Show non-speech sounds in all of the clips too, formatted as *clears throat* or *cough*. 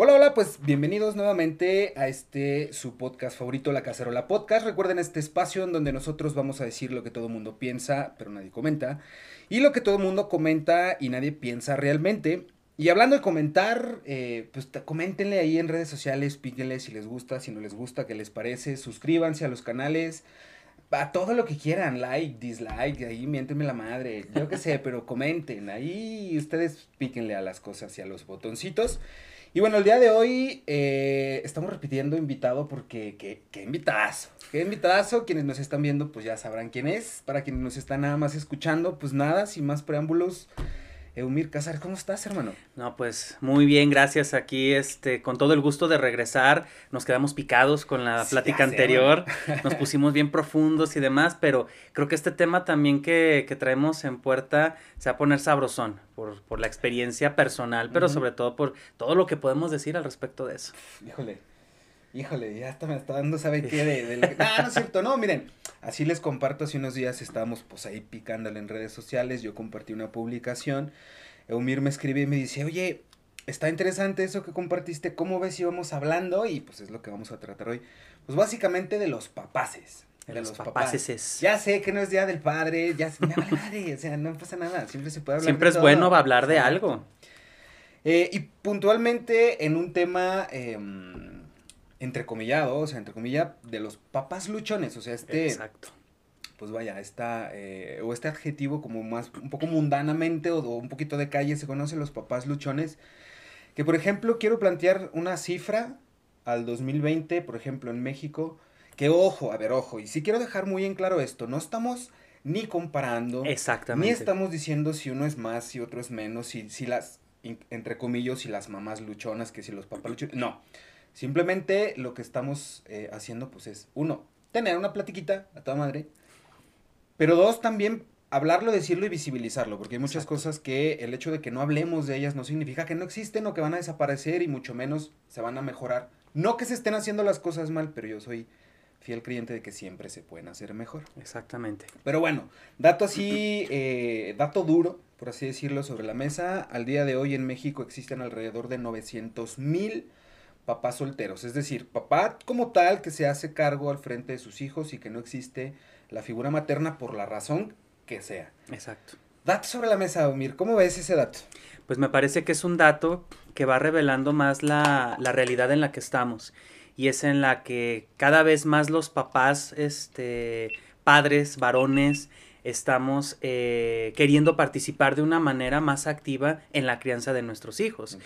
Hola, hola, pues bienvenidos nuevamente a este su podcast favorito, La Cacerola Podcast. Recuerden este espacio en donde nosotros vamos a decir lo que todo el mundo piensa, pero nadie comenta, y lo que todo el mundo comenta y nadie piensa realmente. Y hablando de comentar, eh, pues coméntenle ahí en redes sociales, píquenle si les gusta, si no les gusta, qué les parece, suscríbanse a los canales, a todo lo que quieran, like, dislike, ahí miéntenme la madre, yo qué sé, *laughs* pero comenten, ahí ustedes píquenle a las cosas y a los botoncitos. Y bueno, el día de hoy eh, estamos repitiendo invitado porque qué, qué invitazo, qué invitazo. Quienes nos están viendo pues ya sabrán quién es. Para quienes nos están nada más escuchando, pues nada, sin más preámbulos. Eumir Casar, ¿cómo estás, hermano? No, pues muy bien, gracias. Aquí, este, con todo el gusto de regresar. Nos quedamos picados con la plática anterior. Nos pusimos bien profundos y demás, pero creo que este tema también que, que traemos en puerta se va a poner sabrosón por, por la experiencia personal, pero sobre todo por todo lo que podemos decir al respecto de eso. Híjole, híjole, ya hasta me está dando, ¿sabe qué? De, de *laughs* Ah, no es cierto, no, miren, así les comparto, hace unos días estábamos pues ahí picándole en redes sociales, yo compartí una publicación, Eumir me escribe y me dice, oye, está interesante eso que compartiste, ¿cómo ves si vamos hablando? Y pues es lo que vamos a tratar hoy, pues básicamente de los papaces. De, los, papaces. Ya sé que no es día del padre, ya me vale madre, o sea, no pasa nada, siempre se puede hablar Siempre es bueno hablar de algo. Eh, y puntualmente en un tema... Eh, entrecomillado, o sea, entre comillas, de los papás luchones, o sea, este... Exacto. Pues vaya, esta, eh, o este adjetivo como más, un poco mundanamente o, un poquito de calle se conoce los papás luchones, que por ejemplo quiero plantear una cifra al 2020, por ejemplo, en México, que ojo, a ver, ojo, y sí quiero dejar muy en claro esto, no estamos ni comparando, Exactamente. ni estamos diciendo si uno es más, si otro es menos, si, si las, entre comillas, si las mamás luchonas, que si los papás luchones, no, Simplemente lo que estamos eh, haciendo, pues es, uno, tener una platiquita a toda madre, pero dos, también hablarlo, decirlo y visibilizarlo, porque hay muchas cosas que el hecho de que no hablemos de ellas no significa que no existen o que van a desaparecer y mucho menos se van a mejorar. No que se estén haciendo las cosas mal, pero yo soy fiel creyente de que siempre se pueden hacer mejor. Exactamente. Pero bueno, dato así, *clears throat* eh, dato duro, por así decirlo, sobre la mesa. Al día de hoy en México existen alrededor de 900 mil papás solteros, es decir, papá como tal que se hace cargo al frente de sus hijos y que no existe la figura materna por la razón que sea. Exacto. Dato sobre la mesa, Omir, ¿cómo ves ese dato? Pues me parece que es un dato que va revelando más la, la realidad en la que estamos y es en la que cada vez más los papás, este, padres, varones, estamos eh, queriendo participar de una manera más activa en la crianza de nuestros hijos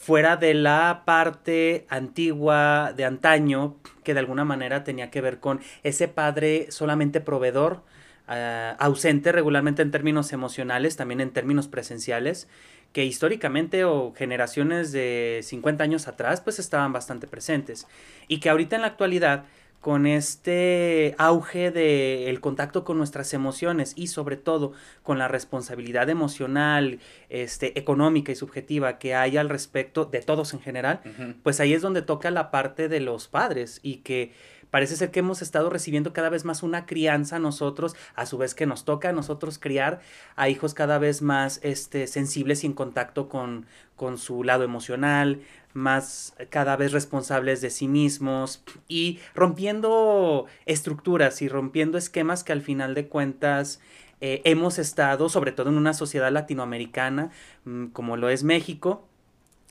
fuera de la parte antigua de antaño, que de alguna manera tenía que ver con ese padre solamente proveedor, ah, ausente regularmente en términos emocionales, también en términos presenciales, que históricamente o generaciones de 50 años atrás pues estaban bastante presentes. Y que ahorita en la actualidad con este auge del el contacto con nuestras emociones y sobre todo con la responsabilidad emocional, este, económica y subjetiva que hay al respecto de todos en general, pues ahí es donde toca la parte de los padres y que parece ser que hemos estado recibiendo cada vez más una crianza nosotros, a su vez que nos toca a nosotros criar a hijos cada vez más este, sensibles y en contacto con, con su lado emocional, más cada vez responsables de sí mismos y rompiendo estructuras y rompiendo esquemas que al final de cuentas eh, hemos estado, sobre todo en una sociedad latinoamericana mm, como lo es México,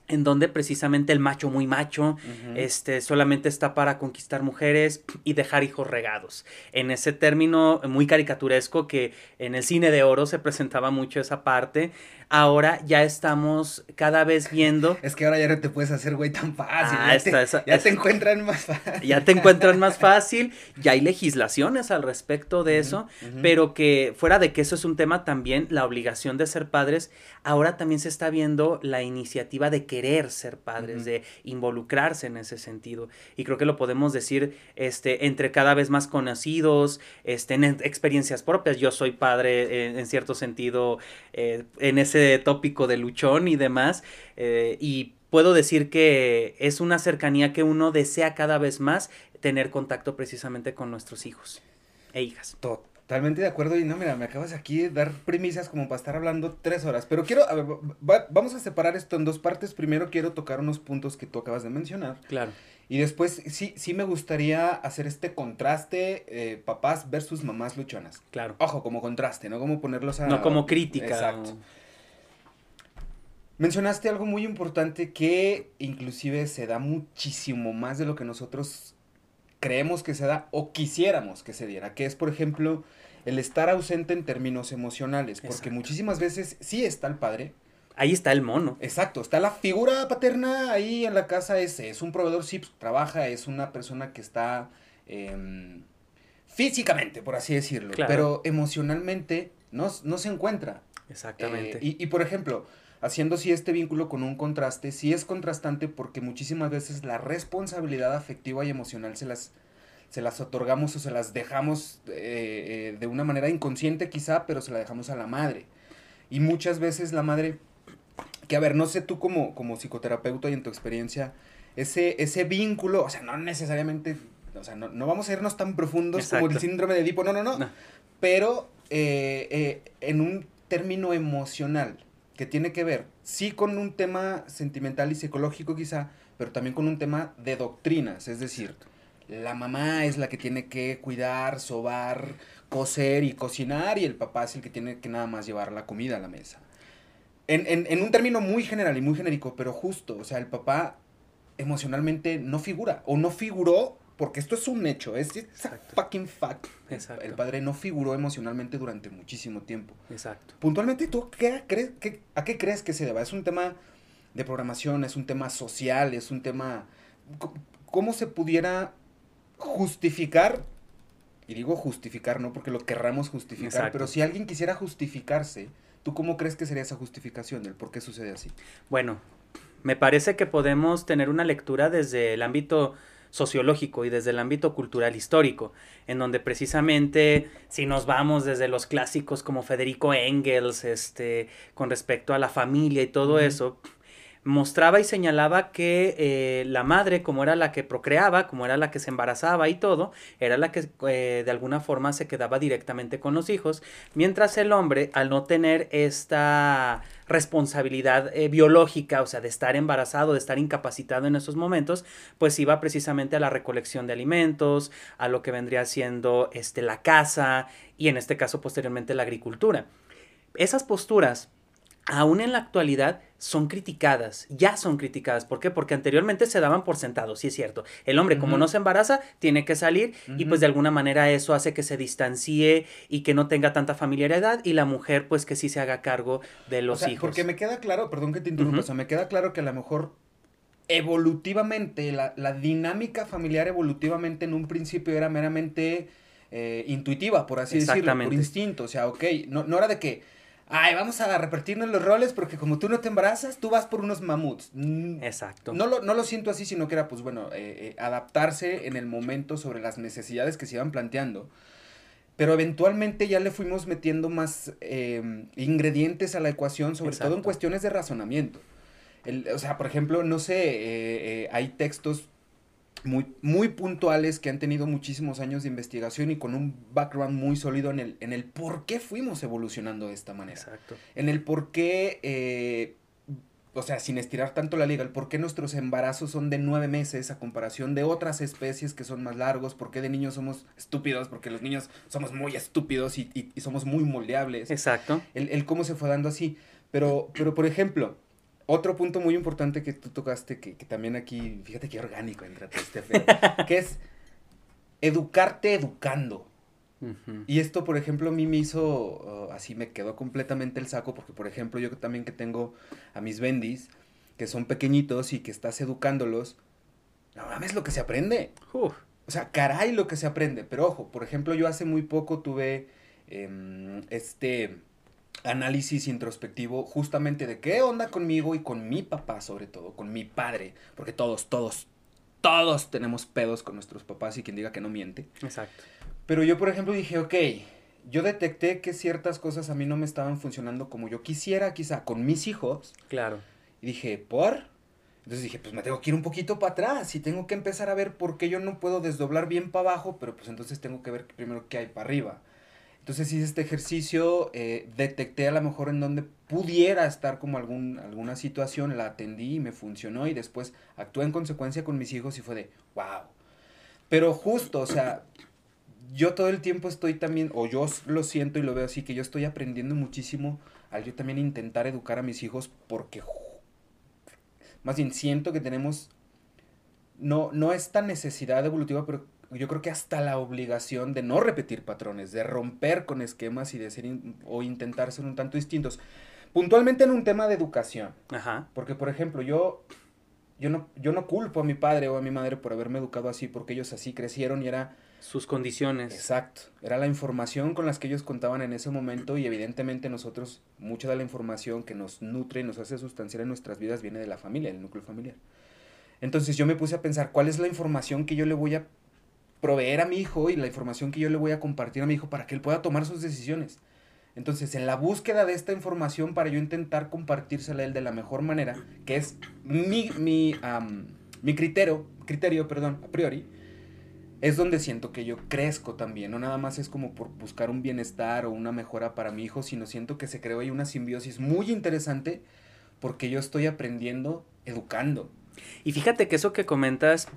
en donde precisamente el macho muy macho este solamente está para conquistar mujeres y dejar hijos regados. En ese término muy caricaturesco que en el cine de oro se presentaba mucho esa parte, ahora ya estamos cada vez viendo. Es que ahora ya no te puedes hacer güey tan fácil. Ah, ya, te, encuentran más fácil. Ya te encuentran más *laughs* fácil. Ya hay legislaciones al respecto de eso, pero que fuera de que eso es un tema también, la obligación de ser padres, ahora también se está viendo la iniciativa de querer ser padres, de involucrarse en ese sentido. Y creo que lo podemos decir este, entre cada vez más conocidos, este, en experiencias propias. Yo soy padre en, cierto sentido eh, en ese tópico de luchón y demás. Eh, y puedo decir que es una cercanía que uno desea cada vez más tener contacto precisamente con nuestros hijos e hijas. Totalmente de acuerdo y no, mira, me acabas aquí de dar premisas como para estar hablando tres horas, pero quiero, a ver, va- vamos a separar esto en dos partes. Primero quiero tocar unos puntos que tú acabas de mencionar Claro. y después sí, sí me gustaría hacer este contraste eh, papás versus mamás luchonas. Claro. Ojo, como contraste, no como ponerlos a... No como crítica. Exacto. o- Mencionaste algo muy importante que inclusive se da muchísimo más de lo que nosotros creemos que se da o quisiéramos que se diera, que es por ejemplo el estar ausente en términos emocionales, porque Exacto. muchísimas veces sí está el padre, Ahí está el mono. exacto, está la figura paterna ahí en la casa, es, es un proveedor, sí, pues, trabaja, es una persona que está em, físicamente, por así decirlo, Claro. pero emocionalmente no, no se encuentra. Exactamente. Eh, y, y, por ejemplo, haciendo sí este vínculo con un contraste, sí es contrastante porque muchísimas veces la responsabilidad afectiva y emocional se las, se las otorgamos o se las dejamos eh, eh, de una manera inconsciente quizá, pero se la dejamos a la madre. Y muchas veces la madre, que a ver, no sé tú como, como psicoterapeuta y en tu experiencia, ese, ese vínculo, o sea, no necesariamente, o sea, no, no vamos a irnos tan profundos como el síndrome de Edipo, no, no, no, No. pero eh, en un término emocional que tiene que ver, sí con un tema sentimental y psicológico quizá, pero también con un tema de doctrinas, es decir, la mamá es la que tiene que cuidar, sobar, coser y cocinar y el papá es el que tiene que nada más llevar la comida a la mesa. En, en, en un término muy general y muy genérico, pero justo, o sea, el papá emocionalmente no figura o no figuró porque esto es un hecho, es Exacto. fucking fact. El- Exacto. El padre no figuró emocionalmente durante muchísimo tiempo. Exacto. Puntualmente, ¿tú qué crees, qué- a qué crees que se deba? ¿Es un tema de programación? ¿Es un tema social? ¿Es un tema... ¿Cómo se pudiera justificar? Y digo justificar, no porque lo querramos justificar, Exacto. pero si alguien quisiera justificarse, ¿tú cómo crees que sería esa justificación del por qué sucede así? Bueno, me parece que podemos tener una lectura desde el ámbito sociológico y desde el ámbito cultural histórico, en donde precisamente si nos vamos desde los clásicos como Federico Engels, este, con respecto a la familia y todo eso, mostraba y señalaba que eh, la madre, como era la que procreaba, como era la que se embarazaba y todo, era la que eh, de alguna forma se quedaba directamente con los hijos, mientras el hombre, al no tener esta responsabilidad eh, biológica, o sea, de estar embarazado, de estar incapacitado en esos momentos, pues iba precisamente a la recolección de alimentos, a lo que vendría siendo este, la caza y en este caso posteriormente la agricultura. Esas posturas aún en la actualidad son criticadas, ya son criticadas. ¿Por qué? Porque anteriormente se daban por sentados, sí es cierto. El hombre, como no se embaraza, tiene que salir y pues de alguna manera eso hace que se distancie y que no tenga tanta familiaridad y la mujer pues que sí se haga cargo de los O sea, hijos. Porque me queda claro, perdón que te interrumpa, o sea, me queda claro que a lo mejor evolutivamente, la, la dinámica familiar evolutivamente en un principio era meramente eh, intuitiva, por así decirlo, por instinto. O sea, ok, no, no era de que, ay, vamos a repartirnos los roles porque como tú no te embarazas, tú vas por unos mamuts. Mm, Exacto. No lo, no lo siento así, sino que era, pues bueno, eh, eh, adaptarse en el momento sobre las necesidades que se iban planteando. Pero eventualmente ya le fuimos metiendo más eh, ingredientes a la ecuación, sobre todo en cuestiones de razonamiento. El- o sea, por ejemplo, no sé, eh, eh, hay textos muy, muy puntuales que han tenido muchísimos años de investigación y con un background muy sólido en el, en el por qué fuimos evolucionando de esta manera Exacto. en el por qué, eh, o sea, sin estirar tanto la liga, el por qué nuestros embarazos son de nueve meses a comparación de otras especies que son más largos, por qué de niños somos estúpidos, porque los niños somos muy estúpidos y, y- y somos muy moldeables, Exacto. el, el cómo se fue dando así. Pero, pero, por ejemplo, otro punto muy importante que tú tocaste, que, que también aquí, fíjate qué orgánico entra todo este pedo, *laughs* que es educarte educando. Y esto, por ejemplo, a mí me hizo, uh, así me quedó completamente el saco, porque, por ejemplo, yo también que tengo a mis bendis, que son pequeñitos y que estás educándolos, no mames lo que se aprende. O sea, caray lo que se aprende. Pero ojo, por ejemplo, yo hace muy poco tuve em, este análisis introspectivo justamente de qué onda conmigo y con mi papá, sobre todo, con mi padre, porque todos, todos, todos tenemos pedos con nuestros papás y quien diga que no miente. exacto. Pero yo, por ejemplo, dije, ok, yo detecté que ciertas cosas a mí no me estaban funcionando como yo quisiera, quizá con mis hijos. Claro. Y dije, ¿por? Entonces dije, pues me tengo que ir un poquito para atrás y tengo que empezar a ver por qué yo no puedo desdoblar bien para abajo, pero pues entonces tengo que ver primero qué hay para arriba. Entonces hice este ejercicio, eh, detecté a lo mejor en donde pudiera estar como algún, alguna situación, la atendí y me funcionó y después actué en consecuencia con mis hijos y fue de, wow. Pero justo, o sea, yo todo el tiempo estoy también, o yo lo siento y lo veo así, que yo estoy aprendiendo muchísimo al yo también intentar educar a mis hijos porque más bien siento que tenemos, no, no esta necesidad evolutiva, pero yo creo que hasta la obligación de no repetir patrones, de romper con esquemas y de ser o intentar ser un tanto distintos. Puntualmente en un tema de educación. Ajá. Porque, por ejemplo, yo, yo, no, yo no culpo a mi padre o a mi madre por haberme educado así, porque ellos así crecieron y era... Sus condiciones. Exacto. Era la información con las que ellos contaban en ese momento y evidentemente nosotros, mucha de la información que nos nutre y nos hace sustanciar en nuestras vidas viene de la familia, del núcleo familiar. Entonces yo me puse a pensar, ¿cuál es la información que yo le voy a proveer a mi hijo y la información que yo le voy a compartir a mi hijo para que él pueda tomar sus decisiones. Entonces, en la búsqueda de esta información para yo intentar compartírsela a él de la mejor manera, que es mi, mi, mi criterio, criterio, perdón, a priori, es donde siento que yo crezco también. No nada más es como por buscar un bienestar o una mejora para mi hijo, sino siento que se creó ahí una simbiosis muy interesante porque yo estoy aprendiendo, educando. Y fíjate que eso que comentas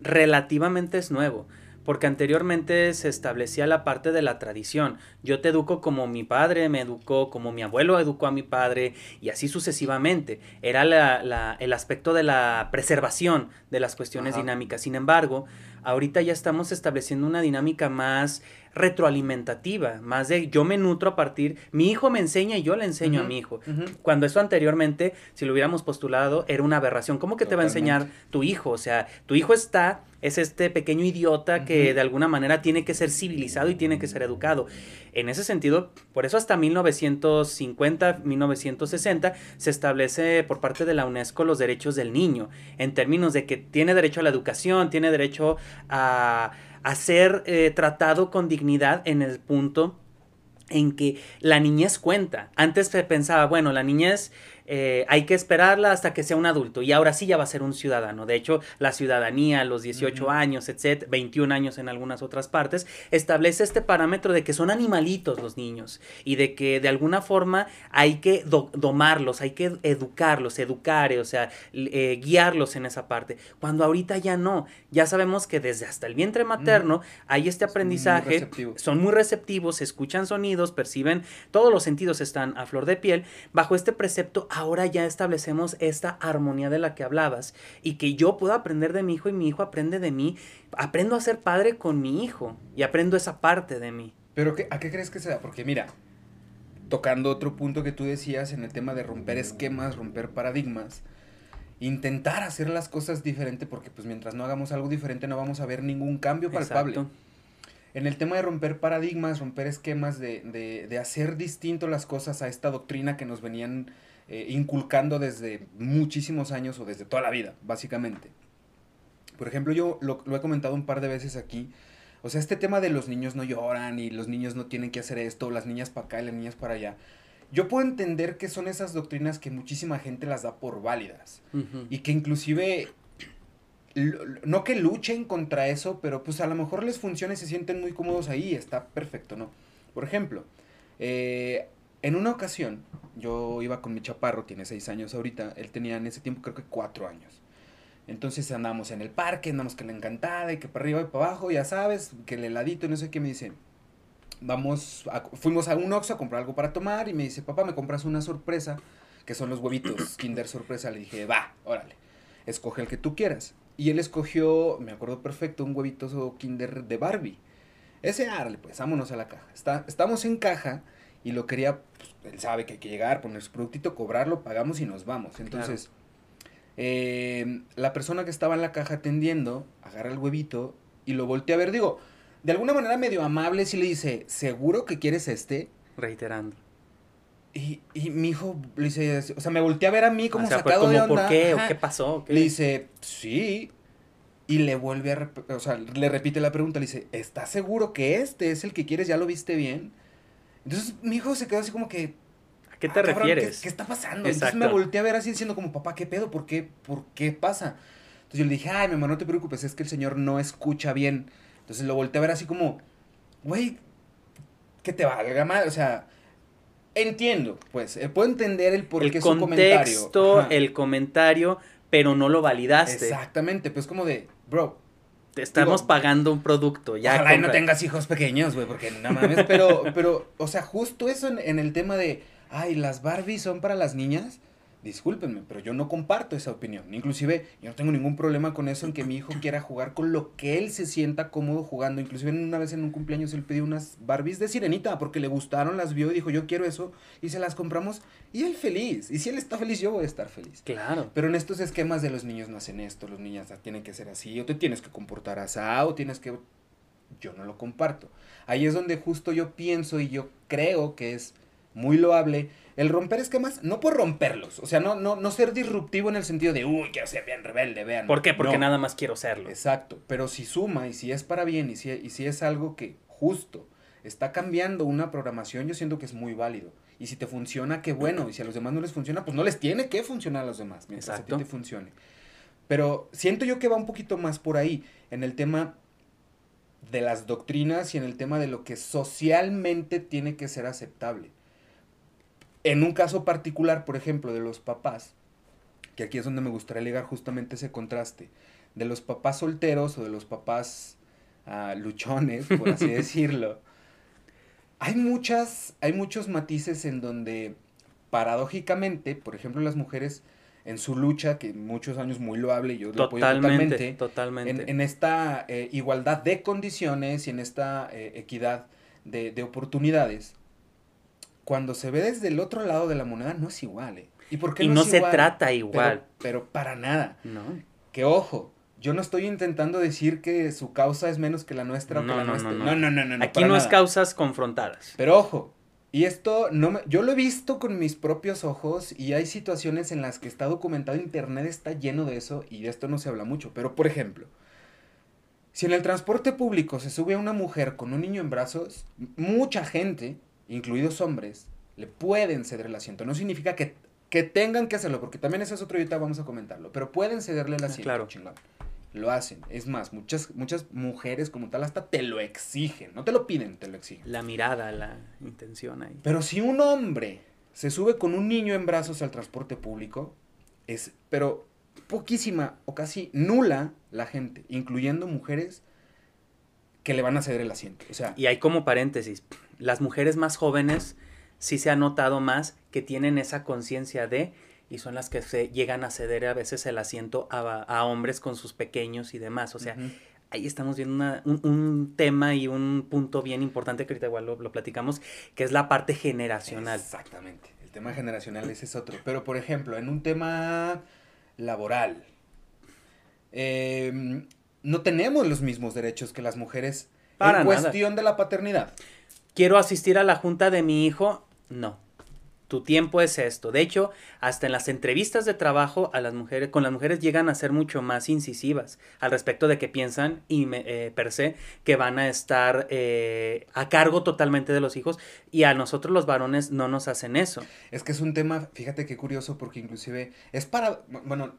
relativamente es nuevo porque anteriormente se establecía la parte de la tradición. Yo te educo como mi padre me educó, como mi abuelo educó a mi padre, y así sucesivamente. Era el aspecto de la preservación de las cuestiones dinámicas. Sin embargo, ahorita ya estamos estableciendo una dinámica más retroalimentativa, más de yo me nutro a partir, mi hijo me enseña y yo le enseño a mi hijo. Cuando eso anteriormente, si lo hubiéramos postulado, era una aberración. ¿Cómo que te va a enseñar tu hijo? O sea, tu hijo está, es este pequeño idiota que de alguna manera tiene que ser civilizado y tiene que ser educado. En ese sentido, por eso hasta 1950, 1960 se establece por parte de la UNESCO los derechos del niño, en términos de que tiene derecho a la educación, tiene derecho a a ser eh, tratado con dignidad en el punto en que la niñez cuenta. Antes se pensaba, bueno, la niñez eh, hay que esperarla hasta que sea un adulto y ahora sí ya va a ser un ciudadano. De hecho, la ciudadanía, los 18 años, etc., 21 años en algunas otras partes, establece este parámetro de que son animalitos los niños y de que de alguna forma hay que domarlos, hay que educarlos, educar, o sea, eh, guiarlos en esa parte. Cuando ahorita ya no, ya sabemos que desde hasta el vientre materno hay este aprendizaje, son muy receptivos, escuchan sonidos, perciben, todos los sentidos están a flor de piel, bajo este precepto ahora ya establecemos esta armonía de la que hablabas y que yo puedo aprender de mi hijo y mi hijo aprende de mí. Aprendo a ser padre con mi hijo y aprendo esa parte de mí. Pero ¿a qué crees que sea? Porque mira, tocando otro punto que tú decías en el tema de romper esquemas, romper paradigmas, intentar hacer las cosas diferente porque pues mientras no hagamos algo diferente no vamos a ver ningún cambio palpable. En el tema de romper paradigmas, romper esquemas, de, de, de hacer distinto las cosas a esta doctrina que nos venían eh, inculcando desde muchísimos años o desde toda la vida, básicamente. Por ejemplo, yo lo, he comentado un par de veces aquí. O sea, este tema de los niños no lloran y los niños no tienen que hacer esto, las niñas para acá y las niñas para allá. Yo puedo entender que son esas doctrinas que muchísima gente las da por válidas. Y que inclusive no que luchen contra eso, pero pues a lo mejor les funciona y se sienten muy cómodos ahí, está perfecto, ¿no? Por ejemplo, eh, en una ocasión, yo iba con mi chaparro, tiene seis años ahorita, él tenía en ese tiempo creo que cuatro años. Entonces andamos en el parque, andamos que la encantada y que para arriba y para abajo, ya sabes, que el heladito y no sé qué me dice. Vamos, fuimos a un Oxxo a comprar algo para tomar y me dice, papá, ¿me compras una sorpresa? Que son los huevitos *coughs* Kinder Sorpresa. Le dije, va, órale, escoge el que tú quieras. Y él escogió, me acuerdo perfecto, un huevito Kinder de Barbie. Ese, árale, pues, vámonos a la caja. Está, estamos en caja y lo quería, pues, él sabe que hay que llegar, poner su productito, cobrarlo, pagamos y nos vamos. Entonces, eh, la persona que estaba en la caja atendiendo, agarra el huevito y lo voltea a ver, digo, de alguna manera medio amable, si le dice, ¿seguro que quieres este? Reiterando. Y, y mi hijo le dice, o sea, me voltea a ver a mí como sacado de onda. ¿Por qué? ¿O qué pasó? Le dice, sí. Y le vuelve a, o sea, le repite la pregunta, le dice, ¿estás seguro que este es el que quieres? ¿Ya lo viste bien? Entonces mi hijo se quedó así como que... ¿A qué te ah, refieres? ¿qué, está pasando? Entonces me volteé a ver así diciendo como, papá, ¿qué pedo? ¿Por qué? ¿Por qué pasa? Entonces yo le dije, ay, mi mamá, no te preocupes, es que el señor no escucha bien. Entonces lo volteé a ver así como, güey, que te valga mal, o sea, entiendo, pues, eh, puedo entender el por qué el su comentario. contexto, Ajá. el comentario, pero no lo validaste. Exactamente, pues como de, bro, Te estamos Digo, pagando un producto. Ya ojalá y no tengas hijos pequeños, güey, porque no mames, pero, pero, o sea, justo eso en, en el tema de, ay, las Barbies son para las niñas, discúlpenme, pero yo no comparto esa opinión. Inclusive, yo no tengo ningún problema con eso en que mi hijo quiera jugar con lo que él se sienta cómodo jugando. Inclusive una vez en un cumpleaños él pidió unas Barbies de sirenita porque le gustaron, las vio y dijo, yo quiero eso, y se las compramos, y él feliz. Y si él está feliz, yo voy a estar feliz. Claro. Pero en estos esquemas de los niños no hacen esto, los niños tienen que ser así, o te tienes que comportar así, o tienes que... Yo no lo comparto. Ahí es donde justo yo pienso y yo creo que es muy loable el romper esquemas, no por romperlos, o sea, no, no, no ser disruptivo en el sentido de, uy, quiero ser bien rebelde, vean. ¿Por qué? Porque No. nada más quiero serlo. Exacto, pero si suma y si es para bien y si, y si es algo que justo está cambiando una programación, yo siento que es muy válido. Y si te funciona, qué bueno. Y si a los demás no les funciona, pues no les tiene que funcionar a los demás, mientras a Exacto. ti te funcione. Pero siento yo que va un poquito más por ahí, en el tema de las doctrinas y en el tema de lo que socialmente tiene que ser aceptable. En un caso particular, por ejemplo, de los papás, que aquí es donde me gustaría ligar justamente ese contraste, de los papás solteros o de los papás ah, luchones, por así *laughs* decirlo, hay muchas, hay muchos matices en donde paradójicamente, por ejemplo, las mujeres en su lucha, que muchos años muy loable, yo lo apoyo Totalmente, totalmente, totalmente. en, en esta eh, igualdad de condiciones y en esta eh, equidad de, de oportunidades, cuando se ve desde el otro lado de la moneda no es igual, ¿eh? ¿Y por qué Y no, no es se igual? trata igual. Pero, para nada. ¿No? Que ojo, yo no estoy intentando decir que su causa es menos que la nuestra o No, que la no, no, nuestra. no. No, no, no, Aquí no es nada. causas confrontadas. Pero ojo, y esto no me, yo lo he visto con mis propios ojos y hay situaciones en las que está documentado, internet está lleno de eso y de esto no se habla mucho. Pero por ejemplo, si en el transporte público se sube a una mujer con un niño en brazos, mucha gente, incluidos hombres, le pueden ceder el asiento. No significa que, que tengan que hacerlo, porque también ese es otro ahorita vamos a comentarlo, pero pueden cederle el Ah, asiento. claro. chingón. Lo hacen. Es más, muchas, muchas mujeres como tal hasta te lo exigen. No te lo piden, te lo exigen. La mirada, la intención ahí. Pero si un hombre se sube con un niño en brazos al transporte público, es, pero poquísima o casi nula la gente, incluyendo mujeres que le van a ceder el asiento. O sea, Y hay como paréntesis, las mujeres más jóvenes sí se ha notado más que tienen esa conciencia de y son las que se llegan a ceder a veces el asiento a, a hombres con sus pequeños y demás. O sea, ahí estamos viendo una- un, un tema y un punto bien importante que ahorita igual lo, lo platicamos, que es la parte generacional. Exactamente. El tema generacional ese es otro. Pero, por ejemplo, en un tema laboral, eh, no tenemos los mismos derechos que las mujeres Para en nada. cuestión de la paternidad. ¿Quiero asistir a la junta de mi hijo? No. Tu tiempo es esto. De hecho, hasta en las entrevistas de trabajo a las mujeres, con las mujeres llegan a ser mucho más incisivas al respecto de que piensan y me- eh, per se que van a estar eh, a cargo totalmente de los hijos y a nosotros los varones no nos hacen eso. Es que es un tema, fíjate qué curioso, porque inclusive es para, bueno,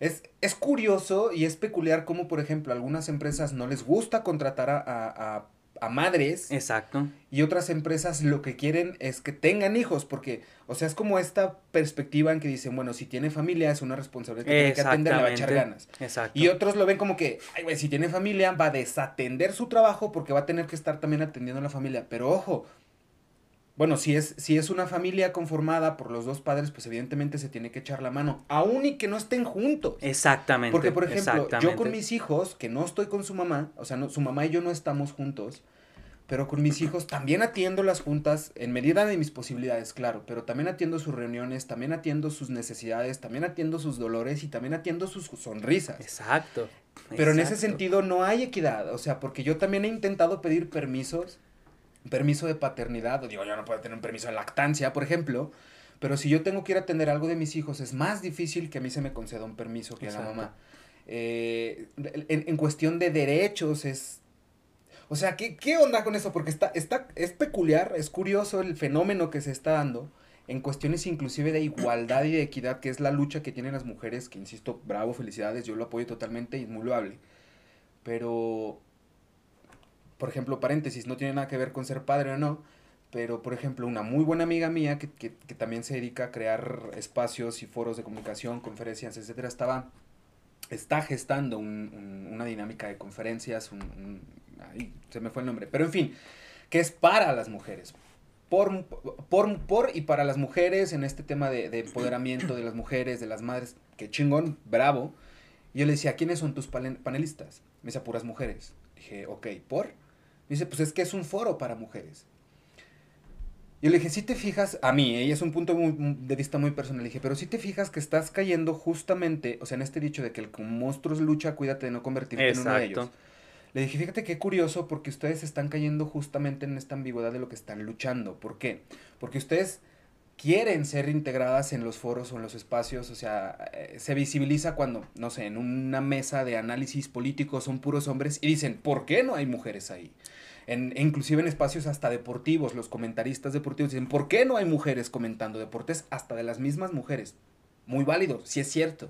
es, es curioso y es peculiar como, por ejemplo, a algunas empresas no les gusta contratar a- a madres Exacto. y otras empresas lo que quieren es que tengan hijos, porque, o sea, es como esta perspectiva en que dicen, bueno, si tiene familia es una responsabilidad que tiene que atender, le va a echar ganas. Exacto. Y otros lo ven como que, ay, güey, si tiene familia va a desatender su trabajo porque va a tener que estar también atendiendo a la familia. Pero ojo, bueno, si es, si es una familia conformada por los dos padres, pues evidentemente se tiene que echar la mano, aún y que no estén juntos. Exactamente. Porque, por ejemplo, yo con mis hijos, que no estoy con su mamá, o sea, no, su mamá y yo no estamos juntos, pero con mis hijos también atiendo las juntas en medida de mis posibilidades, claro, pero también atiendo sus reuniones, también atiendo sus necesidades, también atiendo sus dolores y también atiendo sus sonrisas. Exacto. Pero en ese sentido no hay equidad, o sea, porque yo también he intentado pedir permisos, permiso de paternidad, o digo, yo no puedo tener un permiso de lactancia, por ejemplo, pero si yo tengo que ir a atender algo de mis hijos, es más difícil que a mí se me conceda un permiso que a la mamá. Eh, en, en cuestión de derechos es... O sea, ¿qué, qué onda con eso? Porque está, está, es peculiar, es curioso el fenómeno que se está dando en cuestiones inclusive de igualdad y de equidad, que es la lucha que tienen las mujeres, que insisto, bravo, felicidades, yo lo apoyo totalmente y es muy loable. Pero, por ejemplo, paréntesis, no tiene nada que ver con ser padre o no, pero por ejemplo, una muy buena amiga mía que, que, que también se dedica a crear espacios y foros de comunicación, conferencias, etcétera, estaba, está gestando un, un, una dinámica de conferencias, un, ay, se me fue el nombre, pero en fin, que es para las mujeres, por, por, por y para las mujeres en este tema de, de, empoderamiento de las mujeres, de las madres, que chingón, bravo. Y yo le decía, ¿quiénes son tus panelistas? Me decía, puras mujeres. Dije, ok, ¿por? Me dice, pues es que es un foro para mujeres. Yo le dije, si te fijas, a mí, ella es un punto muy, de vista muy personal, le dije, pero si te fijas que estás cayendo justamente, o sea, en este dicho de que el monstruo lucha, cuídate de no convertirte Exacto. en uno de ellos. Le dije, fíjate qué curioso porque ustedes están cayendo justamente en esta ambigüedad de lo que están luchando. ¿Por qué? Porque ustedes quieren ser integradas en los foros o en los espacios, o sea, eh, se visibiliza cuando, no sé, en una mesa de análisis político son puros hombres y dicen, ¿por qué no hay mujeres ahí? En, inclusive en espacios hasta deportivos, los comentaristas deportivos dicen, ¿por qué no hay mujeres comentando deportes? Hasta de las mismas mujeres. Muy válido, sí es cierto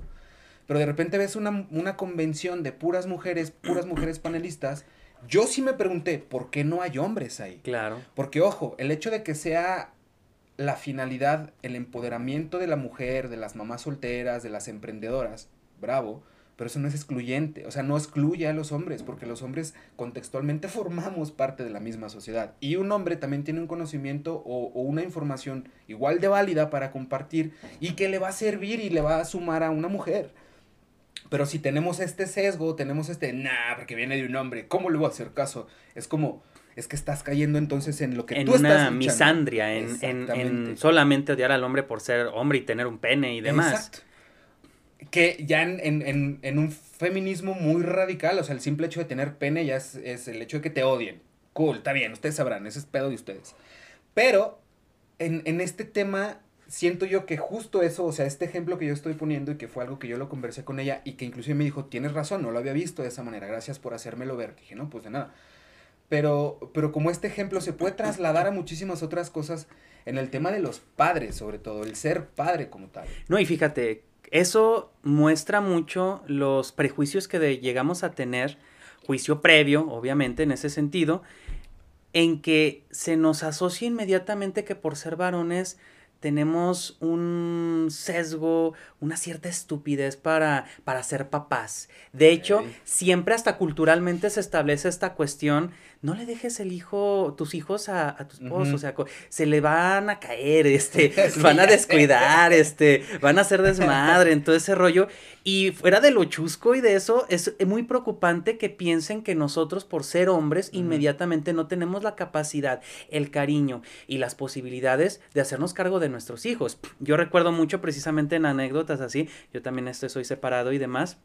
pero de repente ves una, una convención de puras mujeres, puras *clears throat* mujeres panelistas. Yo sí me pregunté, ¿por qué no hay hombres ahí? Claro. Porque, ojo, el hecho de que sea la finalidad, el empoderamiento de la mujer, de las mamás solteras, de las emprendedoras, bravo, pero eso no es excluyente, o sea, no excluye a los hombres, porque los hombres contextualmente *laughs* formamos parte de la misma sociedad. Y un hombre también tiene un conocimiento o, o, una información igual de válida para compartir y que le va a servir y le va a sumar a una mujer. Pero si tenemos este sesgo, tenemos este, nah, porque viene de un hombre, ¿cómo le voy a hacer caso? Es como, es que estás cayendo entonces en lo que en tú una estás misandria, en, en, en, solamente odiar al hombre por ser hombre y tener un pene y demás. Exacto. Que ya en, en, un feminismo muy radical, o sea, el simple hecho de tener pene ya es, es el hecho de que te odien. Cool, está bien, ustedes sabrán, ese es pedo de ustedes. Pero en, en este tema siento yo que justo eso, o sea, este ejemplo que yo estoy poniendo y que fue algo que yo lo conversé con ella y que inclusive me dijo, tienes razón, no lo había visto de esa manera, gracias por hacérmelo ver. Dije, no, pues de nada. Pero, pero como este ejemplo se puede trasladar a muchísimas otras cosas en el tema de los padres, sobre todo, el ser padre como tal. No, y fíjate, eso muestra mucho los prejuicios que de, llegamos a tener, juicio previo, obviamente, en ese sentido, en que se nos asocia inmediatamente que por ser varones, tenemos un sesgo, una cierta estupidez para, para ser papás. De hecho, siempre hasta culturalmente se establece esta cuestión no le dejes el hijo, tus hijos a, a tu esposo, o sea, se le van a caer, *laughs* este, van a descuidar, este, van a hacer desmadre en todo ese rollo. Y fuera de lo chusco y de eso, es muy preocupante que piensen que nosotros, por ser hombres, inmediatamente no tenemos la capacidad, el cariño y las posibilidades de hacernos cargo de nuestros hijos. Yo recuerdo mucho precisamente en anécdotas así, yo también este, soy separado y demás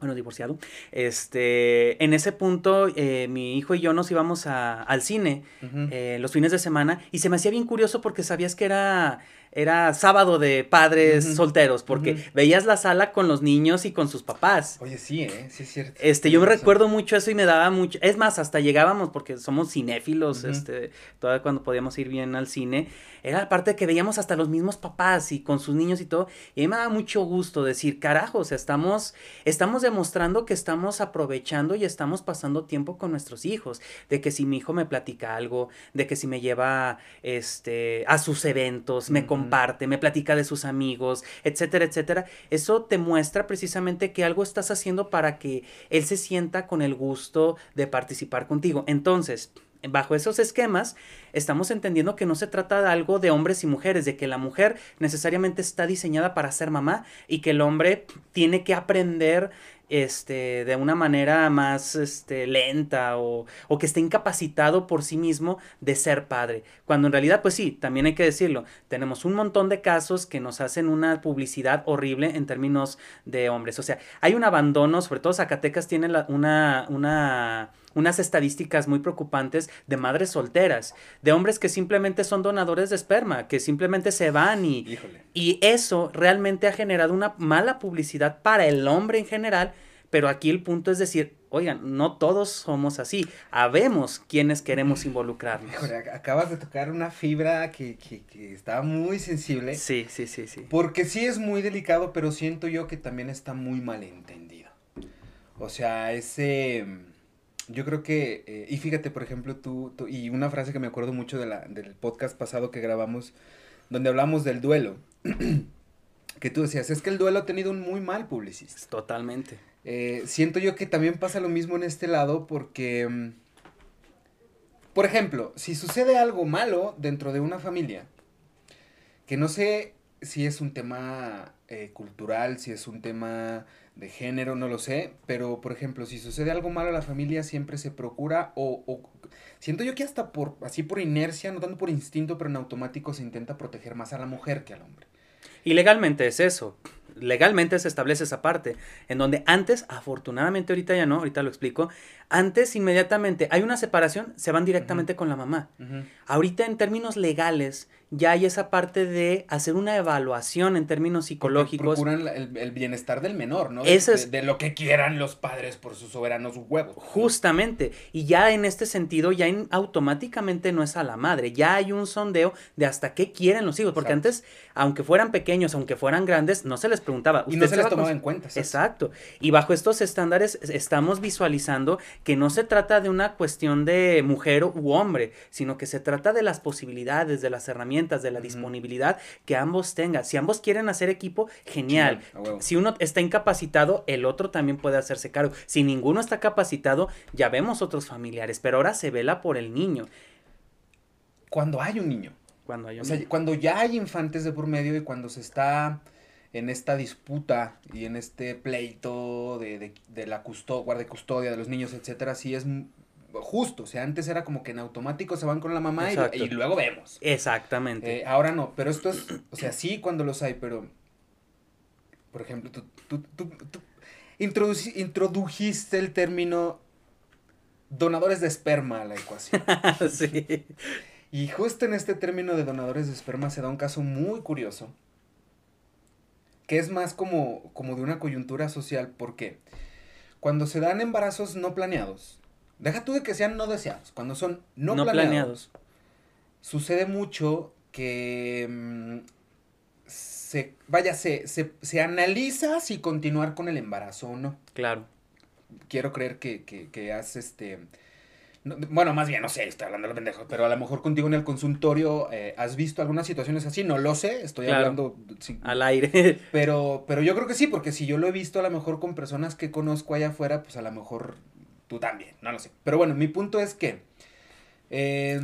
bueno, divorciado, este, en ese punto eh, mi hijo y yo nos íbamos a, al cine uh -huh. eh, los fines de semana y se me hacía bien curioso porque sabías que era era sábado de padres uh -huh. solteros, porque uh -huh. veías la sala con los niños y con sus papás. Oye, sí, ¿eh? Sí, es cierto. Este, yo me recuerdo mucho eso y me daba mucho. Es más, hasta llegábamos, porque somos cinéfilos, uh -huh. este, todavía cuando podíamos ir bien al cine. Era la parte que veíamos hasta los mismos papás y con sus niños y todo. Y a mí me daba mucho gusto decir, carajo, o sea, estamos, estamos demostrando que estamos aprovechando y estamos pasando tiempo con nuestros hijos. De que si mi hijo me platica algo, de que si me lleva este, a sus eventos, me comparte, me platica de sus amigos, etcétera, etcétera. Eso te muestra precisamente que algo estás haciendo para que él se sienta con el gusto de participar contigo. Entonces, bajo esos esquemas, estamos entendiendo que no se trata de algo de hombres y mujeres, de que la mujer necesariamente está diseñada para ser mamá y que el hombre tiene que aprender este, de una manera más este, lenta o, o, que esté incapacitado por sí mismo de ser padre. Cuando en realidad, pues sí, también hay que decirlo, tenemos un montón de casos que nos hacen una publicidad horrible en términos de hombres. O sea, hay un abandono, sobre todo Zacatecas tiene la, una, una unas estadísticas muy preocupantes de madres solteras, de hombres que simplemente son donadores de esperma, que simplemente se van y, Híjole. y eso realmente ha generado una mala publicidad para el hombre en general, pero aquí el punto es decir, oigan, no todos somos así, habemos quienes queremos involucrarnos. Híjole, acabas de tocar una fibra que, que, que está muy sensible. Sí, sí, sí, sí. Porque sí es muy delicado, pero siento yo que también está muy mal entendido. O sea, ese Yo creo que, eh, y fíjate, por ejemplo, tú, tú, y una frase que me acuerdo mucho de la, del podcast pasado que grabamos, donde hablamos del duelo, *clears throat* que tú decías, es que el duelo ha tenido un muy mal publicista. Totalmente. Eh, siento yo que también pasa lo mismo en este lado porque, mm, por ejemplo, si sucede algo malo dentro de una familia, que no sé si es un tema eh, cultural, si es un tema de género, no lo sé, pero por ejemplo, si sucede algo malo a la familia, siempre se procura o, siento yo que hasta por, así por inercia, no tanto por instinto, pero en automático se intenta proteger más a la mujer que al hombre. Y legalmente es eso legalmente se establece esa parte, en donde antes, afortunadamente ahorita ya no, ahorita lo explico, antes inmediatamente hay una separación, se van directamente uh -huh. con la mamá. Uh -huh. Ahorita en términos legales ya hay esa parte de hacer una evaluación en términos psicológicos. Porque procuran el, el, bienestar del menor, ¿no? De, es, de, de, lo que quieran los padres por sus soberanos huevos. Justamente. Y ya en este sentido, ya en, automáticamente no es a la madre. Ya hay un sondeo de hasta qué quieren los hijos. Porque Exacto. antes, aunque fueran pequeños, aunque fueran grandes, no se les preguntaba. Y no se les tomaba en cuenta. ¿sabes? Exacto. Y bajo estos estándares estamos visualizando que no se trata de una cuestión de mujer u hombre, sino que se trata de las posibilidades, de las herramientas de la uh -huh. disponibilidad que ambos tengan. Si ambos quieren hacer equipo, genial. Sí, si uno está incapacitado, el otro también puede hacerse cargo. Si ninguno está capacitado, ya vemos otros familiares, pero ahora se vela por el niño. Cuando hay un niño. Cuando hay un o sea, niño. cuando ya hay infantes de por medio y cuando se está en esta disputa y en este pleito de, de, de la custo guardia custodia de los niños, etcétera, sí es justo, o sea, antes era como que en automático se van con la mamá y, y, luego vemos. Exactamente. Eh, ahora no, pero esto es, o sea, sí cuando los hay, pero, por ejemplo, tú, tú, tú, tú introdujiste el término donadores de esperma a la ecuación. *laughs* sí. Y justo en este término de donadores de esperma se da un caso muy curioso, que es más como, como de una coyuntura social, porque cuando se dan embarazos no planeados, Deja tú de que sean no deseados. Cuando son no, no planeados, planeados, sucede mucho que mmm, se, vaya, se, se, se, analiza si continuar con el embarazo o no. Claro. Quiero creer que, que, que has, este... No, bueno, más bien, no sé, estoy hablando de los pendejos, pero a lo mejor contigo en el consultorio eh, has visto algunas situaciones así, no lo sé, estoy claro, hablando al aire. *laughs* Pero, pero yo creo que sí, porque si yo lo he visto a lo mejor con personas que conozco allá afuera, pues a lo mejor tú también, no lo sé. Pero bueno, mi punto es que eh,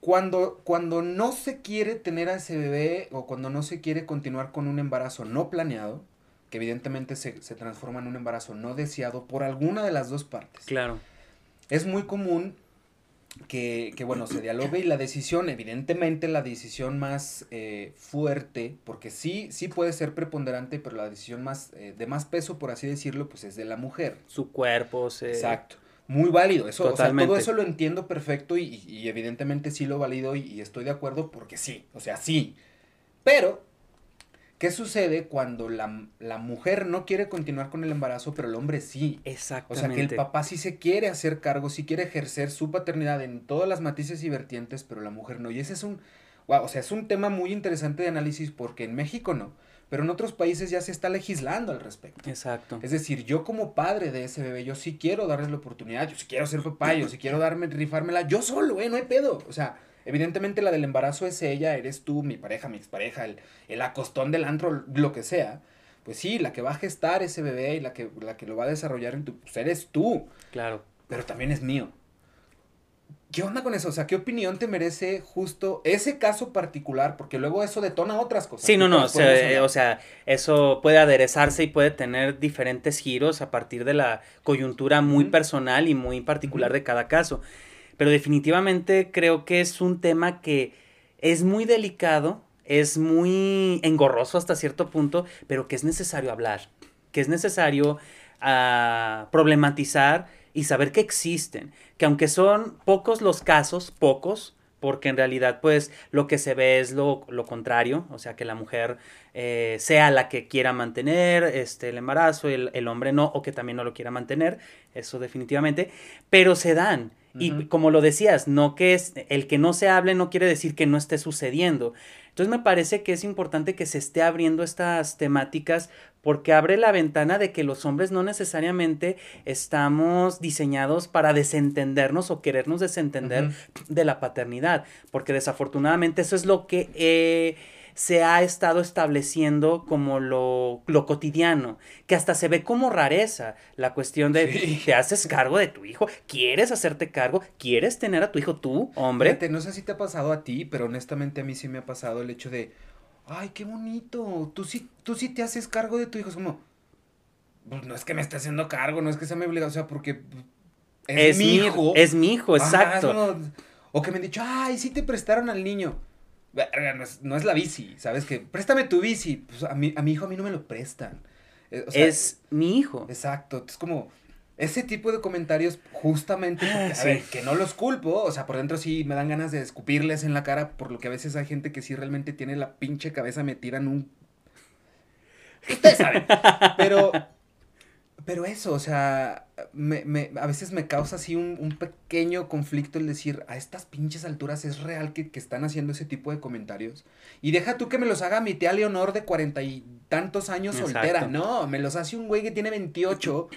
cuando, cuando no se quiere tener a ese bebé o cuando no se quiere continuar con un embarazo no planeado, que evidentemente se, se transforma en un embarazo no deseado por alguna de las dos partes. Claro. Es muy común que, que, bueno, se dialogue y la decisión, evidentemente la decisión más eh, fuerte, porque sí, sí puede ser preponderante, pero la decisión más, eh, de más peso, por así decirlo, pues es de la mujer. Su cuerpo, se... Exacto. Muy válido, eso, Totalmente. o sea, todo eso lo entiendo perfecto y, y, y evidentemente sí lo valido y, y estoy de acuerdo porque sí, o sea, sí. Pero ¿Qué sucede cuando la, la, mujer no quiere continuar con el embarazo, pero el hombre sí? Exactamente. O sea, que el papá sí se quiere hacer cargo, sí quiere ejercer su paternidad en todas las matices y vertientes, pero la mujer no. Y ese es un, wow, o sea, es un tema muy interesante de análisis porque en México no, pero en otros países ya se está legislando al respecto. Exacto. Es decir, yo como padre de ese bebé, yo sí quiero darles la oportunidad, yo sí quiero ser papá, yo sí quiero darme, rifármela, yo solo, eh, no hay pedo. O sea, Evidentemente la del embarazo es ella, eres tú, mi pareja, mi expareja, el, el acostón del antro, lo que sea. Pues sí, la que va a gestar ese bebé y la que, la que lo va a desarrollar en tu... Pues eres tú. Claro. Pero también es mío. ¿Qué onda con eso? O sea, ¿qué opinión te merece justo ese caso particular? Porque luego eso detona otras cosas. Sí, no, no, o sea, o sea, eso puede aderezarse y puede tener diferentes giros a partir de la coyuntura muy uh -huh. personal y muy particular uh -huh. de cada caso pero definitivamente creo que es un tema que es muy delicado, es muy engorroso hasta cierto punto, pero que es necesario hablar, que es necesario uh, problematizar y saber que existen, que aunque son pocos los casos, pocos, porque en realidad pues lo que se ve es lo, lo contrario, o sea que la mujer eh, sea la que quiera mantener este, el embarazo, el, el, hombre no, o que también no lo quiera mantener, eso definitivamente, pero se dan. Y como lo decías, no que es el que no se hable no quiere decir que no esté sucediendo. Entonces me parece que es importante que se esté abriendo estas temáticas porque abre la ventana de que los hombres no necesariamente estamos diseñados para desentendernos o querernos desentender de la paternidad, porque desafortunadamente eso es lo que... Eh, se ha estado estableciendo como lo, lo, cotidiano, que hasta se ve como rareza la cuestión de te haces cargo de tu hijo, quieres hacerte cargo, quieres tener a tu hijo tú, hombre. no sé si te ha pasado a ti, pero honestamente a mí sí me ha pasado el hecho de, ay, qué bonito, tú sí, tú sí te haces cargo de tu hijo, es como, pues no es que me esté haciendo cargo, no es que sea mi obligación, o sea, porque es, mi hijo. Es mi hijo, exacto. o que me han dicho, ay, sí te prestaron al niño no es, la bici, ¿sabes? Que préstame tu bici. Pues a mi, a mi hijo a mí no me lo prestan. Eh, es mi hijo. Exacto. Es como ese tipo de comentarios justamente a ver, que no los culpo, o sea, por dentro sí me dan ganas de escupirles en la cara, por lo que a veces hay gente que sí realmente tiene la pinche cabeza metida en un... Ustedes saben. *laughs* Pero pero eso, o sea, me, me, a veces me causa así un, un, pequeño conflicto el decir, a estas pinches alturas es real que, que, están haciendo ese tipo de comentarios. Y deja tú que me los haga mi tía Leonor de cuarenta y tantos años soltera. No, me los hace un güey que tiene 28,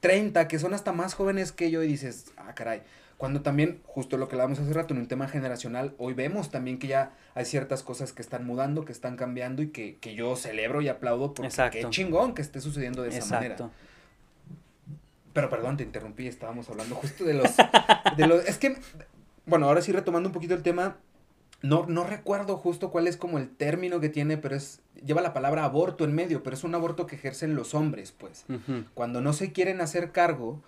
30, que son hasta más jóvenes que yo y dices, ah, caray. Cuando también, justo lo que hablábamos hace rato en un tema generacional, hoy vemos también que ya hay ciertas cosas que están mudando, que están cambiando y que, que yo celebro y aplaudo porque qué chingón que esté sucediendo de esa Exacto. manera. Pero perdón, te interrumpí, estábamos hablando justo de los, de los... Es que, bueno, ahora sí retomando un poquito el tema, no, no recuerdo justo cuál es como el término que tiene, pero es, lleva la palabra aborto en medio, pero es un aborto que ejercen los hombres, pues. Cuando no se quieren hacer cargo,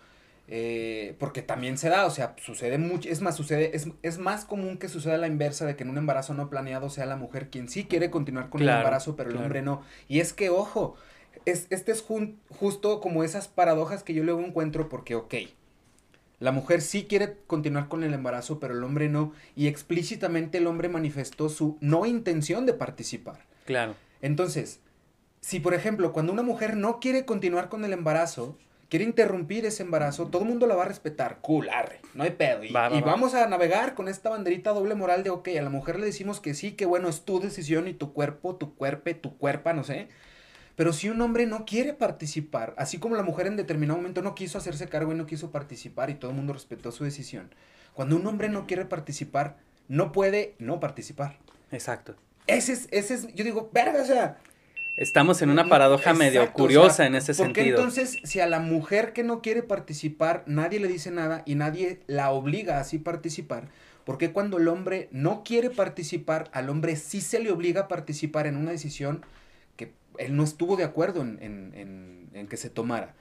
eh, porque también se da, o sea, sucede mucho, es más, sucede, es, es, más común que suceda la inversa de que en un embarazo no planeado sea la mujer quien sí quiere continuar con el embarazo, pero el hombre no. Y es que, ojo, es, este es justo como esas paradojas que yo luego encuentro porque, ok, la mujer sí quiere continuar con el embarazo, pero el hombre no, y explícitamente el hombre manifestó su no intención de participar. Claro. Entonces, si por ejemplo, cuando una mujer no quiere continuar con el embarazo, quiere interrumpir ese embarazo, todo el mundo la va a respetar, cool, arre, no hay pedo. Y, y vamos a navegar con esta banderita doble moral de, ok, a la mujer le decimos que sí, que bueno, es tu decisión y tu cuerpo, tu cuerpo, tu cuerpa, no sé. Pero si un hombre no quiere participar, así como la mujer en determinado momento no quiso hacerse cargo y no quiso participar y todo el mundo respetó su decisión, cuando un hombre no quiere participar, no puede no participar. Exacto. Ese es, ese es, yo digo, verga, o sea... Estamos en una paradoja medio curiosa en ese sentido. Porque entonces, si a la mujer que no quiere participar, nadie le dice nada y nadie la obliga a así participar, porque cuando el hombre no quiere participar, al hombre sí se le obliga a participar en una decisión él no estuvo de acuerdo en, que se tomara.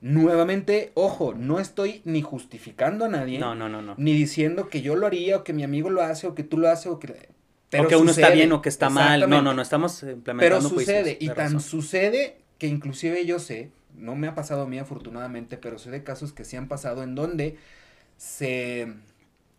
Nuevamente, ojo, no estoy ni justificando a nadie. No, no, no, no. Ni diciendo que yo lo haría o que mi amigo lo hace o que tú lo haces o que... Pero o que uno está bien o que está mal. No, no, no, estamos implementando Pero sucede, y tan sucede que inclusive yo sé, no me ha pasado a mí afortunadamente, pero sé de casos que sí han pasado en donde se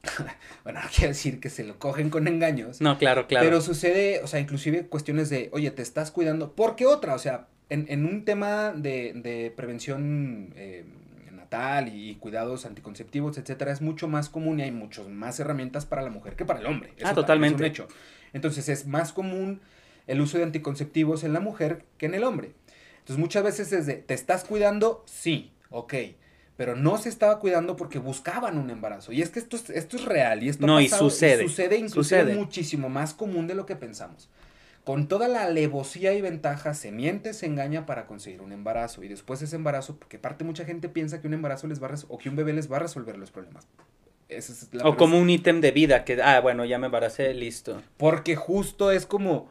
*laughs* bueno, no quiero decir que se lo cogen con engaños. No, claro, claro. Pero sucede, o sea, inclusive cuestiones de, oye, te estás cuidando. ¿Por qué otra? O sea, en, un tema de, prevención eh, natal y, cuidados anticonceptivos, etcétera, es mucho más común y hay muchas más herramientas para la mujer que para el hombre. ah, totalmente. Es un hecho. Entonces es más común el uso de anticonceptivos en la mujer que en el hombre. Entonces muchas veces es de, ¿te estás cuidando? Sí, ok pero no se estaba cuidando porque buscaban un embarazo. Y es que esto es, esto es real y esto no, y sucede. sucede inclusive muchísimo más común de lo que pensamos. Con toda la alevosía y ventaja, se miente, se engaña para conseguir un embarazo. Y después ese embarazo, porque parte mucha gente piensa que un embarazo les va a o que un bebé les va a resolver los problemas. o como un ítem de vida, que, ah, bueno, ya me embaracé, listo. Porque justo es como,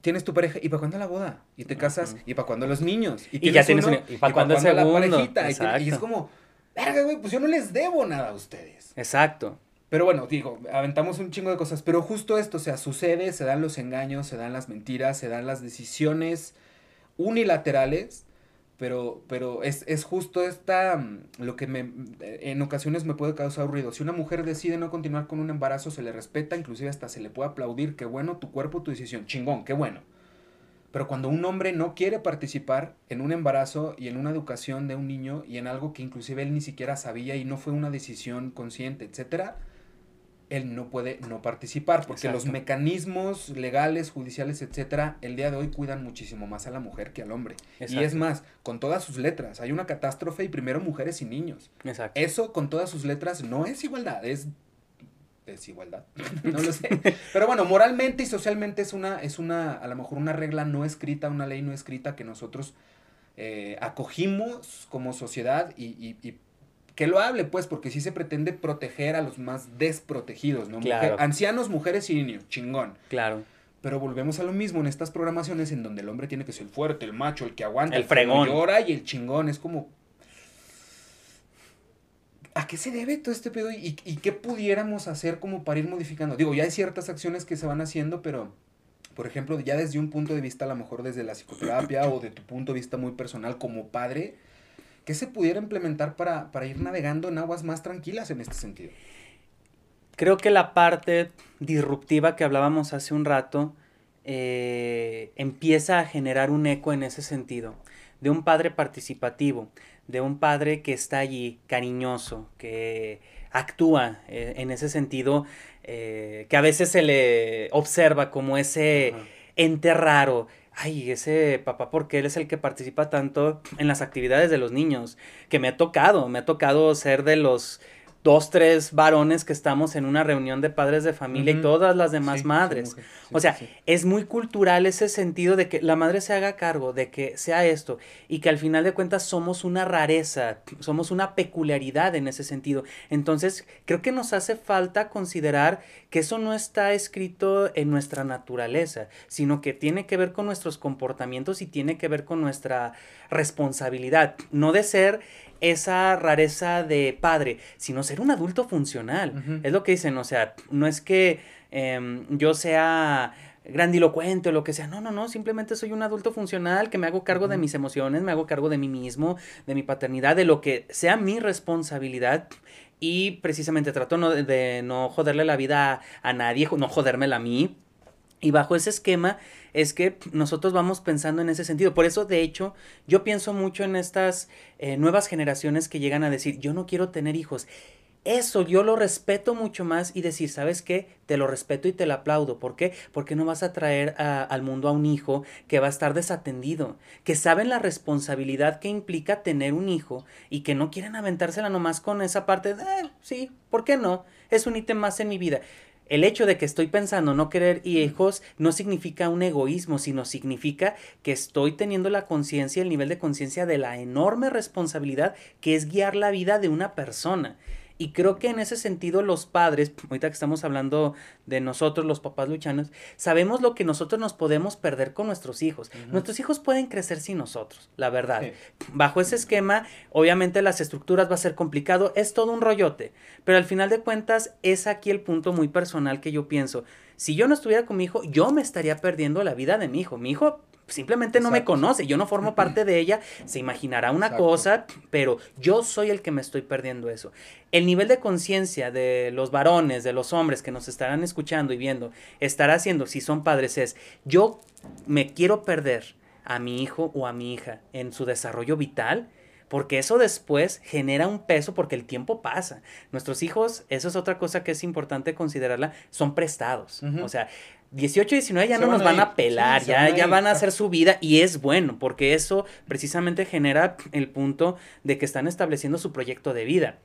tienes tu pareja, ¿y para cuándo la boda? Y te casas, ¿y para cuándo los niños? Y, ya tienes ¿y para cuándo, la parejita? Y, es como, verga, güey, pues yo no les debo nada a ustedes. Exacto. Pero bueno, digo, aventamos un chingo de cosas, pero justo esto, o sea, sucede, se dan los engaños, se dan las mentiras, se dan las decisiones unilaterales pero, pero es, es justo esta, mm, lo que me, en ocasiones me puede causar ruido. Si una mujer decide no continuar con un embarazo, se le respeta, inclusive hasta se le puede aplaudir, qué bueno, tu cuerpo, tu decisión, chingón, qué bueno. Pero cuando un hombre no quiere participar en un embarazo y en una educación de un niño y en algo que inclusive él ni siquiera sabía y no fue una decisión consciente, etcétera, él no puede no participar porque los mecanismos legales, judiciales, etcétera, el día de hoy cuidan muchísimo más a la mujer que al hombre. Y es más, con todas sus letras, hay una catástrofe y primero mujeres y niños. Exacto. Eso con todas sus letras no es igualdad, es desigualdad. *laughs* no lo sé. *laughs* Pero bueno, moralmente y socialmente es una, es una, a lo mejor una regla no escrita, una ley no escrita que nosotros eh, acogimos como sociedad y, que lo hable, pues, porque sí se pretende proteger a los más desprotegidos, ¿no? ancianos, mujeres y niños, chingón. Claro. Pero volvemos a lo mismo en estas programaciones en donde el hombre tiene que ser el fuerte, el macho, el que aguanta, el, el fregón. llora y el chingón. Es como, ¿A qué se debe todo este pedo y, qué pudiéramos hacer como para ir modificando? Digo, ya hay ciertas acciones que se van haciendo, pero, por ejemplo, ya desde un punto de vista, a lo mejor desde la psicoterapia o de tu punto de vista muy personal como padre, ¿qué se pudiera implementar para, para ir navegando en aguas más tranquilas en este sentido? Creo que la parte disruptiva que hablábamos hace un rato eh, empieza a generar un eco en ese sentido, de un padre participativo, de un padre que está allí, cariñoso, que actúa eh, en ese sentido, eh, que a veces se le observa como ese ente raro. Ay, ese papá, porque él es el que participa tanto en las actividades de los niños, que me ha tocado, me ha tocado ser de los dos, tres varones que estamos en una reunión de padres de familia y todas las demás madres. o sea, es muy cultural ese sentido de que la madre se haga cargo, de que sea esto, y que al final de cuentas somos una rareza, somos una peculiaridad en ese sentido. Entonces, creo que nos hace falta considerar que eso no está escrito en nuestra naturaleza, sino que tiene que ver con nuestros comportamientos y tiene que ver con nuestra responsabilidad, no de ser esa rareza de padre, sino ser un adulto funcional. Es lo que dicen, o sea, no es que em, yo sea grandilocuente o lo que sea. No, no, no, simplemente soy un adulto funcional que me hago cargo de mis emociones, me hago cargo de mí mismo, de mi paternidad, de lo que sea mi responsabilidad. Y precisamente trato de, no joderle la vida a, a nadie, no jodérmela a mí. Y bajo ese esquema es que nosotros vamos pensando en ese sentido. Por eso, de hecho, yo pienso mucho en estas eh, nuevas generaciones que llegan a decir, yo no quiero tener hijos. Eso yo lo respeto mucho más y decir, ¿sabes qué? Te lo respeto y te lo aplaudo. ¿Por qué? Porque no vas a traer al mundo a un hijo que va a estar desatendido, que saben la responsabilidad que implica tener un hijo y que no quieren aventársela nomás con esa parte de, eh, sí, ¿por qué no? Es un ítem más en mi vida el hecho de que estoy pensando no querer hijos no significa un egoísmo, sino significa que estoy teniendo la conciencia, el nivel de conciencia de la enorme responsabilidad que es guiar la vida de una persona. Y creo que en ese sentido los padres, *laughs* ahorita que estamos hablando de nosotros, los papás luchanos, sabemos lo que nosotros nos podemos perder con nuestros hijos. Nuestros hijos pueden crecer sin nosotros, la verdad. Bajo ese esquema, obviamente las estructuras va a ser complicado, es todo un rollote, pero al final de cuentas es aquí el punto muy personal que yo pienso. Si yo no estuviera con mi hijo, yo me estaría perdiendo la vida de mi hijo. Mi hijo simplemente no me conoce, yo no formo parte de ella, se imaginará una cosa, pero yo soy el que me estoy perdiendo eso. El nivel de conciencia de los varones, de los hombres que nos estarán escuchando y viendo, estará haciendo, si son padres, es, yo me quiero perder a mi hijo o a mi hija en su desarrollo vital, porque eso después genera un peso porque el tiempo pasa. Nuestros hijos, eso es otra cosa que es importante considerarla, son prestados. O sea, 18 y 19 ya no nos van a, pelar, ya, ya van a hacer su vida y es bueno, porque eso precisamente genera el punto de que están estableciendo su proyecto de vida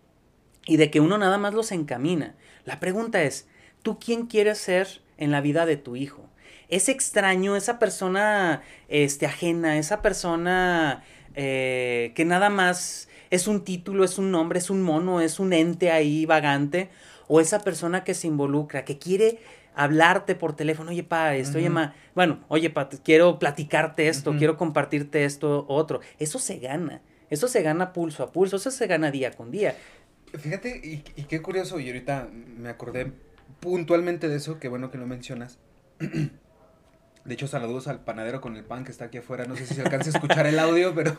y de que uno nada más los encamina. La pregunta es, ¿tú quién quieres ser en la vida de tu hijo? Es extraño esa persona este, ajena, esa persona eh, que nada más es un título, es un nombre, es un mono, es un ente ahí vagante, o esa persona que se involucra, que quiere hablarte por teléfono, oye, pa, esto, oye, ma, bueno, oye, pa, quiero platicarte esto, quiero compartirte esto, otro. Eso se gana, eso se gana pulso a pulso, eso se gana día con día. Fíjate, y, y qué curioso, y ahorita me acordé puntualmente de eso, qué bueno que lo mencionas. *clears throat* De hecho, saludos al panadero con el pan que está aquí afuera. No sé si se alcanza a escuchar el audio, pero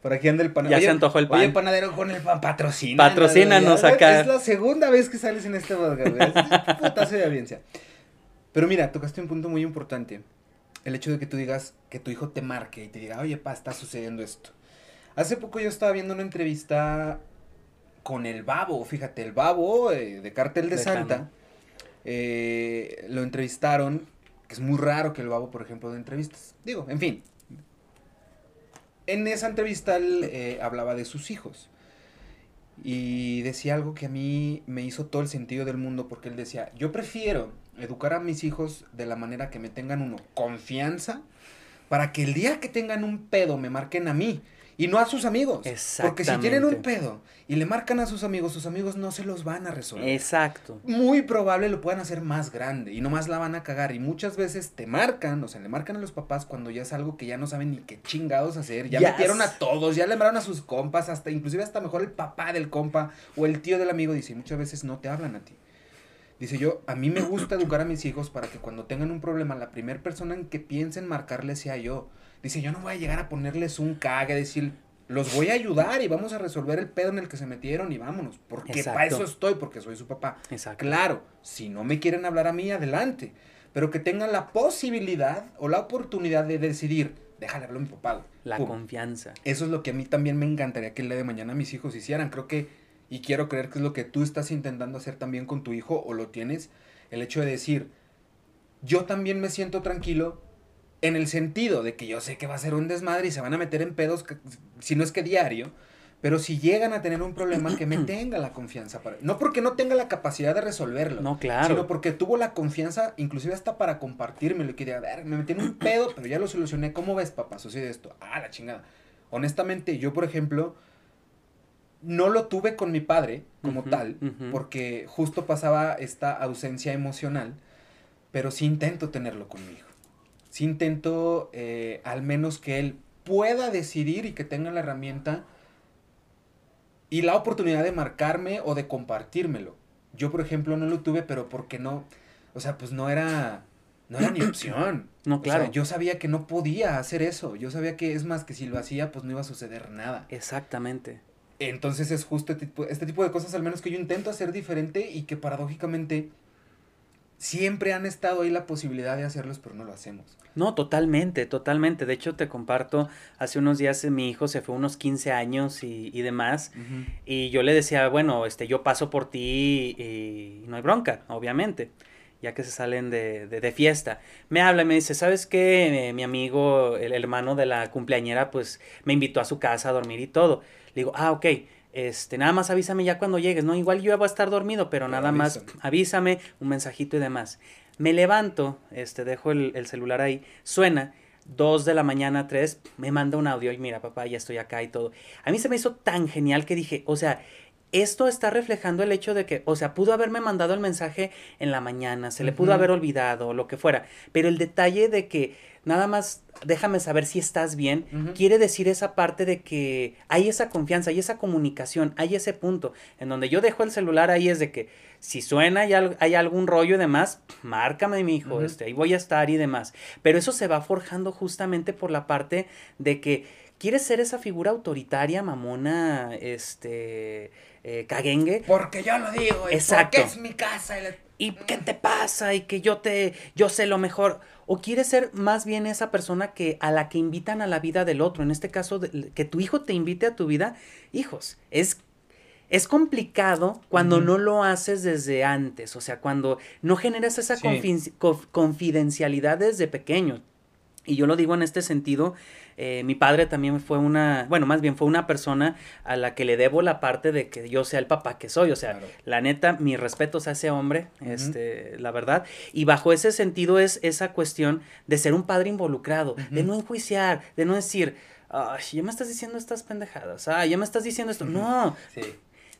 por aquí anda el panadero. Ya se antojó el pan. Oye, panadero con el pan, patrocina. Patrocínanos acá. Es la segunda vez que sales en este podcast. Es putazo de audiencia. Pero mira, tocaste un punto muy importante. el hecho de que tú digas, que tu hijo te marque y te diga, oye, pa, está sucediendo esto. Hace poco yo estaba viendo una entrevista con el Babo, fíjate, el Babo eh, de Cartel de, Santa. Eh, lo entrevistaron, es muy raro que el Babo, por ejemplo, de entrevistas. Digo, en fin. En esa entrevista él eh, hablaba de sus hijos. Y decía algo que a mí me hizo todo el sentido del mundo porque él decía, yo prefiero educar a mis hijos de la manera que me tengan uno confianza para que el día que tengan un pedo me marquen a mí y no a sus amigos. Porque si tienen un pedo y le marcan a sus amigos, sus amigos no se los van a resolver. Exacto. Muy probable lo puedan hacer más grande y nomás la van a cagar. Y muchas veces te marcan, o sea, le marcan a los papás cuando ya es algo que ya no saben ni qué chingados hacer. Ya metieron a todos, ya le a sus compas, hasta inclusive hasta mejor el papá del compa o el tío del amigo dice, muchas veces no te hablan a ti. Dice yo, a mí me gusta educar a mis hijos para que cuando tengan un problema, la primera persona en que piensen marcarles sea yo. Dice, yo no voy a llegar a ponerles un cague, decir, los voy a ayudar y vamos a resolver el pedo en el que se metieron y vámonos. Porque para eso estoy, porque soy su papá. Exacto. Claro, si no me quieren hablar a mí, adelante. Pero que tengan la posibilidad o la oportunidad de decidir, déjale hablar a mi papá. La confianza. Eso es lo que a mí también me encantaría que el día de mañana mis hijos hicieran. Creo que, y quiero creer que es lo que tú estás intentando hacer también con tu hijo o lo tienes, el hecho de decir, yo también me siento tranquilo en el sentido de que yo sé que va a ser un desmadre y se van a meter en pedos, si no es que diario, pero si llegan a tener un problema, que me *clears throat* tenga la confianza. Para, no porque no tenga la capacidad de resolverlo. No, claro. Sino porque tuvo la confianza, inclusive hasta para compartirme Y que a ver, me metí en un pedo, pero ya lo solucioné. ¿Cómo ves, papá? Sucede esto. Ah, la chingada. Honestamente, yo, por ejemplo, no lo tuve con mi padre como tal, porque justo pasaba esta ausencia emocional, pero sí intento tenerlo con mi hijo sí intento eh, al menos que él pueda decidir y que tenga la herramienta y la oportunidad de marcarme o de compartírmelo. Yo, por ejemplo, no lo tuve, pero porque no, o sea, pues no era, no era ni *clears throat* opción. No, claro. yo sabía que no podía hacer eso. Yo sabía que es más que si lo hacía, pues no iba a suceder nada. Exactamente. Entonces es justo este tipo, este tipo de cosas, al menos que yo intento hacer diferente y que paradójicamente siempre han estado ahí la posibilidad de hacerlos, pero no lo hacemos. No, totalmente, totalmente. De hecho, te comparto, hace unos días mi hijo se fue unos 15 años y, y demás, y yo le decía, bueno, este, yo paso por ti y, no hay bronca, obviamente, ya que se salen de, de, fiesta. Me habla y me dice, ¿sabes qué? Eh, mi amigo, el hermano de la cumpleañera, pues me invitó a su casa a dormir y todo. Le digo, ah, ok este, nada más avísame ya cuando llegues, ¿no? Igual yo ya voy a estar dormido, pero, nada más avísame, un mensajito y demás. Me levanto, este, dejo el, celular ahí, suena, dos de la mañana, tres, me manda un audio y mira, papá, ya estoy acá y todo. A mí se me hizo tan genial que dije, o sea, esto está reflejando el hecho de que, o sea, pudo haberme mandado el mensaje en la mañana, se le pudo haber olvidado, lo que fuera, pero el detalle de que nada más déjame saber si estás bien, quiere decir esa parte de que hay esa confianza, hay esa comunicación, hay ese punto en donde yo dejo el celular ahí es de que si suena y hay, algún rollo y demás, márcame mi hijo, este, ahí voy a estar y demás. Pero eso se va forjando justamente por la parte de que quieres ser esa figura autoritaria, mamona, este, eh, caguengue. Porque yo lo digo, Exacto. porque es mi casa. ¿Y qué te pasa? Y que yo te, yo sé lo mejor. O quieres ser más bien esa persona que a la que invitan a la vida del otro. En este caso, que tu hijo te invite a tu vida. Hijos, es es complicado cuando no lo haces desde antes, o sea, cuando no generas esa confidencialidad desde pequeño. Y yo lo digo en este sentido, eh, mi padre también fue una, bueno, más bien fue una persona a la que le debo la parte de que yo sea el papá que soy, o sea, la neta, mi respeto a ese hombre, este, la verdad, y bajo ese sentido es esa cuestión de ser un padre involucrado, de no enjuiciar, de no decir, ay, ya me estás diciendo estas pendejadas, ay, ya me estás diciendo esto, no, sí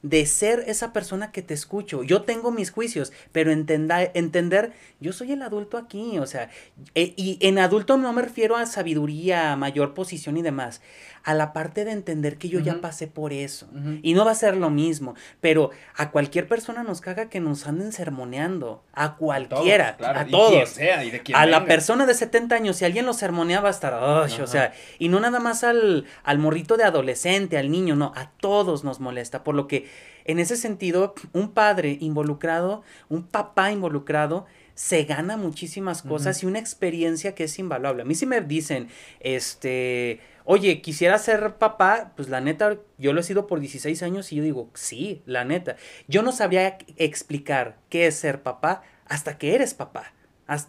de ser esa persona que te escucho. Yo tengo mis juicios, pero entender, yo soy el adulto aquí, o sea, eh, y en adulto no me refiero a sabiduría, a mayor posición y demás, a la parte de entender que yo ya pasé por eso. Y no va a ser lo mismo, pero a cualquier persona nos caga que nos anden sermoneando, a cualquiera, a todos. sea, y de a la persona de 70 años, si alguien lo sermonea va a estar, o sea, y no nada más al, al morrito de adolescente, al niño, no, a todos nos molesta, por lo que en ese sentido, un padre involucrado, un papá involucrado, se gana muchísimas cosas y una experiencia que es invaluable. A mí sí me dicen, este, oye, quisiera ser papá, pues la neta, yo lo he sido por 16 años y yo digo, sí, la neta. Yo no sabría explicar qué es ser papá hasta que eres papá.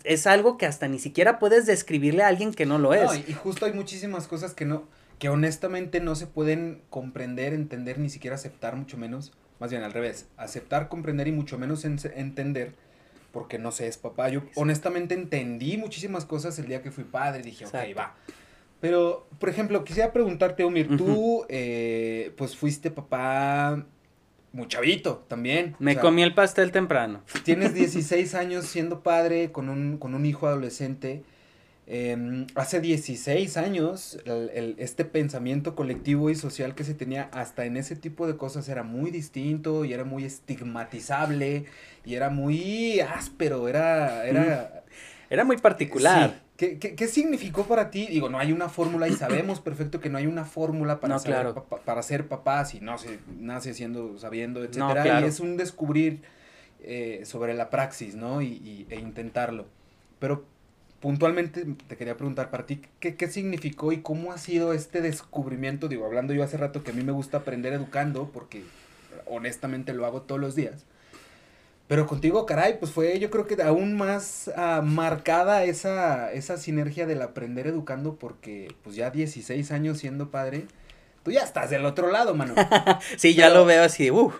Es algo que hasta ni siquiera puedes describirle a alguien que no lo es. y justo hay muchísimas cosas que no, que honestamente no se pueden comprender, entender, ni siquiera aceptar, mucho menos, más bien al revés, aceptar, comprender y mucho menos entender, porque no sé, es papá. Yo honestamente entendí muchísimas cosas el día que fui padre, dije, ok, va. Pero, por ejemplo, quisiera preguntarte, Omir, tú, eh, pues fuiste papá muy chavito también. Me comí el pastel temprano. Tienes *laughs* 16 años siendo padre con un, con un hijo adolescente. Em, hace 16 años, el, este pensamiento colectivo y social que se tenía hasta en ese tipo de cosas era muy distinto y era muy estigmatizable y era muy áspero, era... Era, era muy particular. ¿Qué, qué, significó para ti? Digo, no hay una fórmula y sabemos *coughs* perfecto que no hay una fórmula para, ser, para ser papá si no se nace siendo, sabiendo, etcétera. Y es un descubrir eh, sobre la praxis, ¿no? Y, e intentarlo. Pero puntualmente te quería preguntar para ti, ¿qué, ¿qué significó y cómo ha sido este descubrimiento? Digo, hablando yo hace rato que a mí me gusta aprender educando, porque honestamente lo hago todos los días. Pero contigo, caray, pues fue yo creo que aún más ah, marcada esa, esa sinergia del aprender educando porque pues ya 16 años siendo padre, tú ya estás del otro lado, mano. *laughs* sí, ya lo veo así, uh.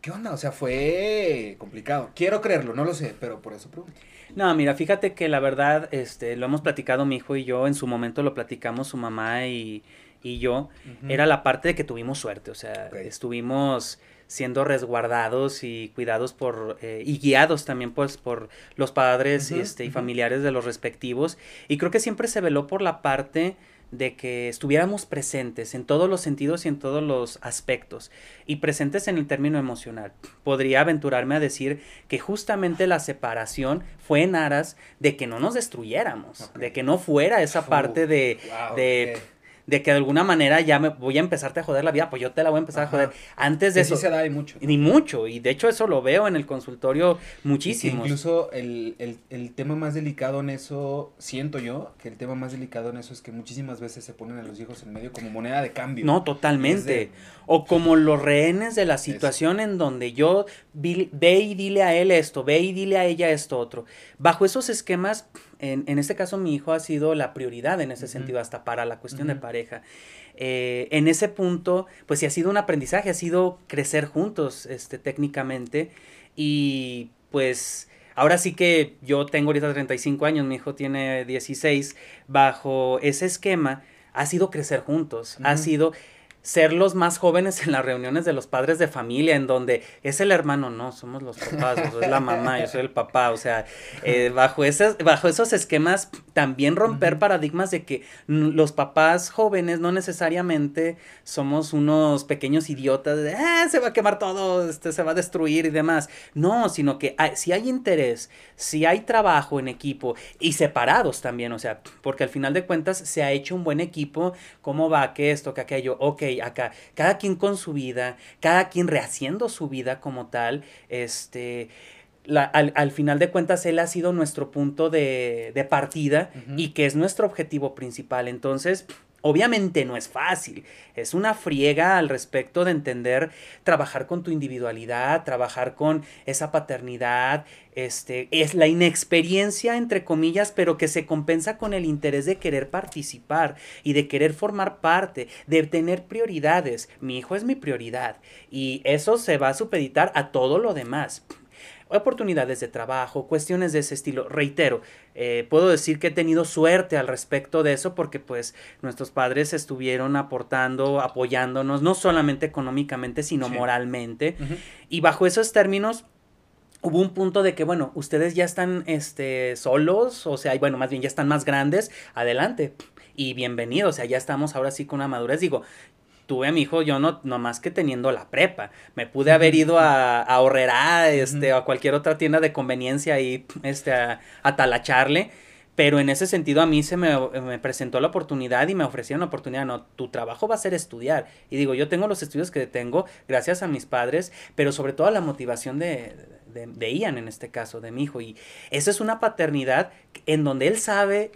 ¿Qué onda? O sea, fue complicado. Quiero creerlo, no lo sé, pero por eso pregunto. No, mira, fíjate que la verdad, este, lo hemos platicado mi hijo y yo, en su momento lo platicamos su mamá y, y yo, era la parte de que tuvimos suerte, o sea, estuvimos siendo resguardados y cuidados por eh, y guiados también pues por los padres este, y familiares de los respectivos y creo que siempre se veló por la parte de que estuviéramos presentes en todos los sentidos y en todos los aspectos y presentes en el término emocional. Podría aventurarme a decir que justamente la separación fue en aras de que no nos destruyéramos, de que no fuera esa parte de, de de que de alguna manera ya me voy a empezarte a joder la vida, pues yo te la voy a empezar a joder. Antes de eso. Sí se da y mucho. Ni mucho. Y de hecho eso lo veo en el consultorio muchísimo. Incluso el, el, el, tema más delicado en eso, siento yo, que el tema más delicado en eso es que muchísimas veces se ponen a los hijos en medio como moneda de cambio. No, totalmente. O como los rehenes de la situación en donde yo ve y dile a él esto, ve y dile a ella esto otro. Bajo esos esquemas en, en, este caso mi hijo ha sido la prioridad en ese sentido, hasta para la cuestión de pareja. Eh, en ese punto, pues sí ha sido un aprendizaje, ha sido crecer juntos, este, técnicamente, y pues ahora sí que yo tengo ahorita 35 años, mi hijo tiene 16, bajo ese esquema, ha sido crecer juntos, ha sido ser los más jóvenes en las reuniones de los padres de familia, en donde es el hermano, no, somos los papás, es la mamá, yo soy el papá, o sea, eh, bajo, esos, bajo esos esquemas también romper paradigmas de que los papás jóvenes no necesariamente somos unos pequeños idiotas de, ah, se va a quemar todo, este, se va a destruir y demás, no, sino que si hay interés, si hay trabajo en equipo y separados también, o sea, porque al final de cuentas se ha hecho un buen equipo, cómo va, que esto, que aquello, ok, acá, cada quien con su vida, cada quien rehaciendo su vida como tal, este, al, final de cuentas él ha sido nuestro punto de, de partida y que es nuestro objetivo principal. Entonces, Obviamente no es fácil, es una friega al respecto de entender trabajar con tu individualidad, trabajar con esa paternidad, este, es la inexperiencia entre comillas, pero que se compensa con el interés de querer participar y de querer formar parte, de tener prioridades. Mi hijo es mi prioridad y eso se va a supeditar a todo lo demás oportunidades de trabajo, cuestiones de ese estilo. Reitero, eh, puedo decir que he tenido suerte al respecto de eso porque pues nuestros padres estuvieron aportando, apoyándonos, no solamente económicamente, sino moralmente. Y bajo esos términos, hubo un punto de que, bueno, ustedes ya están este, solos, o sea, bueno, más bien ya están más grandes, adelante. Y bienvenidos, o sea, ya estamos ahora sí con una madurez. Digo, tuve a mi hijo yo no, más que teniendo la prepa. Me pude haber ido a, a Horrera, este, a cualquier otra tienda de conveniencia y *clears throat* este, a, talacharle. Pero en ese sentido a mí se me, me, presentó la oportunidad y me ofrecieron la oportunidad, no, tu trabajo va a ser estudiar. Y digo, yo tengo los estudios que tengo gracias a mis padres, pero sobre todo a la motivación de, de, Ian en este caso, de mi hijo. Y esa es una paternidad en donde él sabe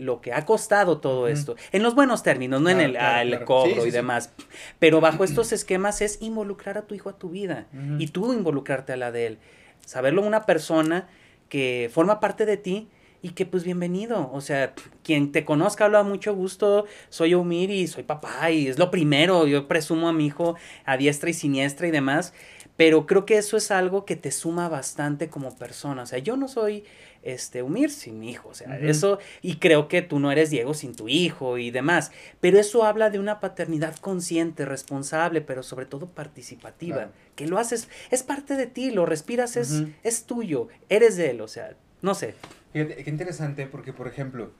lo que ha costado todo esto. En los buenos términos, no en el, ah, cobro y demás. Pero bajo *clears throat* estos esquemas es involucrar a tu hijo a tu vida. Y tú involucrarte a la de él. Saberlo una persona que forma parte de ti y que pues bienvenido, o sea, quien te conozca habla mucho gusto, soy Omir y soy papá y es lo primero, yo presumo a mi hijo a diestra y siniestra y demás, pero creo que eso es algo que te suma bastante como persona, o sea, yo no soy este Umir sin mi hijo, o sea, eso y creo que tú no eres Diego sin tu hijo y demás, pero eso habla de una paternidad consciente, responsable, pero sobre todo participativa, que lo haces, es parte de ti, lo respiras, es, es tuyo, eres de él, o sea, no sé. Fíjate, qué interesante, porque por ejemplo,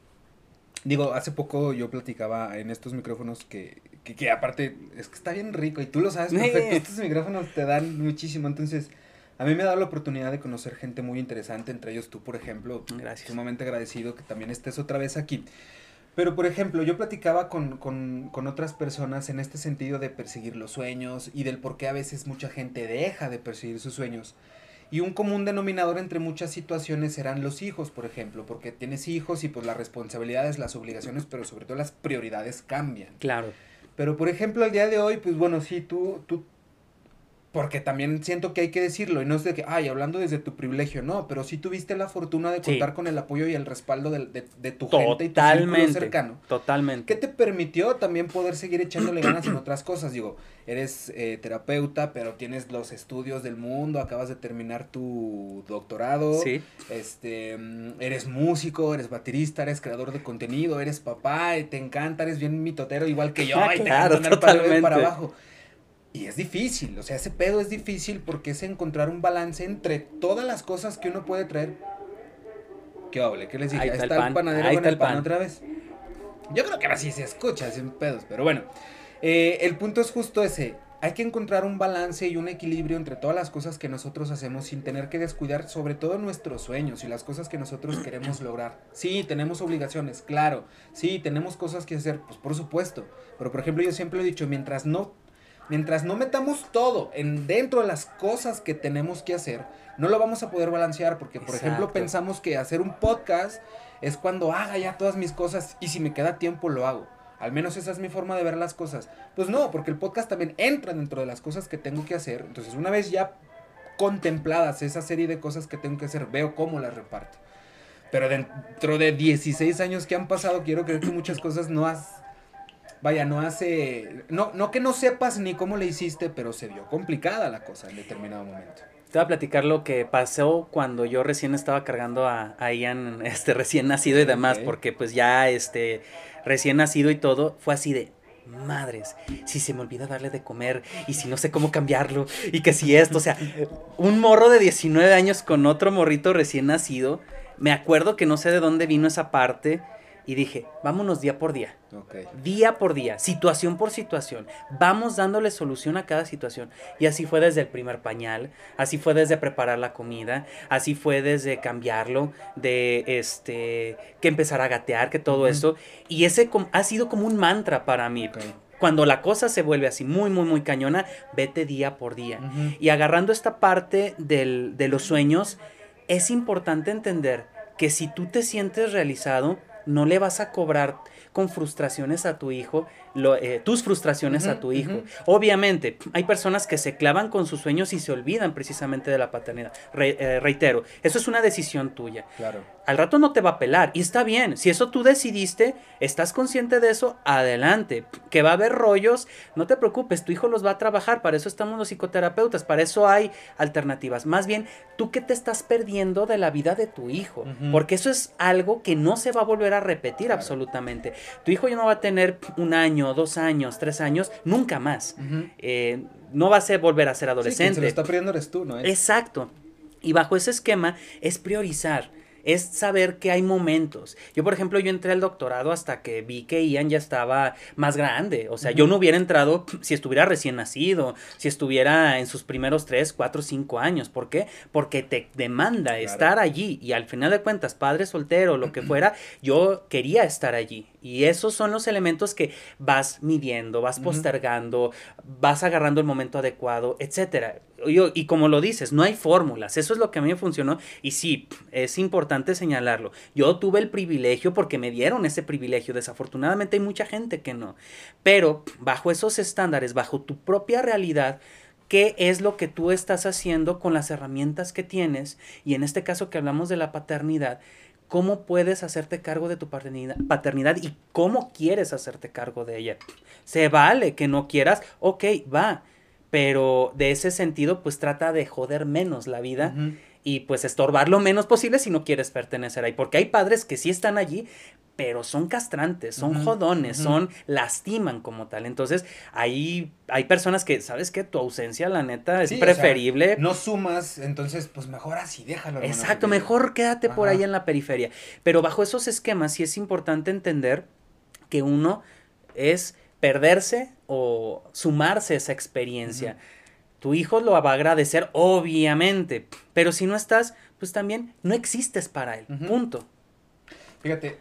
digo, hace poco yo platicaba en estos micrófonos que, que, aparte es que está bien rico y tú lo sabes *laughs* perfecto, estos micrófonos te dan muchísimo, entonces a mí me ha dado la oportunidad de conocer gente muy interesante, entre ellos tú, por ejemplo, Gracias. sumamente agradecido que también estés otra vez aquí. Pero, por ejemplo, yo platicaba con, con, con, otras personas en este sentido de perseguir los sueños y del por qué a veces mucha gente deja de perseguir sus sueños. Y un común denominador entre muchas situaciones serán los hijos, por ejemplo, porque tienes hijos y pues las responsabilidades, las obligaciones, pero sobre todo las prioridades cambian. Claro. Pero por ejemplo, al día de hoy, pues bueno, sí, tú, tú porque también siento que hay que decirlo, y no es de que, ay, hablando desde tu privilegio, no, pero sí tuviste la fortuna de contar con el apoyo y el respaldo de, de, tu gente y tu cercano. Totalmente. ¿Qué te permitió también poder seguir echándole ganas en otras cosas? Digo, eres eh, terapeuta, pero tienes los estudios del mundo, acabas de terminar tu doctorado. Sí. Este, mm, eres músico, eres baterista, eres creador de contenido, eres papá, te encanta, eres bien mitotero, igual que yo, ah, *laughs* claro, te totalmente. para abajo. Y es difícil, o sea, ese pedo es difícil porque es encontrar un balance entre todas las cosas que uno puede traer. ¿Qué hable? ¿Qué les dije? Ahí está, el, panadero Ahí con el pan. otra vez. Yo creo que ahora sí se escucha sin pedos, pero bueno. Eh, el punto es justo ese. Hay que encontrar un balance y un equilibrio entre todas las cosas que nosotros hacemos sin tener que descuidar sobre todo nuestros sueños y las cosas que nosotros *clears throat* queremos lograr. Sí, tenemos obligaciones, claro. Sí, tenemos cosas que hacer, pues por supuesto. Pero por ejemplo yo siempre he dicho, mientras no mientras no metamos todo en dentro de las cosas que tenemos que hacer, no lo vamos a poder balancear porque, por ejemplo, pensamos que hacer un podcast es cuando haga ya todas mis cosas y si me queda tiempo lo hago. Al menos esa es mi forma de ver las cosas. Pues no, porque el podcast también entra dentro de las cosas que tengo que hacer. Entonces, una vez ya contempladas esa serie de cosas que tengo que hacer, veo cómo las reparto. Pero dentro de 16 años que han pasado, quiero creer que muchas cosas no has vaya, no hace, no, no que no sepas ni cómo le hiciste, pero se vio complicada la cosa en determinado momento. Te voy a platicar lo que pasó cuando yo recién estaba cargando a, Ian, *laughs* este, recién nacido y demás, porque pues ya, este, recién nacido y todo, fue así de, madres, si se me olvida darle de comer y si no sé cómo cambiarlo y que si esto, o sea, un morro de 19 años con otro morrito recién nacido, me acuerdo que no sé de dónde vino esa parte y dije, vámonos día por día. Día por día, situación por situación. Vamos dándole solución a cada situación. Y así fue desde el primer pañal, así fue desde preparar la comida, así fue desde cambiarlo, de este, que empezar a gatear, que todo eso. Y ese ha sido como un mantra para mí. Cuando la cosa se vuelve así muy, muy, muy cañona, vete día por día. Y agarrando esta parte del, de los sueños, es importante entender que si tú te sientes realizado, no le vas a cobrar con frustraciones a tu hijo, eh, tus frustraciones a tu hijo. Obviamente, hay personas que se clavan con sus sueños y se olvidan precisamente de la paternidad. Eh, reitero, eso es una decisión tuya. Claro. Al rato no te va a pelar y está bien. Si eso tú decidiste, estás consciente de eso, adelante. Que va a haber rollos, no te preocupes, tu hijo los va a trabajar. Para eso estamos los psicoterapeutas, para eso hay alternativas. Más bien, tú que te estás perdiendo de la vida de tu hijo, porque eso es algo que no se va a volver a repetir absolutamente. Tu hijo ya no va a tener un año, dos años, tres años, nunca más. Eh, no va a ser volver a ser adolescente. Sí, se lo está perdiendo eres tú, ¿no? Exacto. Y bajo ese esquema es priorizar. es saber que hay momentos. Yo, por ejemplo, yo entré al doctorado hasta que vi que Ian ya estaba más grande. O sea, yo no hubiera entrado *clears throat* si estuviera recién nacido, si estuviera en sus primeros 3, 4, 5 años. ¿Por qué? Porque te demanda estar allí. Y al final de cuentas, padre soltero, lo que *clears throat* fuera, yo quería estar allí. Y esos son los elementos que vas midiendo, vas postergando, vas agarrando el momento adecuado, etcétera. Y, como lo dices, no hay fórmulas. Eso es lo que a mí me funcionó. Y sí, es importante señalarlo. Yo tuve el privilegio porque me dieron ese privilegio. Desafortunadamente hay mucha gente que no. Pero bajo esos estándares, bajo tu propia realidad, qué es lo que tú estás haciendo con las herramientas que tienes. Y en este caso que hablamos de la paternidad, cómo puedes hacerte cargo de tu paternidad, paternidad, y cómo quieres hacerte cargo de ella. Se vale que no quieras, ok, va, pero de ese sentido, pues trata de joder menos la vida. Y pues estorbar lo menos posible si no quieres pertenecer ahí. Porque hay padres que sí están allí, pero son castrantes, son jodones, son lastiman como tal. Entonces, ahí hay personas que, ¿sabes qué? Tu ausencia, la neta, es preferible. no sumas, entonces, pues mejor así, déjalo. Exacto, mejor quédate por ahí en la periferia. Pero bajo esos esquemas sí es importante entender que uno es perderse o sumarse a esa experiencia. Tu hijo lo va a agradecer, obviamente, pero si no estás, pues también no existes para él. Punto. Fíjate,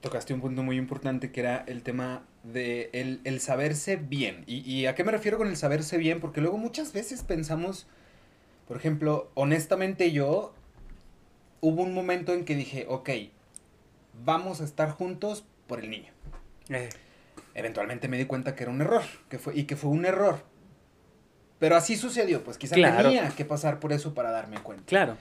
tocaste un punto muy importante que era el tema de el, saberse bien. Y, ¿Y a qué me refiero con el saberse bien? Porque luego muchas veces pensamos, por ejemplo, honestamente yo, hubo un momento en que dije, ok, vamos a estar juntos por el niño. Eh eventualmente me di cuenta que era un error, que fue, y que fue un error. Pero así sucedió, pues quizá tenía que pasar por eso para darme cuenta. Claro.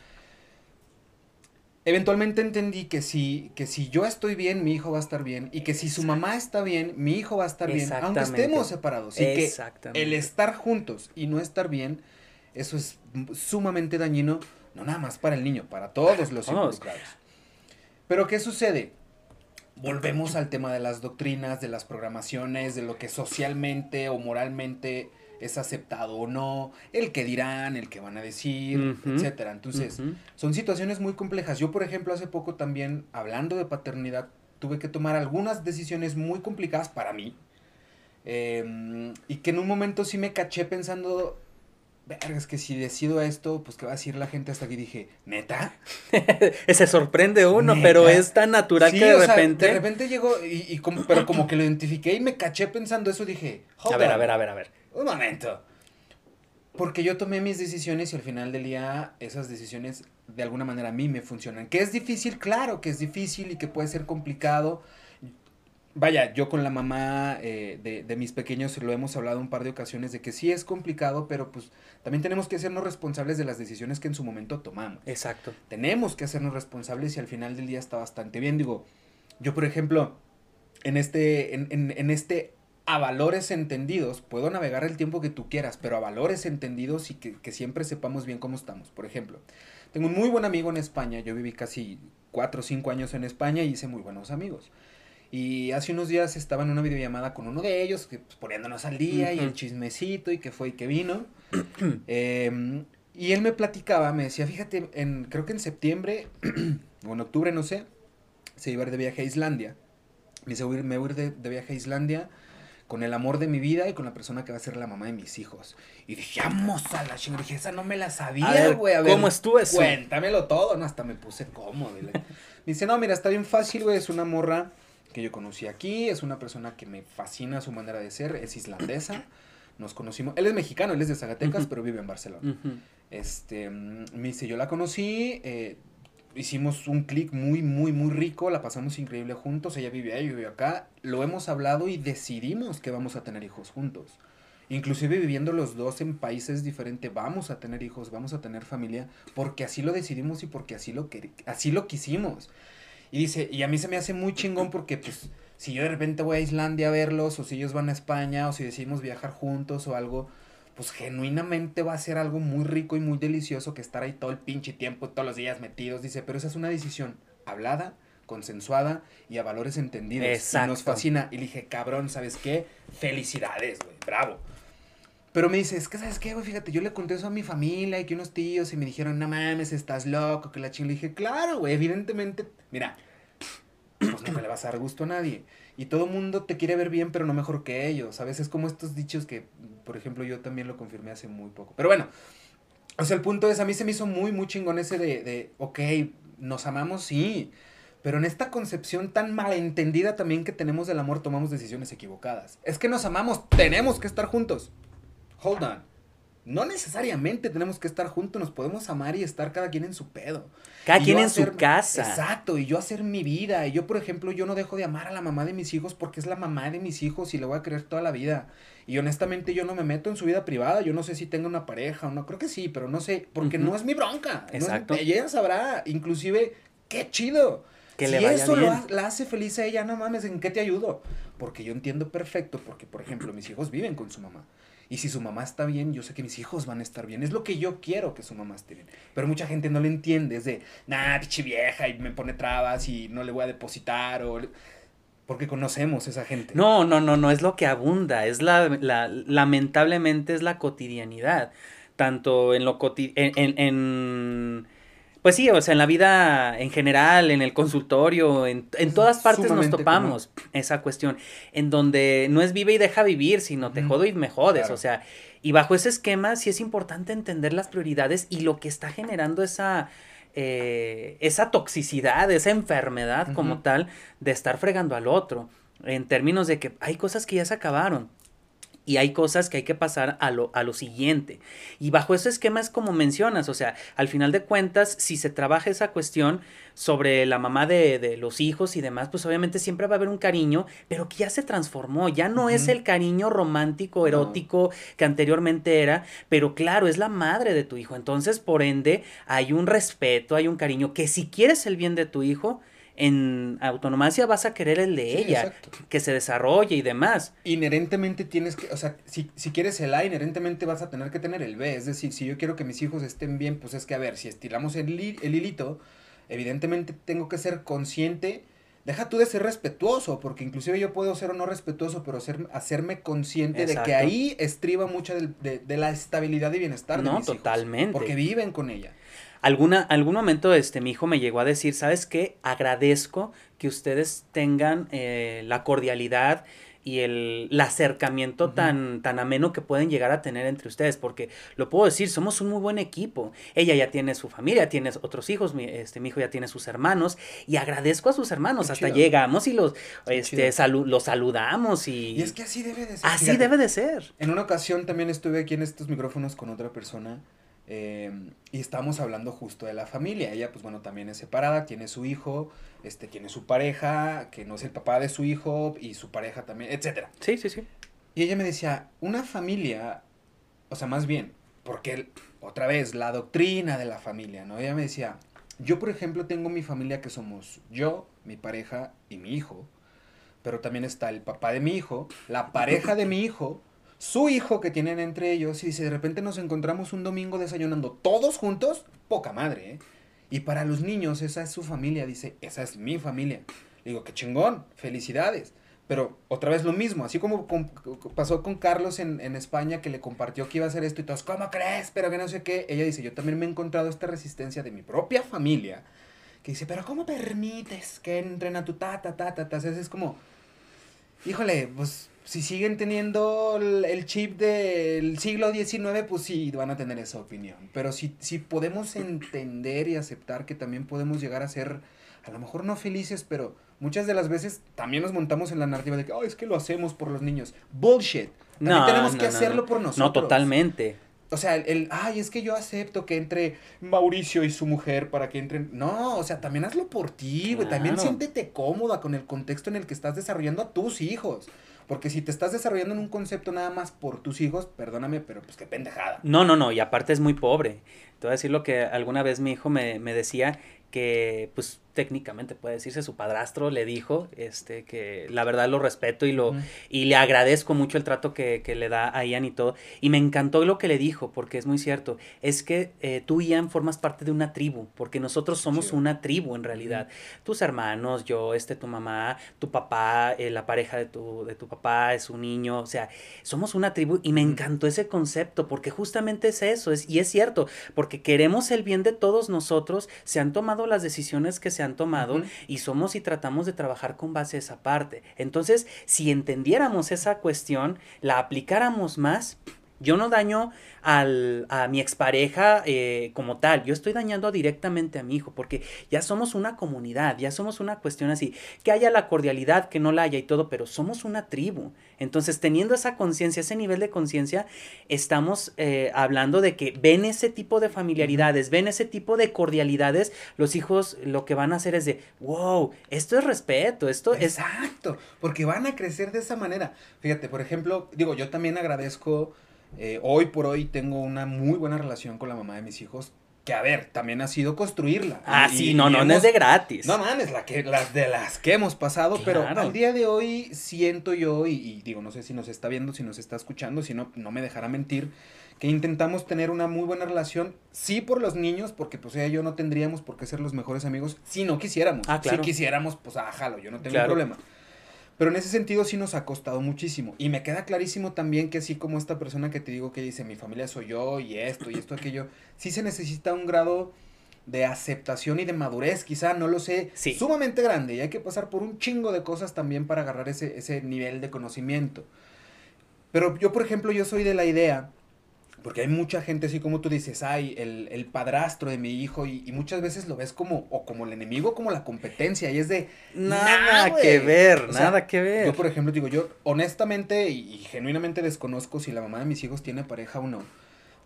Eventualmente entendí que si, que si yo estoy bien, mi hijo va a estar bien. Y que si su mamá está bien, mi hijo va a estar bien. Aunque estemos separados. Y que el estar juntos y no estar bien, eso es sumamente dañino, no nada más para el niño, para todos los involucrados. Pero ¿qué sucede? volvemos al tema de las doctrinas, de las programaciones, de lo que socialmente o moralmente es aceptado o no, el que dirán, el que van a decir, etcétera. Entonces, son situaciones muy complejas. Yo, por ejemplo, hace poco también, hablando de paternidad, tuve que tomar algunas decisiones muy complicadas para mí. Em, y que en un momento sí me caché pensando, es que si decido esto, pues qué va a decir la gente hasta aquí dije, ¿neta? *laughs* Se sorprende uno, pero es tan natural que de repente. de repente llegó, y, como, pero como que lo identifiqué y me caché pensando eso, dije, a ver, a ver, a ver, a ver. Un momento. Porque yo tomé mis decisiones y al final del día esas decisiones de alguna manera a mí me funcionan. Que es difícil, claro que es difícil y que puede ser complicado vaya, yo con la mamá eh, de, de, mis pequeños lo hemos hablado un par de ocasiones de que sí es complicado, pero pues también tenemos que hacernos responsables de las decisiones que en su momento tomamos. Exacto. Tenemos que hacernos responsables y al final del día está bastante bien. Digo, yo por ejemplo, en este, en, en, en este a valores entendidos, puedo navegar el tiempo que tú quieras, pero a valores entendidos y que, que siempre sepamos bien cómo estamos. Por ejemplo, tengo un muy buen amigo en España, yo viví casi cuatro o cinco años en España y hice muy buenos amigos. Y hace unos días estaba en una videollamada con uno de ellos, que, pues, poniéndonos al día y el chismecito y que fue y que vino. *clears throat* Em, y él me platicaba, me decía, fíjate, en, creo que en septiembre *clears throat* o en octubre, no sé, se iba a ir de viaje a Islandia. Me dice, me voy a ir de, viaje a Islandia con el amor de mi vida y con la persona que va a ser la mamá de mis hijos. Y dije, vamos a la chingada. Dije, esa no me la sabía, güey. A ver, ¿cómo estuvo eso? Cuéntamelo todo. No, hasta me puse cómodo. me dice, no, mira, está bien fácil, güey. Es una morra que yo conocí aquí, es una persona que me fascina su manera de ser, es islandesa. Nos conocimos, él es mexicano, él es de Zacatecas, pero vive en Barcelona. Este, me dice, yo la conocí, eh, hicimos un clic muy, muy, muy rico, la pasamos increíble juntos, ella vive ahí, yo acá, lo hemos hablado y decidimos que vamos a tener hijos juntos. Inclusive viviendo los dos en países diferentes, vamos a tener hijos, vamos a tener familia, porque así lo decidimos y porque así lo, así lo quisimos. Y dice, y a mí se me hace muy chingón porque pues si yo de repente voy a Islandia a verlos o si ellos van a España o si decidimos viajar juntos o algo, pues genuinamente va a ser algo muy rico y muy delicioso que estar ahí todo el pinche tiempo, todos los días metidos. Dice, pero esa es una decisión hablada, consensuada y a valores entendidos. Exacto. Y nos fascina. Y le dije, cabrón, ¿sabes qué? Felicidades, güey, bravo. Pero me dice, es que, ¿sabes qué, güey? Fíjate, yo le conté eso a mi familia y que unos tíos y me dijeron, no mames, estás loco, que la chingada. Le dije, claro, güey, evidentemente, mira, pues no le vas a dar gusto a nadie. Y todo el mundo te quiere ver bien, pero no mejor que ellos. A veces como estos dichos que, por ejemplo, yo también lo confirmé hace muy poco. Pero bueno, o sea, el punto es, a mí se me hizo muy, muy chingón ese de, de ok, nos amamos, sí. Pero en esta concepción tan malentendida también que tenemos del amor, tomamos decisiones equivocadas. Es que nos amamos, tenemos que estar juntos hold on. No necesariamente tenemos que estar juntos, nos podemos amar y estar cada quien en su pedo. Cada quien en su casa. Exacto, y yo hacer mi vida. Y yo, por ejemplo, yo no dejo de amar a la mamá de mis hijos porque es la mamá de mis hijos y le voy a querer toda la vida. Y honestamente yo no me meto en su vida privada, yo no sé si tenga una pareja o no, creo que sí, pero no sé, porque no es mi bronca. Exacto. ella sabrá, inclusive, qué chido. Que si eso la hace feliz a ella, no mames, ¿en qué te ayudo? Porque yo entiendo perfecto, porque por ejemplo mis hijos viven con su mamá. Y si su mamá está bien, yo sé que mis hijos van a estar bien. Es lo que yo quiero que su mamá esté bien. Pero mucha gente no lo entiende. Es de, nah, pichi vieja, y me pone trabas y no le voy a depositar. O... Porque conocemos esa gente. No, no, no, no es lo que abunda. Es la, la lamentablemente es la cotidianidad. Tanto en lo cotidiano. en pues sí, o sea, en la vida en general, en el consultorio, en, todas partes nos topamos esa cuestión, en donde no es vive y deja vivir, sino te jodo y me jodes, o sea, y bajo ese esquema sí es importante entender las prioridades y lo que está generando esa, eh, esa toxicidad, esa enfermedad como tal de estar fregando al otro, en términos de que hay cosas que ya se acabaron, y hay cosas que hay que pasar a lo, a lo siguiente. Y bajo ese esquema es como mencionas, o sea, al final de cuentas, si se trabaja esa cuestión sobre la mamá de, de los hijos y demás, pues obviamente siempre va a haber un cariño, pero que ya se transformó, ya no es el cariño romántico, erótico que anteriormente era, pero claro, es la madre de tu hijo. Entonces, por ende, hay un respeto, hay un cariño, que si quieres el bien de tu hijo, en autonomacia vas a querer el de ella, que se desarrolle y demás. Inherentemente tienes que, o sea, si, si, quieres el A, inherentemente vas a tener que tener el B. Es decir, si yo quiero que mis hijos estén bien, pues es que, a ver, si estiramos el, el hilito, evidentemente tengo que ser consciente. Deja tú de ser respetuoso, porque inclusive yo puedo ser o no respetuoso, pero ser, hacerme consciente de que ahí estriba mucha de, de, la estabilidad y bienestar no, de mis totalmente. porque viven con ella. Alguna, algún momento este, mi hijo me llegó a decir, ¿sabes qué? Agradezco que ustedes tengan eh, la cordialidad y el, acercamiento tan, tan ameno que pueden llegar a tener entre ustedes, porque lo puedo decir, somos un muy buen equipo. Ella ya tiene su familia, tiene otros hijos, mi, este, mi hijo ya tiene sus hermanos, y agradezco a sus hermanos, hasta llegamos y los, este, los saludamos y... Y es que así debe de ser. Así debe de ser. En una ocasión también estuve aquí en estos micrófonos con otra persona Em, y estamos hablando justo de la familia. Ella, pues bueno, también es separada, tiene su hijo, este, tiene su pareja, que no es el papá de su hijo, y su pareja también, etcétera. Sí, sí, sí. Y ella me decía, una familia, o sea, más bien, porque otra vez, la doctrina de la familia, ¿no? Ella me decía, yo por ejemplo tengo mi familia que somos yo, mi pareja y mi hijo, pero también está el papá de mi hijo, la pareja de mi hijo, su hijo que tienen entre ellos y si de repente nos encontramos un domingo desayunando todos juntos, poca madre, ¿eh? Y para los niños esa es su familia, dice, esa es mi familia. Digo, qué chingón, felicidades. Pero otra vez lo mismo, así como pasó con Carlos en, en, España que le compartió que iba a hacer esto y todos, ¿cómo crees? Pero que no sé qué. Ella dice, yo también me he encontrado esta resistencia de mi propia familia. Que dice, pero ¿cómo permites que entren a tu tata, tata, tata? Es como, híjole, pues si siguen teniendo el, chip del siglo XIX, pues sí, van a tener esa opinión. Pero si, si podemos entender y aceptar que también podemos llegar a ser, a lo mejor no felices, pero muchas de las veces también nos montamos en la narrativa de que, oh, es que lo hacemos por los niños. Bullshit. También tenemos que hacerlo por nosotros. No, totalmente. O sea, el, ay, es que yo acepto que entre Mauricio y su mujer para que entren. No, o sea, también hazlo por ti, güey. También siéntete cómoda con el contexto en el que estás desarrollando a tus hijos. Porque si te estás desarrollando en un concepto nada más por tus hijos, perdóname, pero pues qué pendejada. No, no, no, y aparte es muy pobre. Te voy a decir lo que alguna vez mi hijo me, me decía, que pues técnicamente puede decirse, su padrastro le dijo, este, que la verdad lo respeto y lo, y le agradezco mucho el trato que, que, le da a Ian y todo. Y me encantó lo que le dijo, porque es muy cierto, es que eh, tú, Ian, formas parte de una tribu, porque nosotros somos una tribu en realidad. Tus hermanos, yo, este, tu mamá, tu papá, eh, la pareja de tu, de tu papá, es un niño, o sea, somos una tribu y me encantó ese concepto, porque justamente es eso, es, y es cierto, porque queremos el bien de todos nosotros, se han tomado las decisiones que se han tomado y somos y tratamos de trabajar con base a esa parte. Entonces, si entendiéramos esa cuestión, la aplicáramos más, yo no daño al, a mi expareja eh, como tal, yo estoy dañando directamente a mi hijo, porque ya somos una comunidad, ya somos una cuestión así, que haya la cordialidad, que no la haya y todo, pero somos una tribu. Entonces, teniendo esa conciencia, ese nivel de conciencia, estamos eh, hablando de que ven ese tipo de familiaridades, ven ese tipo de cordialidades, los hijos lo que van a hacer es de, wow, esto es respeto, esto es... Exacto, porque van a crecer de esa manera. Fíjate, por ejemplo, digo, yo también agradezco eh, hoy por hoy tengo una muy buena relación con la mamá de mis hijos. Que a ver, también ha sido construirla. Ah, sí, no, no, no es de gratis. No mames, la que, las de las que hemos pasado, pero al día de hoy siento yo, y, digo, no sé si nos está viendo, si nos está escuchando, si no, no me dejará mentir, que intentamos tener una muy buena relación, sí por los niños, porque pues ella y yo no tendríamos por qué ser los mejores amigos si no quisiéramos. Ah, claro. Si quisiéramos, pues ah, jalo, yo no tengo problema. Pero en ese sentido sí nos ha costado muchísimo. Y me queda clarísimo también que así como esta persona que te digo que dice, mi familia soy yo y esto y esto, aquello, sí se necesita un grado de aceptación y de madurez, quizá, no lo sé, sumamente grande. Y hay que pasar por un chingo de cosas también para agarrar ese, ese nivel de conocimiento. Pero yo, por ejemplo, yo soy de la idea porque hay mucha gente, así como tú dices, ay, el, padrastro de mi hijo, y, muchas veces lo ves como, o como el enemigo, como la competencia, y es de... Nada que ver, nada que ver. Yo, por ejemplo, digo, yo honestamente y, genuinamente desconozco si la mamá de mis hijos tiene pareja o no,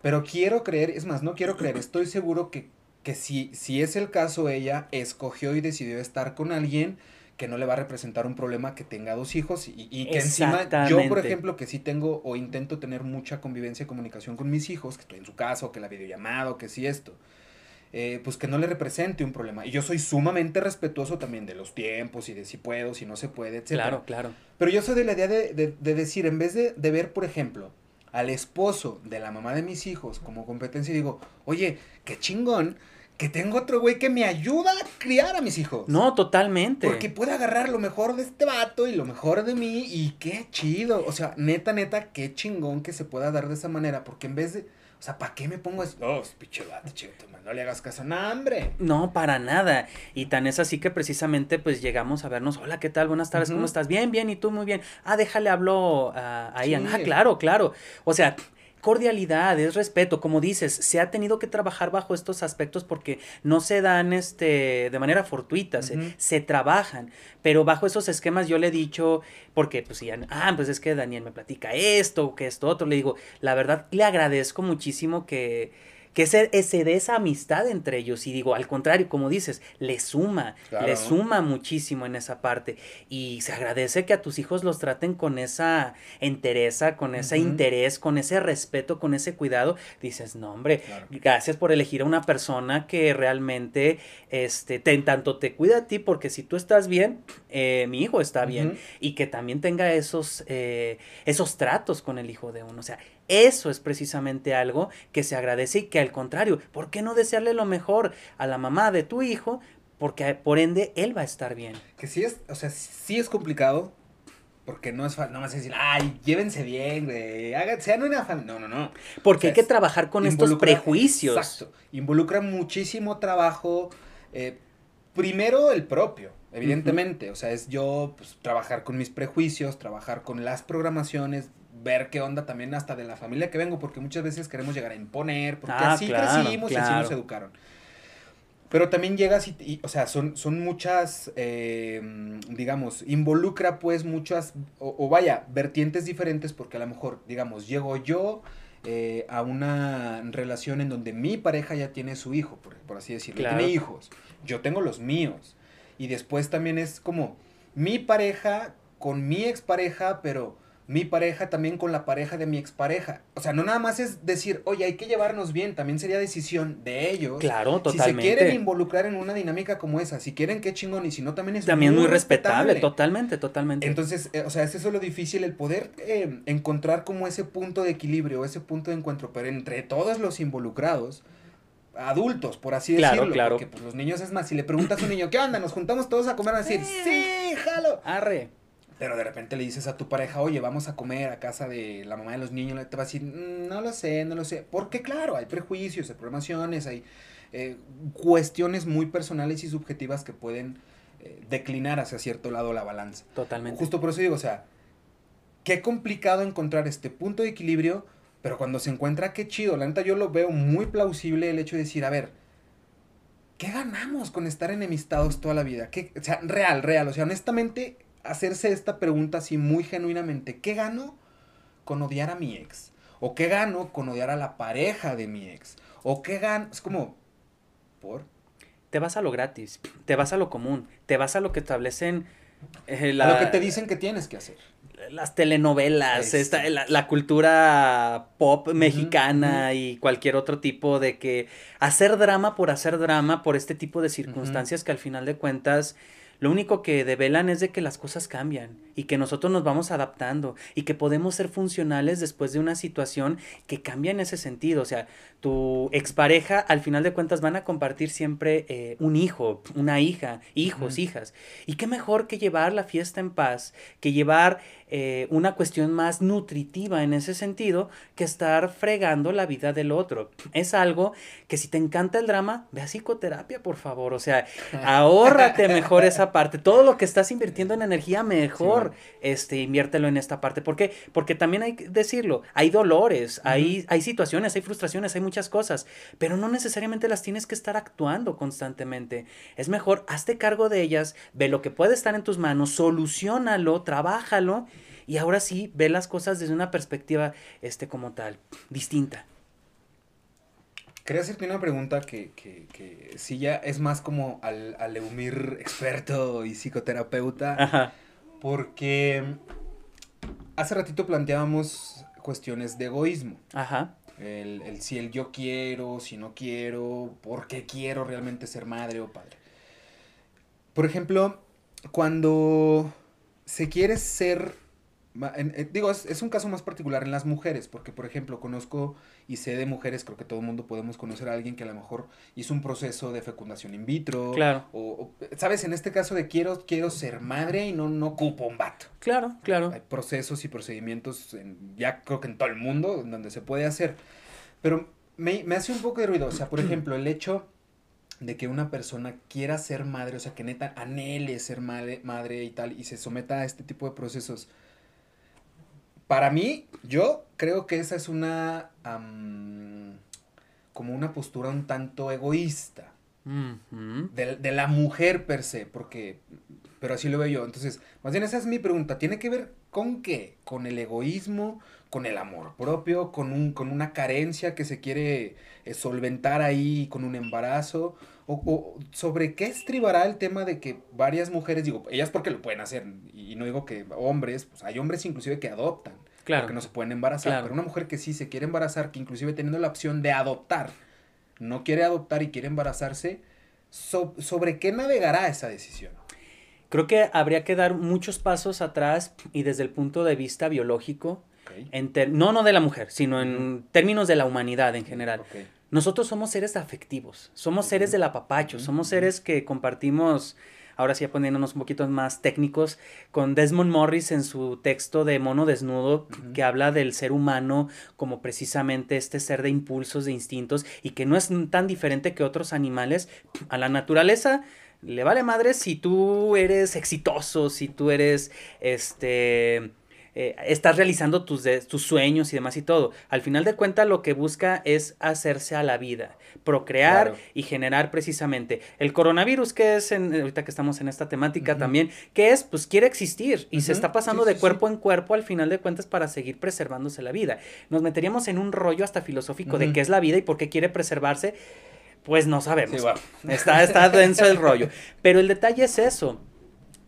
pero quiero creer, es más, no quiero creer, estoy seguro que, que si, si es el caso, ella escogió y decidió estar con alguien que no le va a representar un problema que tenga dos hijos y, que encima yo, por ejemplo, que sí tengo o intento tener mucha convivencia y comunicación con mis hijos, que estoy en su casa, o que la videollamada, o que sí esto, eh, pues que no le represente un problema. Y yo soy sumamente respetuoso también de los tiempos y de si puedo, si no se puede, etc. Claro, claro. Pero yo soy de la idea de, decir, en vez de, de ver, por ejemplo, al esposo de la mamá de mis hijos como competencia, digo, oye, qué chingón que tengo otro güey que me ayuda a criar a mis hijos. No, totalmente. Porque puede agarrar lo mejor de este vato y lo mejor de mí y qué chido. O sea, neta, neta, qué chingón que se pueda dar de esa manera. Porque en vez de, o sea, ¿para qué me pongo así? Oh, pinche vato, chido, no le hagas caso a hambre. No, para nada. Y tan es así que precisamente pues llegamos a vernos, hola, ¿qué tal? Buenas tardes, ¿cómo estás? Bien, bien, ¿y tú? Muy bien. Ah, déjale, hablo a, Ian. Ah, claro, claro. O sea, cordialidad, es respeto, como dices, se ha tenido que trabajar bajo estos aspectos porque no se dan este de manera fortuita, se, trabajan, pero bajo esos esquemas yo le he dicho, porque pues ya, ah, pues es que Daniel me platica esto, que esto otro, le digo, la verdad le agradezco muchísimo que que se, se dé esa amistad entre ellos. Y digo, al contrario, como dices, le suma, le suma muchísimo en esa parte. Y se agradece que a tus hijos los traten con esa entereza, con ese interés, con ese respeto, con ese cuidado. Dices, no, hombre, gracias por elegir a una persona que realmente, este, tanto te cuida a ti, porque si tú estás bien, eh, mi hijo está bien. Y que también tenga esos, eh, esos tratos con el hijo de uno. O sea, eso es precisamente algo que se agradece y que al contrario, ¿por qué no desearle lo mejor a la mamá de tu hijo? Porque por ende él va a estar bien. Que sí es, o sea, sí es complicado, porque no es no vas a decir, ay, llévense bien, güey, sean una familia. No, no, no. Porque hay que trabajar con estos prejuicios. Exacto. Involucra muchísimo trabajo. Eh, primero el propio, evidentemente. O sea, es yo pues, trabajar con mis prejuicios, trabajar con las programaciones, ver qué onda también hasta de la familia que vengo, porque muchas veces queremos llegar a imponer, porque ah, así crecimos y así nos educaron. Pero también llegas y, o sea, son, son muchas, eh, digamos, involucra pues muchas, o, vaya, vertientes diferentes, porque a lo mejor, digamos, llego yo eh, a una relación en donde mi pareja ya tiene su hijo, por, así decirlo, tiene hijos, yo tengo los míos. Y después también es como mi pareja con mi expareja, pero mi pareja también con la pareja de mi expareja. O sea, no nada más es decir, oye, hay que llevarnos bien, también sería decisión de ellos. Claro, totalmente. Si se quieren involucrar en una dinámica como esa, si quieren, qué chingón, y si no, también es También muy, respetable, totalmente, totalmente. Entonces, eh, o sea, es eso lo difícil, el poder eh, encontrar como ese punto de equilibrio, ese punto de encuentro, pero entre todos los involucrados, adultos, por así decirlo. Claro. Porque pues, los niños, es más, si le preguntas a un niño, ¿qué onda? Nos juntamos todos a comer, a decir, sí, jalo. Arre. Pero de repente le dices a tu pareja, oye, vamos a comer a casa de la mamá de los niños, te va a decir, mm, no lo sé, no lo sé. Porque claro, hay prejuicios, hay programaciones, hay eh, cuestiones muy personales y subjetivas que pueden eh, declinar hacia cierto lado la balanza. Totalmente. Justo por eso digo, o sea, qué complicado encontrar este punto de equilibrio, pero cuando se encuentra, qué chido. La neta yo lo veo muy plausible el hecho de decir, a ver, ¿qué ganamos con estar enemistados toda la vida? ¿Qué, o sea, real, real. O sea, honestamente, hacerse esta pregunta así muy genuinamente. ¿Qué gano con odiar a mi ex? ¿O qué gano con odiar a la pareja de mi ex? ¿O qué gano? Es como, ¿por? Te vas a lo gratis, te vas a lo común, te vas a lo que establecen... Eh, lo que te dicen que tienes que hacer. Las telenovelas, esta, la, cultura pop mexicana y cualquier otro tipo de que hacer drama por hacer drama por este tipo de circunstancias que al final de cuentas lo único que develan es de que las cosas cambian y que nosotros nos vamos adaptando y que podemos ser funcionales después de una situación que cambia en ese sentido. O sea, tu expareja al final de cuentas van a compartir siempre eh, un hijo, una hija, hijos, hijas. Y qué mejor que llevar la fiesta en paz, que llevar eh, una cuestión más nutritiva en ese sentido que estar fregando la vida del otro. Es algo que si te encanta el drama, ve a psicoterapia, por favor. O sea, *laughs* ahórrate mejor esa parte. Todo lo que estás invirtiendo en energía, mejor este, inviértelo en esta parte. ¿Por qué? Porque también hay que decirlo, hay dolores, hay, hay situaciones, hay frustraciones, hay muchas cosas, pero no necesariamente las tienes que estar actuando constantemente. Es mejor, hazte cargo de ellas, ve lo que puede estar en tus manos, solucionalo, trabájalo y ahora sí ve las cosas desde una perspectiva este, como tal, distinta. Quería hacerte una pregunta que, que, que sí ya es más como al, al Eumir experto y psicoterapeuta. Ajá. Porque hace ratito planteábamos cuestiones de egoísmo. Ajá. El, el, si el yo quiero, si no quiero, por qué quiero realmente ser madre o padre. Por ejemplo, cuando se quiere ser digo, es, un caso más particular en las mujeres, porque por ejemplo conozco y sé de mujeres, creo que todo el mundo podemos conocer a alguien que a lo mejor hizo un proceso de fecundación in vitro. Claro. O, sabes, en este caso de quiero, quiero ser madre y no, no ocupo un vato. Claro, claro. Hay procesos y procedimientos ya creo que en todo el mundo donde se puede hacer. Pero me, me hace un poco de ruido, o sea, por *clears throat* ejemplo, el hecho de que una persona quiera ser madre, o sea, que neta anhele ser madre, madre y tal, y se someta a este tipo de procesos para mí, yo creo que esa es una. como una postura un tanto egoísta. de, la mujer per se, porque. Pero así lo veo yo. Entonces, más bien esa es mi pregunta. ¿Tiene que ver con qué? ¿Con el egoísmo? ¿Con el amor propio? ¿Con, un, con una carencia que se quiere eh, solventar ahí con un embarazo? O, sobre qué estribará el tema de que varias mujeres, digo, ellas porque lo pueden hacer, y no digo que hombres, pues hay hombres inclusive que adoptan, claro. porque no se pueden embarazar, pero una mujer que sí se quiere embarazar, que inclusive teniendo la opción de adoptar, no quiere adoptar y quiere embarazarse, ¿sobre qué navegará esa decisión? Creo que habría que dar muchos pasos atrás y desde el punto de vista biológico, no, no de la mujer, sino en términos de la humanidad en general. Nosotros somos seres afectivos, somos seres del apapacho, somos seres que compartimos, ahora sí poniéndonos un poquito más técnicos, con Desmond Morris en su texto de Mono Desnudo, que habla del ser humano como precisamente este ser de impulsos, de instintos, y que no es tan diferente que otros animales. A la naturaleza le vale madre si tú eres exitoso, si tú eres este eh, estás realizando tus, tus sueños y demás y todo. Al final de cuentas lo que busca es hacerse a la vida, procrear y generar precisamente. El coronavirus, que es, en, ahorita que estamos en esta temática también, que es, pues quiere existir y se está pasando de cuerpo en cuerpo al final de cuentas para seguir preservándose la vida. Nos meteríamos en un rollo hasta filosófico de qué es la vida y por qué quiere preservarse. Pues no sabemos. está, está denso el rollo. Pero el detalle es eso.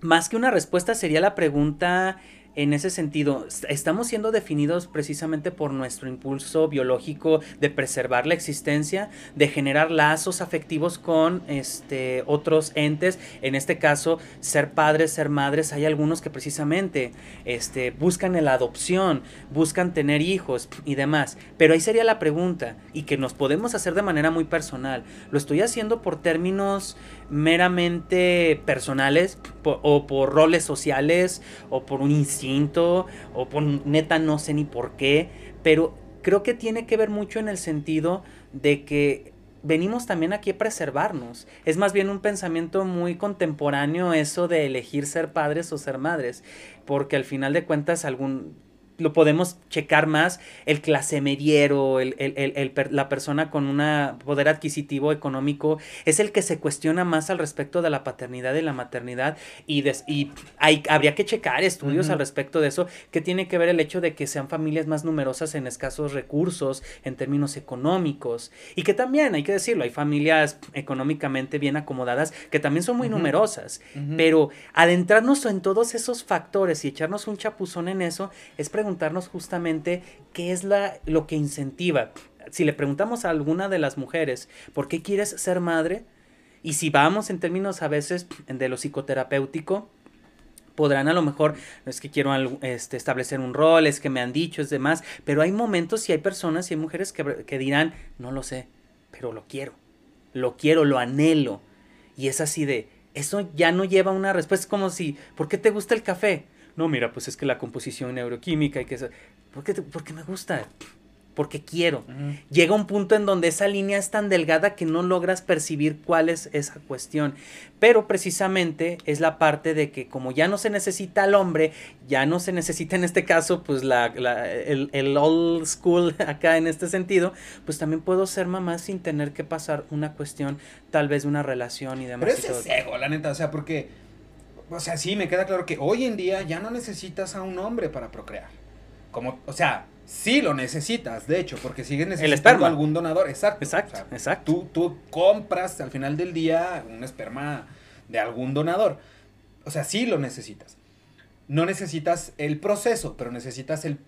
Más que una respuesta sería la pregunta en ese sentido, estamos siendo definidos precisamente por nuestro impulso biológico de preservar la existencia, de generar lazos afectivos con este, otros entes, en este caso, ser padres, ser madres, hay algunos que precisamente este, buscan la adopción, buscan tener hijos y demás, pero ahí sería la pregunta, y que nos podemos hacer de manera muy personal, ¿lo estoy haciendo por términos meramente personales o por roles sociales o por un instinto o por neta no sé ni por qué, pero creo que tiene que ver mucho en el sentido de que venimos también aquí a preservarnos. Es más bien un pensamiento muy contemporáneo eso de elegir ser padres o ser madres, porque al final de cuentas algún lo podemos checar más, el clase mediero, el, la persona con un poder adquisitivo económico, es el que se cuestiona más al respecto de la paternidad y la maternidad y, y hay, habría que checar estudios al respecto de eso, que tiene que ver el hecho de que sean familias más numerosas en escasos recursos, en términos económicos, y que también, hay que decirlo, hay familias económicamente bien acomodadas que también son muy numerosas, pero adentrarnos en todos esos factores y echarnos un chapuzón en eso es preguntarnos justamente qué es la, lo que incentiva. Si le preguntamos a alguna de las mujeres, ¿por qué quieres ser madre? Y si vamos en términos a veces de lo psicoterapéutico, podrán a lo mejor, es que quiero este, establecer un rol, es que me han dicho, es demás, pero hay momentos y hay personas y hay mujeres que, que dirán, no lo sé, pero lo quiero, lo quiero, lo anhelo. Y es así de, eso ya no lleva una respuesta, es como si, ¿por qué te gusta el café? No, mira, pues es que la composición neuroquímica y que... ¿Por qué, porque me gusta? Porque quiero. Llega un punto en donde esa línea es tan delgada que no logras percibir cuál es esa cuestión. Pero precisamente es la parte de que como ya no se necesita al hombre, ya no se necesita en este caso, pues la, el, el, old school *laughs* acá en este sentido, pues también puedo ser mamá sin tener que pasar una cuestión, tal vez de una relación y demás. Pero ese es ego, la neta, o sea, porque o sea, sí, me queda claro que hoy en día ya no necesitas a un hombre para procrear. Como, o sea, sí lo necesitas, de hecho, porque sigues necesitando algún donador. Exacto. Exacto, exacto. Tú, tú compras al final del día un esperma de algún donador. O sea, sí lo necesitas. No necesitas el proceso, pero necesitas el,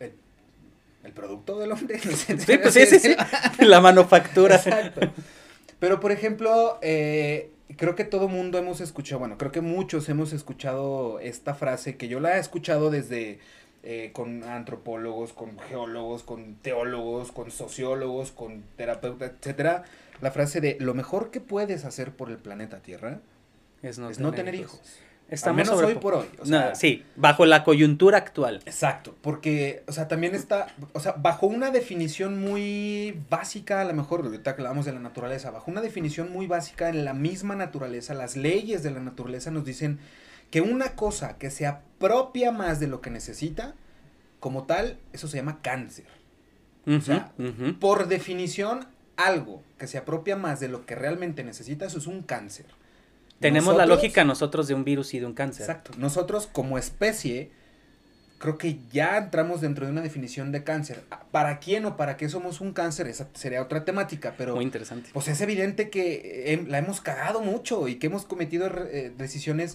el, producto del hombre. *laughs* Sí, pues sí, sí, sí. *laughs* La manufactura. Exacto. Pero, por ejemplo, eh, creo que todo mundo hemos escuchado, bueno, creo que muchos hemos escuchado esta frase que yo la he escuchado desde eh, con antropólogos, con geólogos, con teólogos, con sociólogos, con terapeutas, etcétera. La frase de lo mejor que puedes hacer por el planeta Tierra es no, tener, hijos. Estamos Al menos hoy por hoy. sí, bajo la coyuntura actual. Exacto, porque, o sea, también está, o sea, bajo una definición muy básica, a lo mejor, ahorita hablamos de la naturaleza, bajo una definición muy básica en la misma naturaleza, las leyes de la naturaleza nos dicen que una cosa que se apropia más de lo que necesita, como tal, eso se llama cáncer. o sea, por definición, algo que se apropia más de lo que realmente necesita, eso es un cáncer. Tenemos la lógica nosotros de un virus y de un cáncer. Exacto. Nosotros como especie, creo que ya entramos dentro de una definición de cáncer. ¿Para quién o para qué somos un cáncer? Esa sería otra temática, pero... Muy interesante. Pues es evidente que la hemos cagado mucho y que hemos cometido eh, decisiones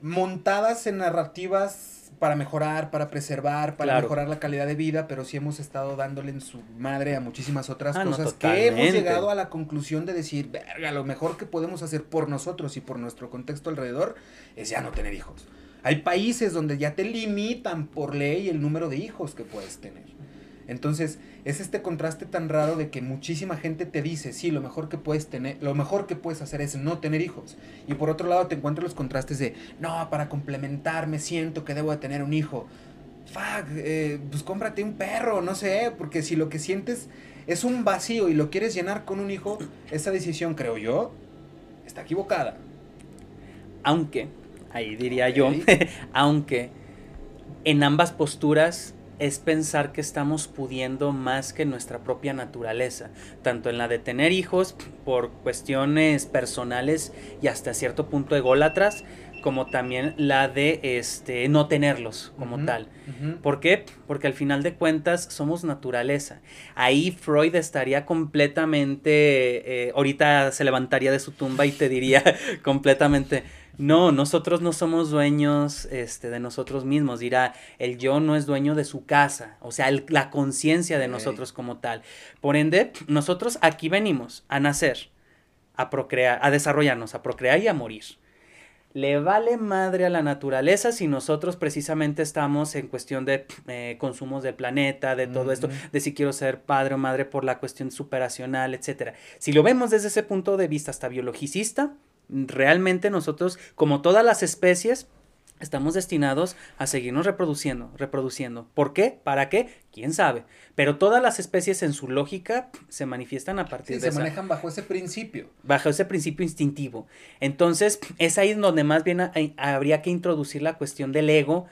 montadas en narrativas para mejorar, para preservar, para mejorar la calidad de vida, pero sí hemos estado dándole en su madre a muchísimas otras ah, cosas que hemos llegado a la conclusión de decir, verga, lo mejor que podemos hacer por nosotros y por nuestro contexto alrededor es ya no tener hijos. Hay países donde ya te limitan por ley el número de hijos que puedes tener. Entonces, es este contraste tan raro de que muchísima gente te dice, sí, lo mejor que puedes tener, lo mejor que puedes hacer es no tener hijos. Y por otro lado te encuentras los contrastes de, no, para complementarme siento que debo de tener un hijo. Fuck, eh, pues cómprate un perro, no sé, porque si lo que sientes es un vacío y lo quieres llenar con un hijo, esa decisión, creo yo, está equivocada. Aunque, ahí diría yo, *laughs* aunque en ambas posturas es pensar que estamos pudiendo más que nuestra propia naturaleza, tanto en la de tener hijos por cuestiones personales y hasta cierto punto ególatras, como también la de este no tenerlos como tal. ¿Por qué? Porque al final de cuentas somos naturaleza. Ahí Freud estaría completamente, eh, ahorita se levantaría de su tumba y te diría *laughs* completamente, No, nosotros no somos dueños este, de nosotros mismos. Dirá, el yo no es dueño de su casa, o sea, la conciencia de nosotros como tal. Por ende, nosotros aquí venimos a nacer, a procrear, a desarrollarnos, a procrear y a morir. Le vale madre a la naturaleza si nosotros precisamente estamos en cuestión de eh, consumos del planeta, de todo esto, de si quiero ser padre o madre por la cuestión superacional, etc. Si lo vemos desde ese punto de vista hasta biologicista, realmente nosotros, como todas las especies, estamos destinados a seguirnos reproduciendo, reproduciendo. ¿Por qué? ¿Para qué? ¿Quién sabe? Pero todas las especies en su lógica se manifiestan a partir de de se manejan bajo ese principio. Bajo ese principio instintivo. Entonces, es ahí donde más bien habría que introducir la cuestión del ego,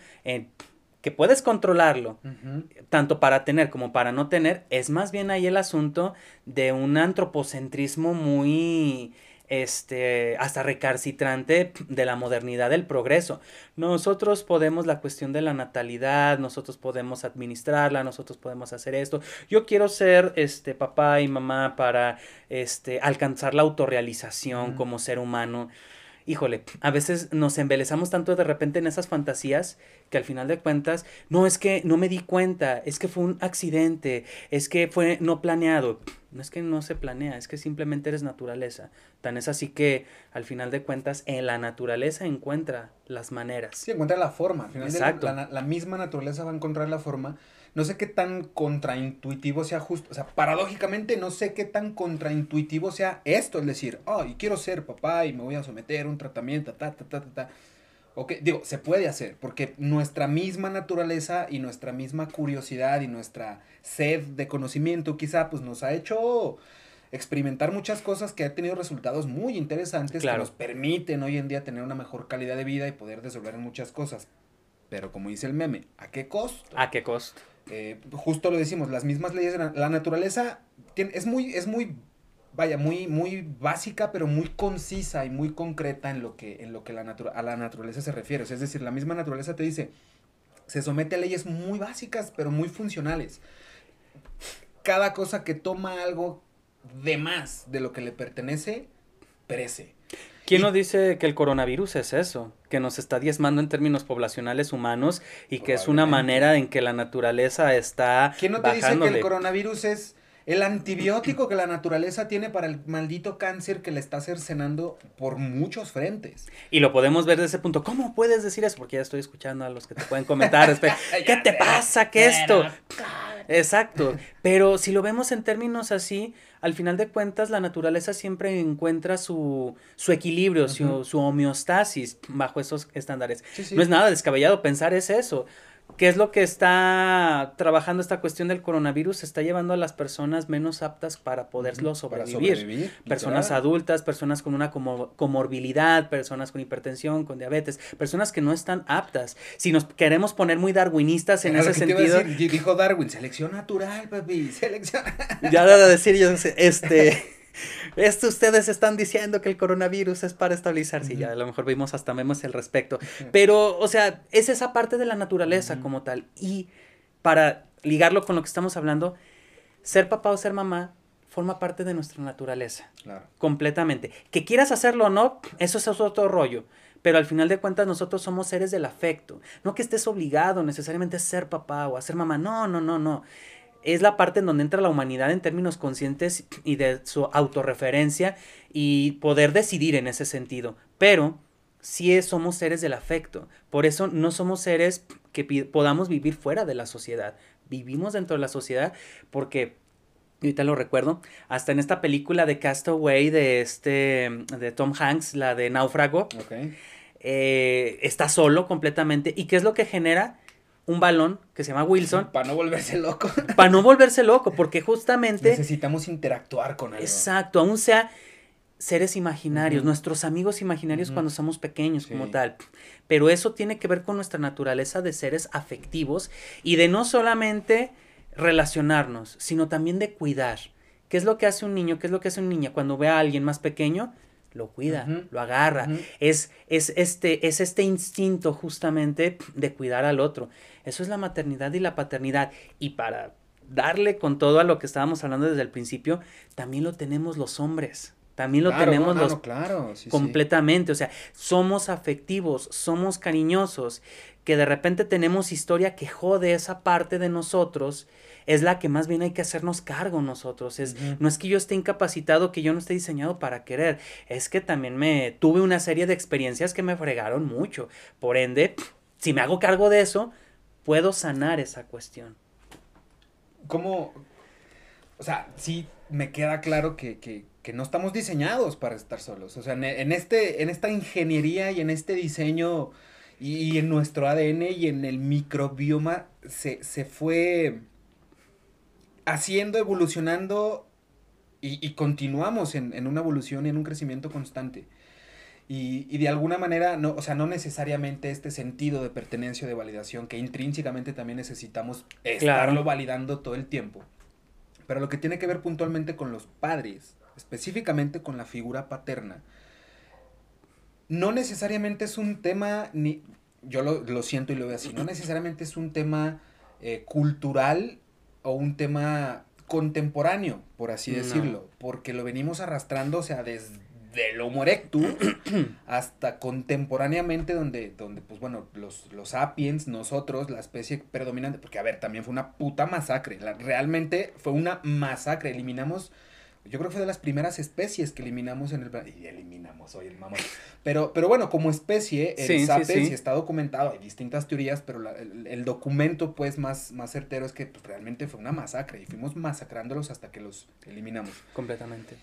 que puedes controlarlo, tanto para tener como para no tener, es más bien ahí el asunto de un antropocentrismo muy este, hasta recalcitrante de la modernidad del progreso. Nosotros podemos la cuestión de la natalidad, nosotros podemos administrarla, nosotros podemos hacer esto. Yo quiero ser este papá y mamá para este alcanzar la autorrealización como ser humano híjole, a veces nos embelezamos tanto de repente en esas fantasías que al final de cuentas, no es que no me di cuenta, es que fue un accidente, es que fue no planeado. No es que no se planea, es que simplemente eres naturaleza. Tan es así que al final de cuentas en la naturaleza encuentra las maneras. Sí, encuentra la forma. Al final Exacto. la, la misma naturaleza va a encontrar la forma no sé qué tan contraintuitivo sea justo, o sea, paradójicamente no sé qué tan contraintuitivo sea esto, es decir, ay, quiero ser papá y me voy a someter a un tratamiento, ta, ta, ta, ta, ta. Ok, digo, se puede hacer, porque nuestra misma naturaleza y nuestra misma curiosidad y nuestra sed de conocimiento quizá pues nos ha hecho experimentar muchas cosas que ha tenido resultados muy interesantes que nos permiten hoy en día tener una mejor calidad de vida y poder resolver muchas cosas. Pero como dice el meme, ¿a qué costo? ¿A qué costo? Eh, justo lo decimos, las mismas leyes de la, naturaleza es muy, es muy, vaya, muy, muy básica, pero muy concisa y muy concreta en lo que, en lo que la a la naturaleza se refiere. es decir, la misma naturaleza te dice, se somete a leyes muy básicas, pero muy funcionales. Cada cosa que toma algo de más de lo que le pertenece, perece. ¿Quién no dice que el coronavirus es eso? Que nos está diezmando en términos poblacionales humanos y que es una manera en que la naturaleza está. ¿Quién no te dice que el coronavirus es el antibiótico que la naturaleza tiene para el maldito cáncer que le está cercenando por muchos frentes. Y lo podemos ver desde ese punto. ¿Cómo puedes decir eso? Porque ya estoy escuchando a los que te pueden comentar. *laughs* ¿Qué te pasa? ¿Qué esto? Exacto. Pero si lo vemos en términos así, al final de cuentas la naturaleza siempre encuentra su, su equilibrio, su, su, homeostasis bajo esos estándares. No es nada descabellado pensar es eso. ¿Qué es lo que está trabajando esta cuestión del coronavirus? Está llevando a las personas menos aptas para poderlo sobrevivir. personas adultas, personas con una comorbilidad, personas con hipertensión, con diabetes, personas que no están aptas. Si nos queremos poner muy darwinistas en ese sentido. dijo Darwin, selección natural, papi, *laughs* selección. ya de decir yo, este. *laughs* Esto ustedes están diciendo que el coronavirus es para estabilizarse. ya a lo mejor vimos hasta memes al respecto. Pero, o sea, es esa parte de la naturaleza como tal. Y para ligarlo con lo que estamos hablando, ser papá o ser mamá forma parte de nuestra naturaleza. Claro. Completamente. Que quieras hacerlo o no, eso es otro rollo. Pero al final de cuentas nosotros somos seres del afecto. No que estés obligado necesariamente a ser papá o a ser mamá. No, no, no, no es la parte en donde entra la humanidad en términos conscientes y de su autorreferencia y poder decidir en ese sentido. Pero sí somos seres del afecto. Por eso no somos seres que podamos vivir fuera de la sociedad. Vivimos dentro de la sociedad porque ahorita lo recuerdo, hasta en esta película de Castaway de este de Tom Hanks, la de Náufrago, eh, está solo completamente. ¿Y qué es lo que genera? Un balón que se llama Wilson. *laughs* Para no volverse loco. Para no volverse loco, porque justamente... Necesitamos interactuar con él. Exacto, aún sea seres imaginarios, nuestros amigos imaginarios cuando somos pequeños como tal. Pero eso tiene que ver con nuestra naturaleza de seres afectivos y de no solamente relacionarnos, sino también de cuidar. ¿Qué es lo que hace un niño? ¿Qué es lo que hace un niño cuando ve a alguien más pequeño? Lo cuida, lo agarra. es, es, este, es este instinto justamente de cuidar al otro. Eso es la maternidad y la paternidad. Y para darle con todo a lo que estábamos hablando desde el principio, también lo tenemos los hombres. También lo tenemos los claro, completamente, o sea, somos afectivos, somos cariñosos, que de repente tenemos historia que jode esa parte de nosotros, es la que más bien hay que hacernos cargo nosotros. Es, No es que yo esté incapacitado, que yo no esté diseñado para querer, es que también me tuve una serie de experiencias que me fregaron mucho. Por ende, si me hago cargo de eso, puedo sanar esa cuestión. ¿Cómo? O sea, sí me queda claro que, que, que no estamos diseñados para estar solos. O sea, en, este, en esta ingeniería y en este diseño y, en nuestro ADN y en el microbioma se, se fue haciendo, evolucionando y, continuamos en, en, una evolución y en un crecimiento constante. Y, y, de alguna manera, no, o sea, no necesariamente este sentido de pertenencia o de validación que intrínsecamente también necesitamos estarlo validando todo el tiempo. Pero lo que tiene que ver puntualmente con los padres, específicamente con la figura paterna, no necesariamente es un tema, ni, yo lo, siento y lo veo así, no *clears throat* necesariamente es un tema eh, cultural o un tema contemporáneo, por así decirlo, porque lo venimos arrastrando, o sea, desde el Homo erectus *clears throat* hasta contemporáneamente donde, donde pues bueno, los, los sapiens, nosotros, la especie predominante, porque a ver, también fue una puta masacre, realmente fue una masacre, eliminamos yo creo que fue de las primeras especies que eliminamos en el y eliminamos hoy el mamón. Pero, pero bueno, como especie, el sapiens, está documentado, hay distintas teorías, pero el, documento pues más, más certero es que pues, realmente fue una masacre y fuimos masacrándolos hasta que los eliminamos. Completamente.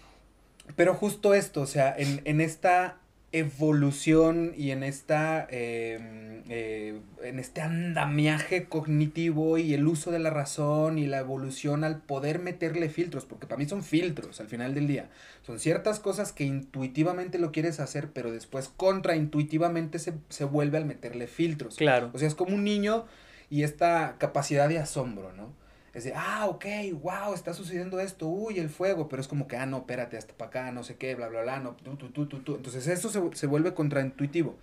Pero justo esto, o sea, en, en esta evolución y en esta em, eh, en este andamiaje cognitivo y el uso de la razón y la evolución al poder meterle filtros porque para mí son filtros al final del día. Son ciertas cosas que intuitivamente lo quieres hacer pero después contraintuitivamente se, se vuelve al meterle filtros. Claro. O sea es como un niño y esta capacidad de asombro no es de, ah, ok, wow, está sucediendo esto, uy, el fuego, pero es como que, ah, no, espérate, hasta para acá, no sé qué, bla, bla, bla, no, tú, tú, tú, tú. Entonces eso se, se vuelve contraintuitivo.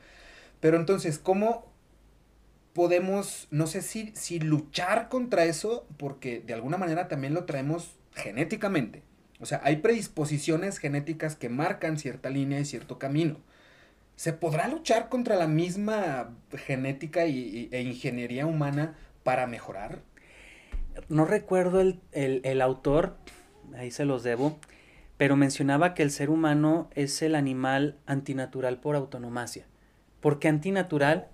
Pero entonces, ¿cómo podemos, no sé si, si luchar contra eso, porque de alguna manera también lo traemos genéticamente? O sea, hay predisposiciones genéticas que marcan cierta línea y cierto camino. ¿Se podrá luchar contra la misma genética y, e ingeniería humana para mejorar? No recuerdo el, autor, ahí se los debo, pero mencionaba que el ser humano es el animal antinatural por autonomacia. ¿Por qué antinatural?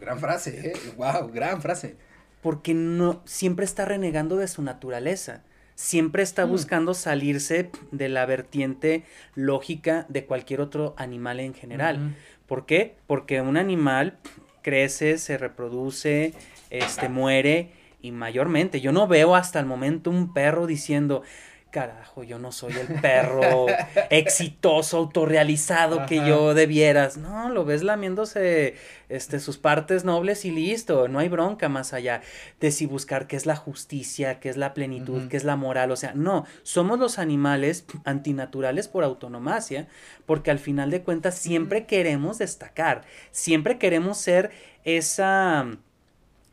Gran frase, wow, gran frase. Porque no, siempre está renegando de su naturaleza. Siempre está mm. buscando salirse de la vertiente lógica de cualquier otro animal en general. ¿Por qué? Porque un animal crece, se reproduce, este, muere y mayormente, yo no veo hasta el momento un perro diciendo, carajo, yo no soy el perro *laughs* exitoso, autorrealizado que yo debieras. No, lo ves lamiéndose este, sus partes nobles y listo, no hay bronca más allá de si buscar qué es la justicia, qué es la plenitud, qué es la moral. O sea, no, somos los animales antinaturales por autonomacia, porque al final de cuentas siempre queremos destacar, siempre queremos ser esa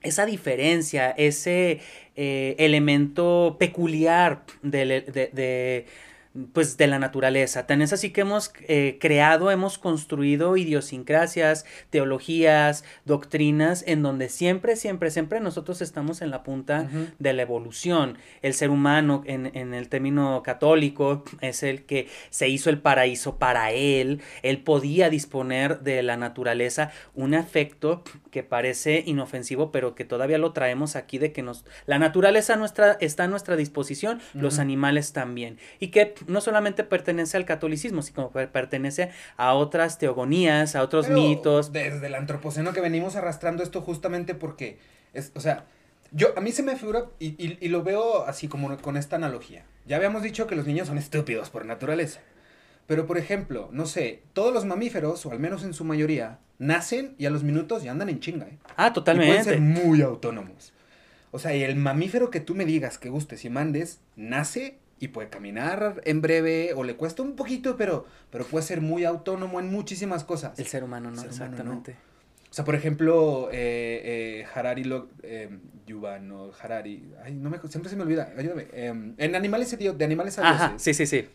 esa diferencia, ese eh, elemento peculiar de, pues de la naturaleza. Tan es así que hemos eh, creado, hemos construido idiosincrasias, teologías, doctrinas, en donde siempre, siempre, siempre nosotros estamos en la punta de la evolución. El ser humano, en, en, el término católico, es el que se hizo el paraíso para él. Él podía disponer de la naturaleza un afecto que parece inofensivo, pero que todavía lo traemos aquí de que nos... La naturaleza nuestra, está a nuestra disposición, los animales también. Y que no solamente pertenece al catolicismo, sino que pertenece a otras teogonías, a otros mitos. Desde el antropoceno que venimos arrastrando esto justamente porque, es, o sea, yo, a mí se me figura, y, y, lo veo así como con esta analogía. Ya habíamos dicho que los niños son estúpidos por naturaleza. Pero, por ejemplo, no sé, todos los mamíferos, o al menos en su mayoría, nacen y a los minutos ya andan en chinga, ¿eh? Ah, totalmente. pueden ser muy autónomos. O sea, y el mamífero que tú me digas que gustes y mandes, nace y puede caminar en breve o le cuesta un poquito, pero, pero puede ser muy autónomo en muchísimas cosas. El ser humano, ¿no? Exactamente. O sea, por ejemplo, eh, eh, Harari, lo, eh, Yuvan o Harari, ay, no me, siempre se me olvida, ayúdame. Em, en animales, de animales a Ajá, sí, sí, sí.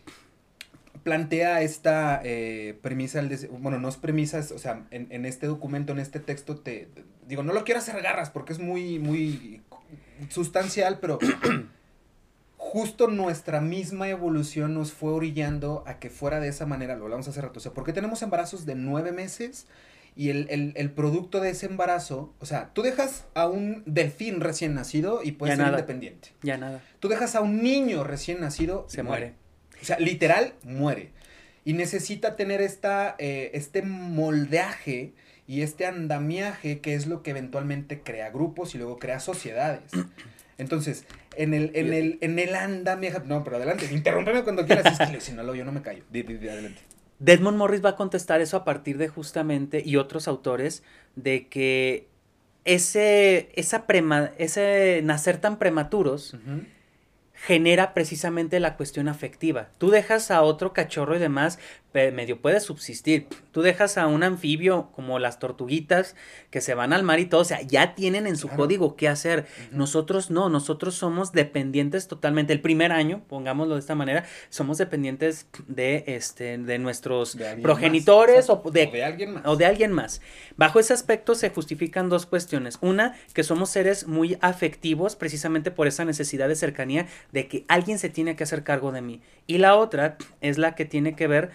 plantea esta eh, premisa, bueno, no es premisa, o sea, en, en, este documento, en este texto, te, digo, no lo quiero hacer garras porque es muy, muy sustancial, pero justo nuestra misma evolución nos fue orillando a que fuera de esa manera, lo hablamos hace rato, o sea, ¿por qué tenemos embarazos de nueve meses? Y el, el, producto de ese embarazo, o sea, tú dejas a un delfín recién nacido y puede ser independiente. Ya nada. Tú dejas a un niño recién nacido. Se muere. O sea, literal, muere. Y necesita tener esta, eh, este moldeaje y este andamiaje que es lo que eventualmente crea grupos y luego crea sociedades. Entonces, en el, en el, en el andamiaje... No, pero adelante, interrúmpeme cuando quieras. si no, yo no me callo. adelante. Desmond Morris va a contestar eso a partir de justamente, y otros autores, de que ese, esa prema, ese nacer tan prematuros genera precisamente la cuestión afectiva. Tú dejas a otro cachorro y demás medio puede subsistir. Tú dejas a un anfibio como las tortuguitas que se van al mar y todo, o sea, ya tienen en su código qué hacer. Nosotros no, nosotros somos dependientes totalmente. El primer año, pongámoslo de esta manera, somos dependientes de este de nuestros progenitores o, de, de, alguien más. o de alguien más. Bajo ese aspecto se justifican dos cuestiones. Una, que somos seres muy afectivos precisamente por esa necesidad de cercanía de que alguien se tiene que hacer cargo de mí. Y la otra es la que tiene que ver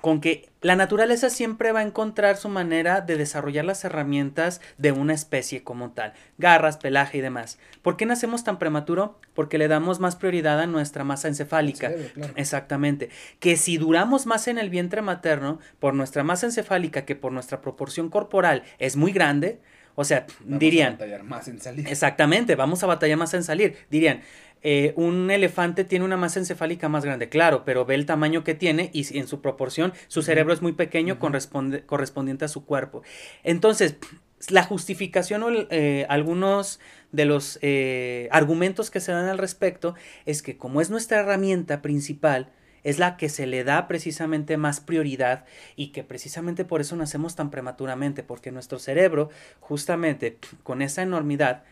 con que la naturaleza siempre va a encontrar su manera de desarrollar las herramientas de una especie como tal, garras, pelaje y demás. ¿Por qué nacemos tan prematuro? Porque le damos más prioridad a nuestra masa encefálica. Exactamente. Que si duramos más en el vientre materno, por nuestra masa encefálica que por nuestra proporción corporal es muy grande, o sea, dirían... Vamos a batallar más en salir. Exactamente, vamos a batallar más en salir. Dirían, eh, un elefante tiene una masa encefálica más grande, claro, pero ve el tamaño que tiene y en su proporción su cerebro es muy pequeño correspondiente a su cuerpo. Entonces, la justificación o eh, algunos de los eh, argumentos que se dan al respecto es que como es nuestra herramienta principal, es la que se le da precisamente más prioridad y que precisamente por eso nacemos tan prematuramente, porque nuestro cerebro, justamente con esa enormidad,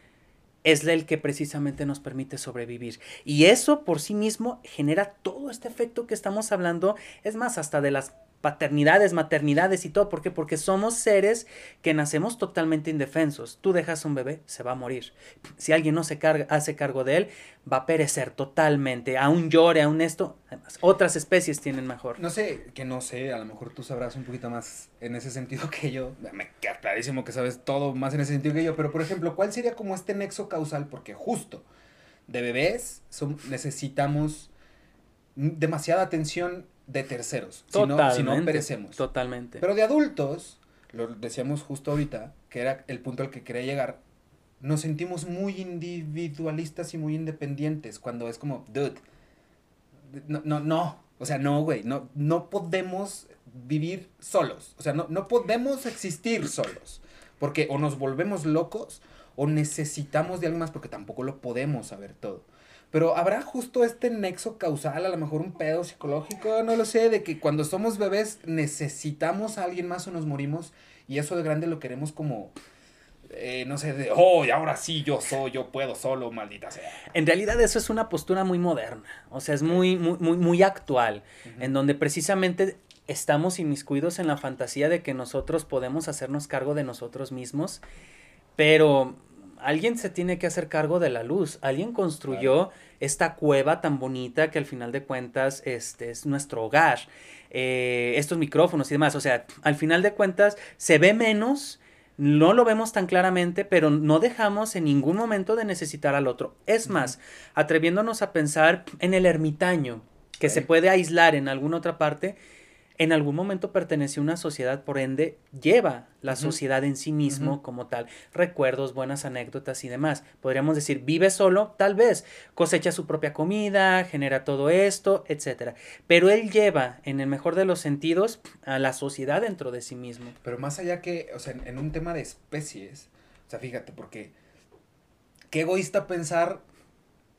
es el que precisamente nos permite sobrevivir. Y eso por sí mismo genera todo este efecto que estamos hablando, es más, hasta de las paternidades, maternidades y todo. ¿Por qué? Porque somos seres que nacemos totalmente indefensos. Tú dejas un bebé, se va a morir. Si alguien no se carga, hace cargo de él, va a perecer totalmente. Aún llore, aún esto. Además, otras especies tienen mejor. No sé, que no sé, a lo mejor tú sabrás un poquito más en ese sentido *laughs* que yo. Me queda clarísimo que sabes todo más en ese sentido que yo. Pero, por ejemplo, ¿cuál sería como este nexo causal? Porque justo de bebés necesitamos demasiada atención de terceros. Si no, si no perecemos. Totalmente. Pero de adultos, lo decíamos justo ahorita, que era el punto al que quería llegar, nos sentimos muy individualistas y muy independientes cuando es como, dude, no, no, no, o sea, no, güey, no, no podemos vivir solos, o sea, no, no podemos existir solos, porque o nos volvemos locos o necesitamos de alguien más porque tampoco lo podemos saber todo. Pero habrá justo este nexo causal, a lo mejor un pedo psicológico, no lo sé, de que cuando somos bebés necesitamos a alguien más o nos morimos y eso de grande lo queremos como, eh, no sé, de, oh, y ahora sí yo soy, yo puedo solo, maldita sea. En realidad eso es una postura muy moderna, o sea, es muy, muy, muy, muy actual, en donde precisamente estamos inmiscuidos en la fantasía de que nosotros podemos hacernos cargo de nosotros mismos, pero alguien se tiene que hacer cargo de la luz. Alguien construyó esta cueva tan bonita que al final de cuentas este, es nuestro hogar. Eh, estos micrófonos y demás. O sea, al final de cuentas se ve menos. No lo vemos tan claramente, pero no dejamos en ningún momento de necesitar al otro. Es más, atreviéndonos a pensar en el ermitaño, que se puede aislar en alguna otra parte en algún momento perteneció a una sociedad, por ende lleva la sociedad en sí mismo como tal, recuerdos, buenas anécdotas y demás. Podríamos decir, vive solo, tal vez, cosecha su propia comida, genera todo esto, etc. Pero él lleva, en el mejor de los sentidos, a la sociedad dentro de sí mismo. Pero más allá que, o sea, en un tema de especies, o sea, fíjate, porque qué egoísta pensar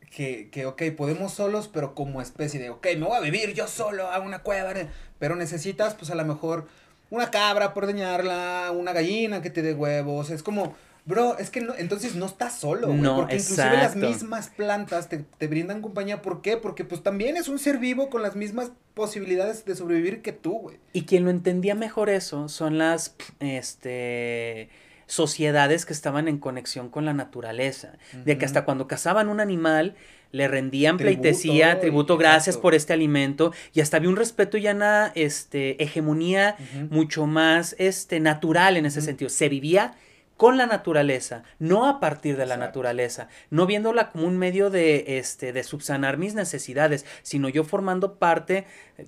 que, que, ok, podemos solos, pero como especie de, ok, me voy a vivir yo solo a una cueva, pero necesitas, pues a lo mejor, una cabra por dañarla, una gallina que te dé huevos, es como, Bro, es que no, entonces no estás solo, güey. No, porque inclusive las mismas plantas te, te, brindan compañía. ¿Por qué? Porque pues también es un ser vivo con las mismas posibilidades de sobrevivir que tú, güey. Y quien lo entendía mejor eso son las, este sociedades que estaban en conexión con la naturaleza, de que hasta cuando cazaban un animal le rendían pleitesía, tributo, gracias por este alimento y hasta había un respeto y una este, hegemonía mucho más este, natural en ese sentido. Se vivía con la naturaleza, no a partir de la naturaleza, no viéndola como un medio de, este, de subsanar mis necesidades, sino yo formando parte,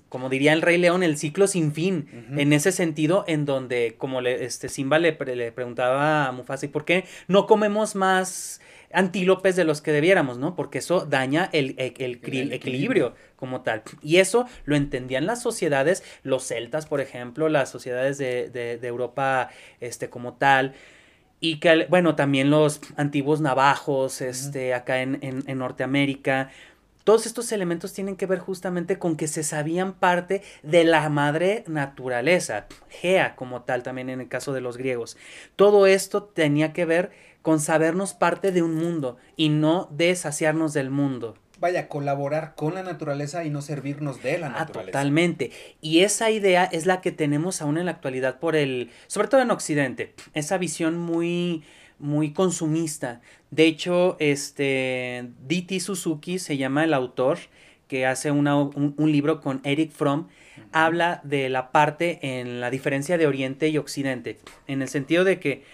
como diría el Rey León, el ciclo sin fin, en ese sentido, en donde, como le, este, Simba le, le preguntaba a Mufasa, ¿y por qué no comemos más antílopes de los que debiéramos, ¿no? Porque eso daña el, equilibrio como tal. Y eso lo entendían las sociedades, los celtas, por ejemplo, las sociedades de, de, de Europa este, como tal, y que, bueno, también los antiguos navajos, este, acá en, en, Norteamérica. Todos estos elementos tienen que ver justamente con que se sabían parte de la madre naturaleza, Gea como tal, también en el caso de los griegos. Todo esto tenía que ver con sabernos parte de un mundo y no de saciarnos del mundo vaya, colaborar con la naturaleza y no servirnos de la ah, naturaleza. totalmente. Y esa idea es la que tenemos aún en la actualidad por el, sobre todo en Occidente, esa visión muy, muy consumista. De hecho, este, D.T. Suzuki se llama el autor que hace una, un, libro con Eric Fromm, habla de la parte en la diferencia de Oriente y Occidente, en el sentido de que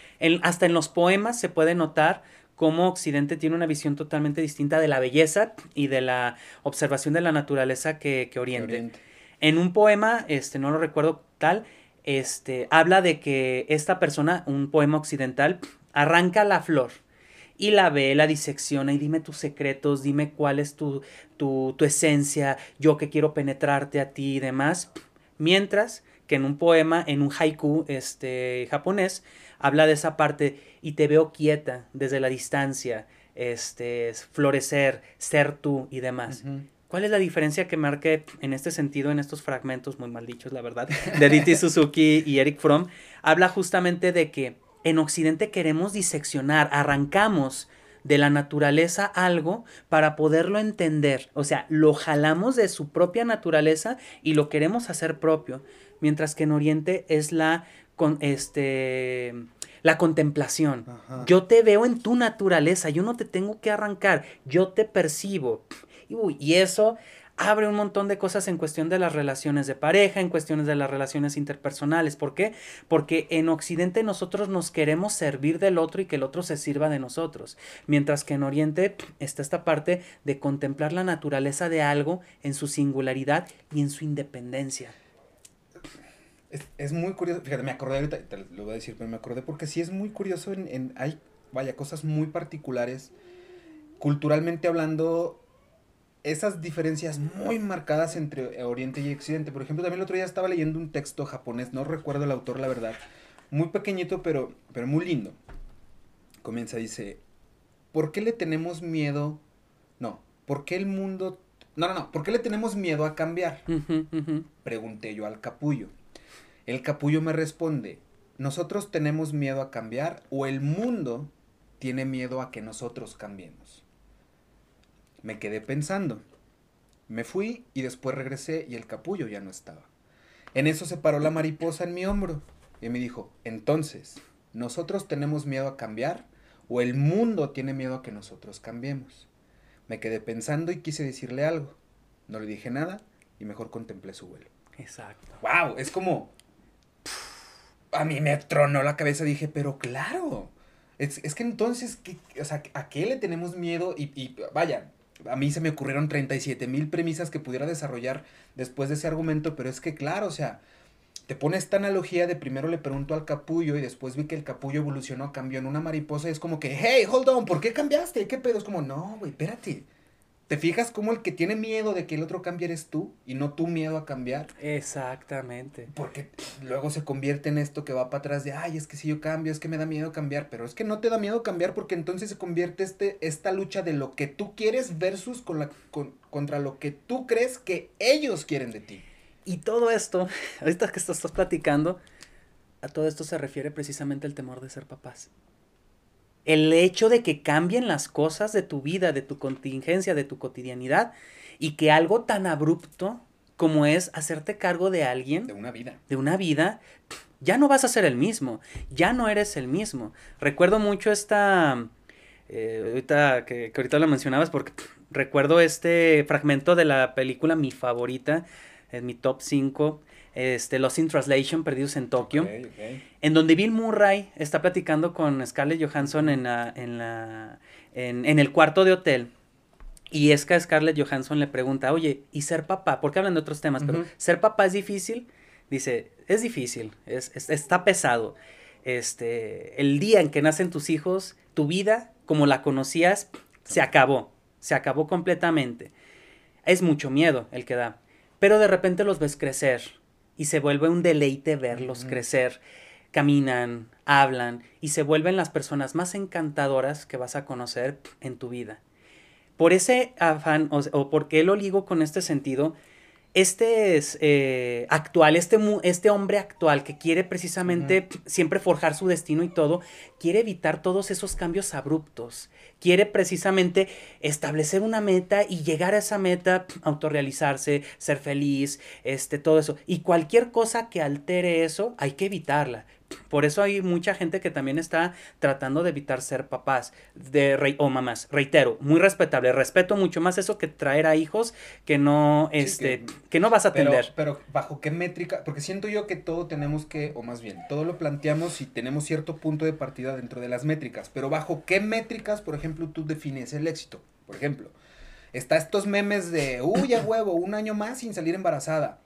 hasta en los poemas se puede notar cómo Occidente tiene una visión totalmente distinta de la belleza y de la observación de la naturaleza que, Oriente. En un poema, este, no lo recuerdo tal, este, habla de que esta persona, un poema occidental, arranca la flor y la ve, la disecciona y dime tus secretos, dime cuál es tu, tu, tu esencia, yo que quiero penetrarte a ti y demás. Mientras que en un poema, en un haiku este, japonés, habla de esa parte y te veo quieta desde la distancia, este, florecer, ser tú y demás. ¿Cuál es la diferencia que marque en este sentido, en estos fragmentos muy mal dichos, la verdad, *laughs* de Diti Suzuki y Eric Fromm? Habla justamente de que en Occidente queremos diseccionar, arrancamos de la naturaleza algo para poderlo entender. O sea, lo jalamos de su propia naturaleza y lo queremos hacer propio. Mientras que en Oriente es la con este la contemplación. Yo te veo en tu naturaleza, yo no te tengo que arrancar, yo te percibo. y eso abre un montón de cosas en cuestión de las relaciones de pareja, en cuestiones de las relaciones interpersonales. ¿Por qué? Porque en Occidente nosotros nos queremos servir del otro y que el otro se sirva de nosotros. Mientras que en Oriente está esta parte de contemplar la naturaleza de algo en su singularidad y en su independencia. Es, muy curioso, fíjate, me acordé ahorita, te lo voy a decir, pero me acordé porque sí es muy curioso en, en hay, vaya, cosas muy particulares, culturalmente hablando, esas diferencias muy marcadas entre Oriente y Occidente. Por ejemplo, también el otro día estaba leyendo un texto japonés, no recuerdo el autor, la verdad, muy pequeñito, pero, pero muy lindo. Comienza, dice, ¿por qué le tenemos miedo? No, ¿por qué el mundo... No, no, no, ¿por qué le tenemos miedo a cambiar? Pregunté yo al capullo. El capullo me responde, nosotros tenemos miedo a cambiar o el mundo tiene miedo a que nosotros cambiemos. Me quedé pensando. Me fui y después regresé y el capullo ya no estaba. En eso se paró la mariposa en mi hombro y me dijo, entonces, ¿nosotros tenemos miedo a cambiar o el mundo tiene miedo a que nosotros cambiemos? Me quedé pensando y quise decirle algo. No le dije nada y mejor contemplé su vuelo. Exacto. ¡Wow! Es como, a mí me tronó la cabeza, dije, pero claro. Es, que entonces, ¿qué, o sea, ¿a qué le tenemos miedo? Y, vaya, a mí se me ocurrieron 37 mil premisas que pudiera desarrollar después de ese argumento, pero es que claro, o sea, te pone esta analogía de primero le pregunto al capullo y después vi que el capullo evolucionó, cambió en una mariposa y es como que, hey, hold on, ¿por qué cambiaste? ¿Qué pedo? Es como, no, güey, espérate. ¿Te fijas cómo el que tiene miedo de que el otro cambie eres tú y no tu miedo a cambiar? Exactamente. Porque luego se convierte en esto que va para atrás de, ay, es que si yo cambio, es que me da miedo cambiar, pero es que no te da miedo cambiar porque entonces se convierte este, esta lucha de lo que tú quieres versus con la, contra lo que tú crees que ellos quieren de ti. Y todo esto, ahorita que estás platicando, a todo esto se refiere precisamente el temor de ser papás. El hecho de que cambien las cosas de tu vida, de tu contingencia, de tu cotidianidad, y que algo tan abrupto como es hacerte cargo de alguien. De una vida. De una vida, ya no vas a ser el mismo, ya no eres el mismo. Recuerdo mucho esta, eh, ahorita que, ahorita lo mencionabas porque recuerdo este fragmento de la película mi favorita, en mi top 5, este, Lost in Translation, Perdidos en Tokio, en donde Bill Murray está platicando con Scarlett Johansson en, la, en, la, en, el cuarto de hotel. Y es que Scarlett Johansson le pregunta, oye, ¿y ser papá? Porque hablan de otros temas, pero ¿ser papá es difícil? Dice, es difícil, es, está pesado. Este, el día en que nacen tus hijos, tu vida, como la conocías, se acabó, se acabó completamente. Es mucho miedo el que da, pero de repente los ves crecer y se vuelve un deleite verlos crecer. Caminan, hablan y se vuelven las personas más encantadoras que vas a conocer en tu vida. Por ese afán, o, o porque lo ligo con este sentido, este es eh, actual, este, este hombre actual que quiere precisamente siempre forjar su destino y todo, quiere evitar todos esos cambios abruptos, quiere precisamente establecer una meta y llegar a esa meta, autorrealizarse, ser feliz, este, todo eso. Y cualquier cosa que altere eso, hay que evitarla. Por eso hay mucha gente que también está tratando de evitar ser papás de rey o mamás. Reitero, muy respetable. Respeto mucho más eso que traer a hijos que no, este, que, no vas a atender. Pero, bajo qué métrica, porque siento yo que todo tenemos que, o más bien, todo lo planteamos y tenemos cierto punto de partida dentro de las métricas. Pero bajo qué métricas, por ejemplo, tú defines el éxito. Por ejemplo, está estos memes de, uy, a huevo, un año más sin salir embarazada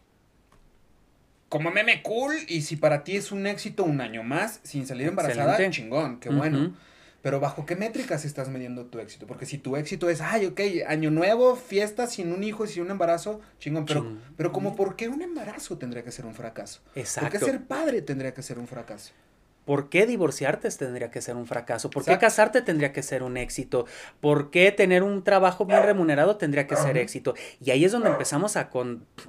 como meme cool y si para ti es un éxito un año más sin salir embarazada, chingón, qué bueno. Pero bajo qué métricas estás midiendo tu éxito? Porque si tu éxito es, ay, ok, año nuevo, fiesta sin un hijo y sin un embarazo, chingón. Pero, pero como, ¿por qué un embarazo tendría que ser un fracaso? Exacto. ¿Por qué ser padre tendría que ser un fracaso? ¿Por qué divorciarte tendría que ser un fracaso? ¿Por qué casarte tendría que ser un éxito? ¿Por qué tener un trabajo bien remunerado tendría que ser éxito? Y ahí es donde empezamos a,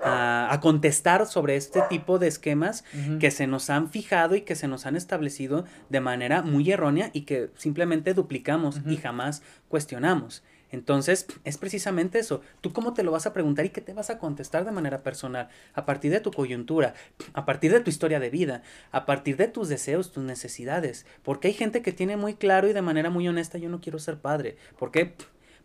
a, contestar sobre este tipo de esquemas que se nos han fijado y que se nos han establecido de manera muy errónea y que simplemente duplicamos y jamás cuestionamos. Entonces, es precisamente eso. ¿Tú cómo te lo vas a preguntar y qué te vas a contestar de manera personal? A partir de tu coyuntura, a partir de tu historia de vida, a partir de tus deseos, tus necesidades. Porque hay gente que tiene muy claro y de manera muy honesta, yo no quiero ser padre. ¿Por qué?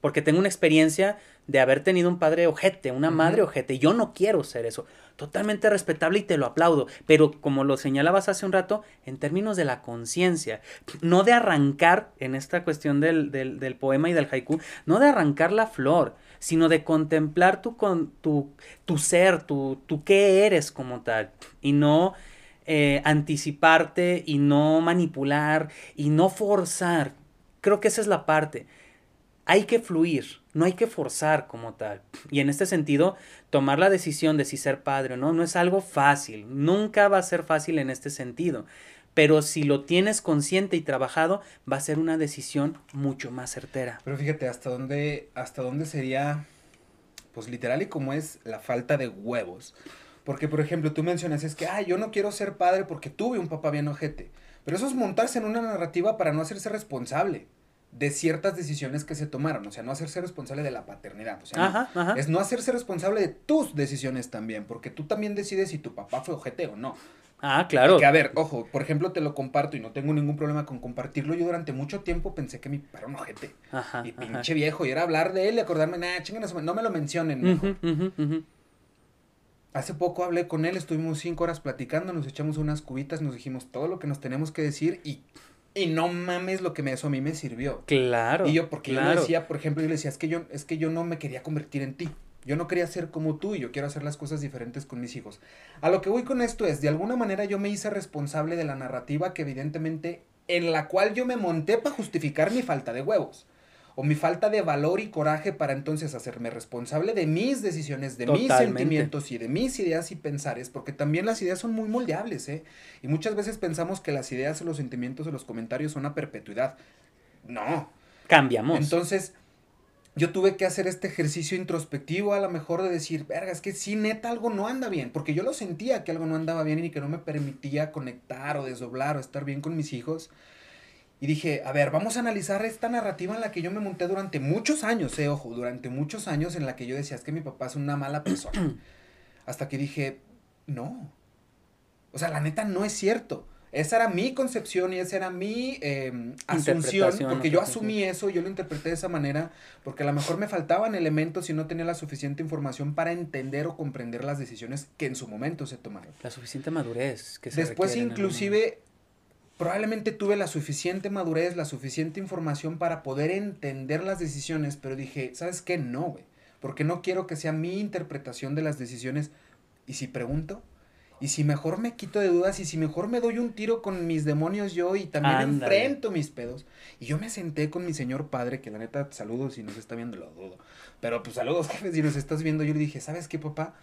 Porque tengo una experiencia de haber tenido un padre ojete, una madre ojete. Yo no quiero ser eso. Totalmente respetable y te lo aplaudo. Pero como lo señalabas hace un rato, en términos de la conciencia, no de arrancar, en esta cuestión del, del, poema y del haiku, no de arrancar la flor, sino de contemplar tu, con, tu, tu ser, tu, tu qué eres como tal. Y no eh, anticiparte y no manipular y no forzar. Creo que esa es la parte hay que fluir, no hay que forzar como tal. Y en este sentido, tomar la decisión de si ser padre o no, no es algo fácil, nunca va a ser fácil en este sentido. Pero si lo tienes consciente y trabajado, va a ser una decisión mucho más certera. Pero fíjate, hasta dónde, hasta dónde sería, pues literal y como es la falta de huevos. Porque, por ejemplo, tú mencionas, es que, ah, yo no quiero ser padre porque tuve un papá bien ojete. Pero eso es montarse en una narrativa para no hacerse responsable de ciertas decisiones que se tomaron, o sea, no hacerse responsable de la paternidad, o sea, es no hacerse responsable de tus decisiones también, porque tú también decides si tu papá fue ojete o no. Ah, claro. Que a ver, ojo, por ejemplo, te lo comparto y no tengo ningún problema con compartirlo. Yo durante mucho tiempo pensé que mi papá era un ojete. Ajá, y pinche viejo, y era hablar de él y acordarme, nada, chinganos, no me lo mencionen, Hace poco hablé con él, estuvimos cinco horas platicando, nos echamos unas cubitas, nos dijimos todo lo que nos tenemos que decir y y no mames lo que me, eso a mí me sirvió. Claro. Y yo, porque yo le decía, por ejemplo, yo le decía, es que yo, es que yo no me quería convertir en ti. Yo no quería ser como tú y yo quiero hacer las cosas diferentes con mis hijos. A lo que voy con esto es, de alguna manera yo me hice responsable de la narrativa que evidentemente, en la cual yo me monté para justificar mi falta de huevos o mi falta de valor y coraje para entonces hacerme responsable de mis decisiones, de mis sentimientos y de mis ideas y pensares, porque también las ideas son muy moldeables, ¿eh? Y muchas veces pensamos que las ideas o los sentimientos o los comentarios son a perpetuidad. No. Cambiamos. Entonces, yo tuve que hacer este ejercicio introspectivo a lo mejor de decir, verga, es que sí, neta, algo no anda bien, porque yo lo sentía que algo no andaba bien y que no me permitía conectar o desdoblar o estar bien con mis hijos. Y dije, a ver, vamos a analizar esta narrativa en la que yo me monté durante muchos años, eh, ojo, durante muchos años en la que yo decía, es que mi papá es una mala persona. *clears throat* Hasta que dije, no. O sea, la neta no es cierto. Esa era mi concepción y esa era mi eh, asunción, porque yo asumí eso, yo lo interpreté de esa manera, porque a lo mejor me faltaban elementos y no tenía la suficiente información para entender o comprender las decisiones que en su momento se tomaron. La suficiente madurez que se Después inclusive probablemente tuve la suficiente madurez, la suficiente información para poder entender las decisiones, pero dije, ¿sabes qué? No, güey, porque no quiero que sea mi interpretación de las decisiones. Y si pregunto, y si mejor me quito de dudas y si mejor me doy un tiro con mis demonios yo y también enfrento mis pedos. Y yo me senté con mi señor padre, que la neta, saludos si nos está viendo, lo dudo. Pero pues saludos, *laughs* jefes, si nos estás viendo. Yo le dije, ¿sabes qué, papá?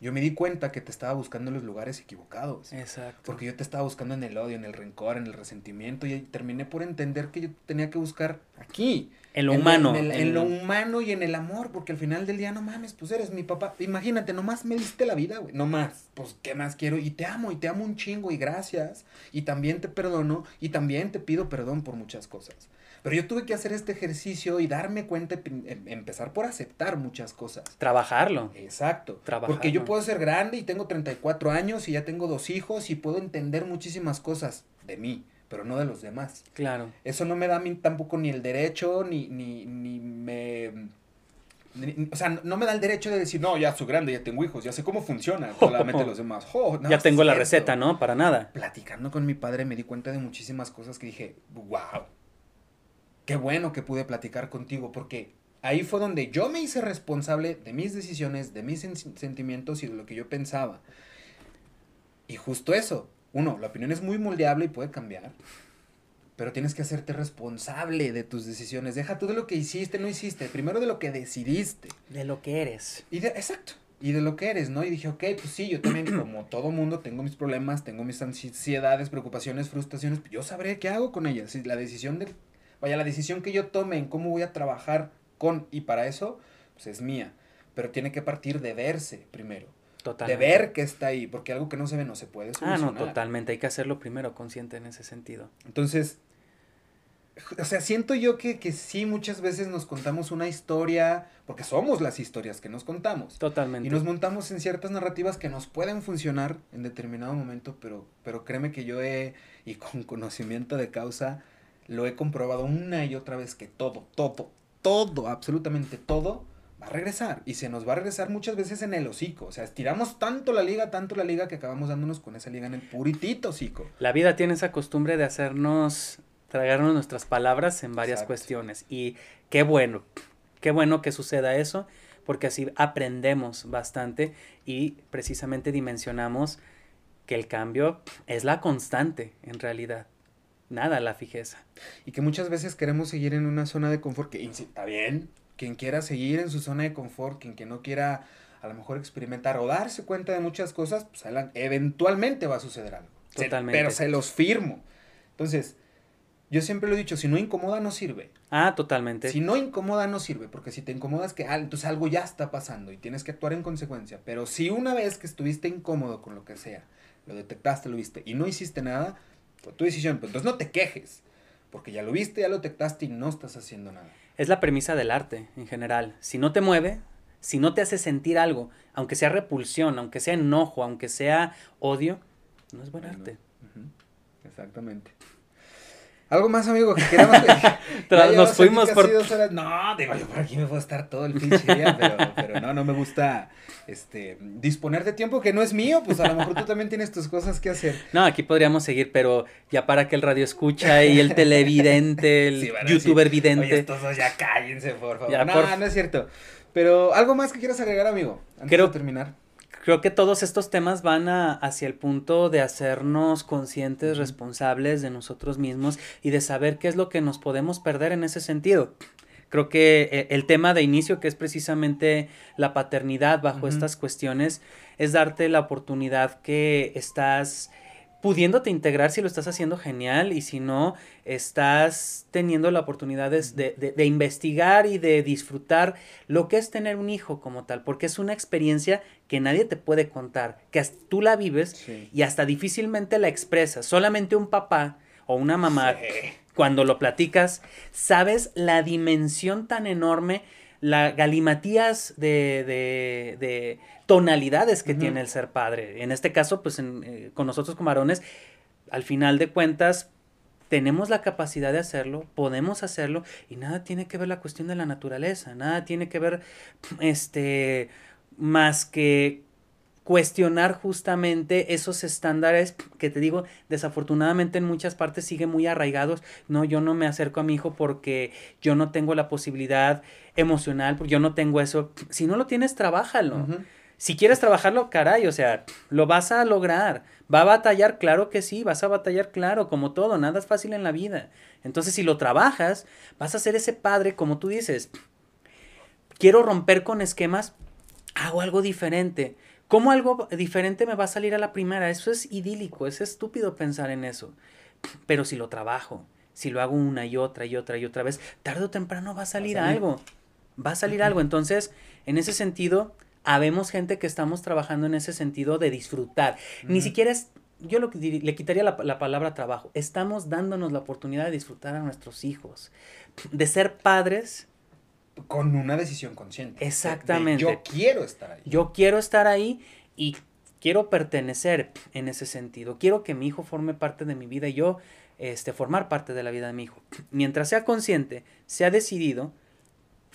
Yo me di cuenta que te estaba buscando en los lugares equivocados. Exacto. Porque yo te estaba buscando en el odio, en el rencor, en el resentimiento. Y terminé por entender que yo tenía que buscar aquí. En lo humano. En, lo humano y en el amor. Porque al final del día, no mames, pues eres mi papá. Imagínate, nomás me diste la vida, güey. No más. Pues, ¿qué más quiero? Y te amo, y te amo un chingo, y gracias. Y también te perdono, y también te pido perdón por muchas cosas. Pero yo tuve que hacer este ejercicio y darme cuenta, em, empezar por aceptar muchas cosas. Trabajarlo. Exacto. Trabajarlo. Porque yo puedo ser grande y tengo 34 años y ya tengo dos hijos y puedo entender muchísimas cosas de mí, pero no de los demás. Claro. Eso no me da a mí tampoco ni el derecho, ni, ni, ni me... o sea, no me da el derecho de decir, no, ya soy grande, ya tengo hijos, ya sé cómo funciona, *laughs* solamente los demás. ya tengo la receta, ¿no? Para nada. Platicando con mi padre me di cuenta de muchísimas cosas que dije, wow, qué bueno que pude platicar contigo porque ahí fue donde yo me hice responsable de mis decisiones, de mis sentimientos y de lo que yo pensaba. Y justo eso, uno, la opinión es muy moldeable y puede cambiar, pero tienes que hacerte responsable de tus decisiones. Deja tú de lo que hiciste, no hiciste, primero de lo que decidiste. De lo que eres. Y de, exacto. Y de lo que eres, ¿no? Y dije, ok, pues sí, yo también, como todo mundo, tengo mis problemas, tengo mis ansiedades, preocupaciones, frustraciones, yo sabré qué hago con ellas. Si la decisión de Vaya, la decisión que yo tome en cómo voy a trabajar con y para eso, pues es mía. Pero tiene que partir de verse primero. Totalmente. De ver que está ahí, porque algo que no se ve no se puede solucionar. Ah, no, totalmente. Hay que hacerlo primero consciente en ese sentido. Entonces, o sea, siento yo que, que sí, muchas veces nos contamos una historia, porque somos las historias que nos contamos. Totalmente. Y nos montamos en ciertas narrativas que nos pueden funcionar en determinado momento, pero, pero créeme que yo he, y con *laughs* conocimiento de causa, lo he comprobado una y otra vez que todo, todo, todo, absolutamente todo va a regresar. Y se nos va a regresar muchas veces en el hocico. O sea, estiramos tanto la liga, tanto la liga que acabamos dándonos con esa liga en el puritito hocico. La vida tiene esa costumbre de hacernos tragarnos nuestras palabras en varias cuestiones. Y qué bueno, qué bueno que suceda eso, porque así aprendemos bastante y precisamente dimensionamos que el cambio es la constante en realidad nada la fijeza. Y que muchas veces queremos seguir en una zona de confort, que está bien, quien quiera seguir en su zona de confort, quien que no quiera a lo mejor experimentar o darse cuenta de muchas cosas, pues eventualmente va a suceder algo. Totalmente. pero se los firmo. Entonces, yo siempre lo he dicho, si no incomoda no sirve. Ah, totalmente. Si no incomoda no sirve, porque si te incomodas que ah, entonces algo ya está pasando y tienes que actuar en consecuencia. Pero si una vez que estuviste incómodo con lo que sea, lo detectaste, lo viste y no hiciste nada, tu decisión, pues entonces no te quejes, porque ya lo viste, ya lo detectaste y no estás haciendo nada. Es la premisa del arte en general. Si no te mueve, si no te hace sentir algo, aunque sea repulsión, aunque sea enojo, aunque sea odio, no es buen arte. Exactamente. ¿Algo más, amigo, que queramos *laughs* Nos fuimos por... No, digo, yo por aquí me puedo estar todo el pinche día, *laughs* pero, pero no, no me gusta este, disponer de tiempo que no es mío, pues a lo mejor tú también tienes tus cosas que hacer. No, aquí podríamos seguir, pero ya para que el radio escucha y el televidente, *laughs* el youtuber vidente. Oye, estos dos ya cállense, por favor. no, no es cierto. Pero, ¿algo más que quieras agregar, amigo? Antes de terminar creo que todos estos temas van hacia el punto de hacernos conscientes, responsables de nosotros mismos y de saber qué es lo que nos podemos perder en ese sentido. Creo que eh, el tema de inicio, que es precisamente la paternidad bajo estas cuestiones, es darte la oportunidad que estás pudiéndote integrar si lo estás haciendo genial y si no, estás teniendo la oportunidad de, de, investigar y de disfrutar lo que es tener un hijo como tal, porque es una experiencia que nadie te puede contar, que tú la vives y hasta difícilmente la expresas. Solamente un papá o una mamá cuando lo platicas, sabes la dimensión tan enorme, la galimatías de, de, de tonalidades que tiene el ser padre. En este caso, pues eh, con nosotros como varones, al final de cuentas, tenemos la capacidad de hacerlo, podemos hacerlo y nada tiene que ver la cuestión de la naturaleza, nada tiene que ver este más que cuestionar justamente esos estándares que te digo, desafortunadamente en muchas partes siguen muy arraigados. No, yo no me acerco a mi hijo porque yo no tengo la posibilidad emocional, porque yo no tengo eso. Si no lo tienes, trabájalo. Si quieres trabajarlo, caray, o sea, lo vas a lograr. ¿Va a batallar? Claro que sí, vas a batallar, claro, como todo, nada es fácil en la vida. Entonces, si lo trabajas, vas a ser ese padre, como tú dices, quiero romper con esquemas, hago algo diferente. ¿Cómo algo diferente me va a salir a la primera? Eso es idílico, es estúpido pensar en eso. Pero si lo trabajo, si lo hago una y otra y otra y otra vez, tarde o temprano va a salir, algo. Va a salir algo. Entonces, en ese sentido, habemos gente que estamos trabajando en ese sentido de disfrutar. Ni siquiera es, yo lo, le quitaría la, la, palabra trabajo. Estamos dándonos la oportunidad de disfrutar a nuestros hijos, de ser padres. Con una decisión consciente. Exactamente. yo quiero estar ahí. Yo quiero estar ahí y quiero pertenecer en ese sentido. Quiero que mi hijo forme parte de mi vida y yo este, formar parte de la vida de mi hijo. Mientras sea consciente, sea decidido,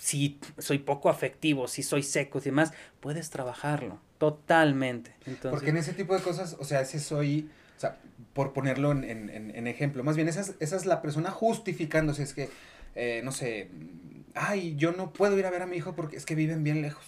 si soy poco afectivo, si soy seco y demás, puedes trabajarlo totalmente. Entonces, Porque en ese tipo de cosas, o sea, ese soy, o sea, por ponerlo en, en, en ejemplo, más bien esa es, esa es, la persona justificándose, es que, eh, no sé, ay, yo no puedo ir a ver a mi hijo porque es que viven bien lejos.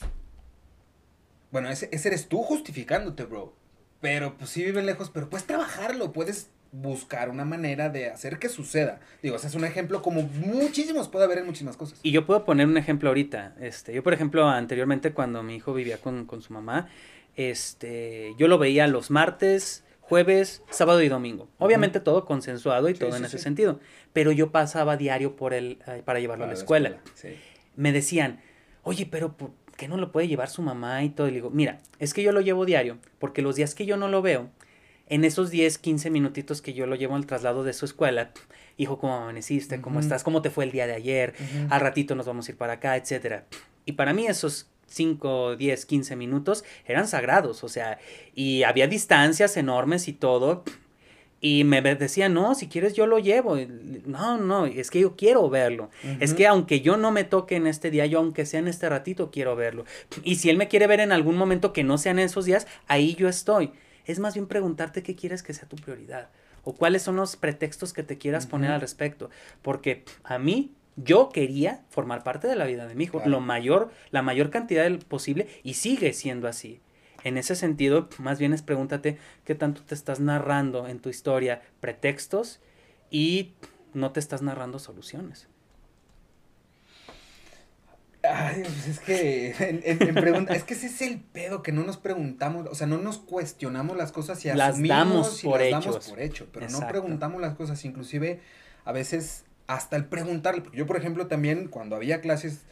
Bueno, ese, ese eres tú justificándote, bro. Pero pues sí viven lejos, pero puedes trabajarlo, puedes buscar una manera de hacer que suceda. Digo, ese es un ejemplo como muchísimos puede haber en muchísimas cosas. Y yo puedo poner un ejemplo ahorita. Este, yo, por ejemplo, anteriormente cuando mi hijo vivía con, con su mamá, este, yo lo veía los martes, jueves, sábado y domingo. Obviamente todo consensuado y todo en ese sentido. Pero yo pasaba diario por él eh, para llevarlo a la escuela. Me decían, oye, pero ¿por qué no lo puede llevar su mamá y todo? Y le digo, mira, es que yo lo llevo diario, porque los días que yo no lo veo, en esos 10, 15 minutitos que yo lo llevo al traslado de su escuela, hijo, ¿cómo amaneciste? ¿Cómo estás? ¿Cómo te fue el día de ayer? Al ratito nos vamos a ir para acá, etcétera. Y para mí esos 5, 10, 15 minutos eran sagrados, o sea, y había distancias enormes y todo. Y me decía, no, si quieres yo lo llevo. No, no, es que yo quiero verlo. Es que aunque yo no me toque en este día, yo aunque sea en este ratito, quiero verlo. Y si él me quiere ver en algún momento que no sean esos días, ahí yo estoy es más bien preguntarte qué quieres que sea tu prioridad o cuáles son los pretextos que te quieras poner al respecto. Porque a mí, yo quería formar parte de la vida de mi hijo, lo mayor, la mayor cantidad posible y sigue siendo así. En ese sentido, más bien es pregúntate qué tanto te estás narrando en tu historia pretextos y no te estás narrando soluciones. Ay, pues es que en, pregunta, es que ese es el pedo que no nos preguntamos, o sea, no nos cuestionamos las cosas y las damos por las damos por hecho, pero no preguntamos las cosas, inclusive a veces hasta el preguntarle, porque yo por ejemplo también cuando había clases,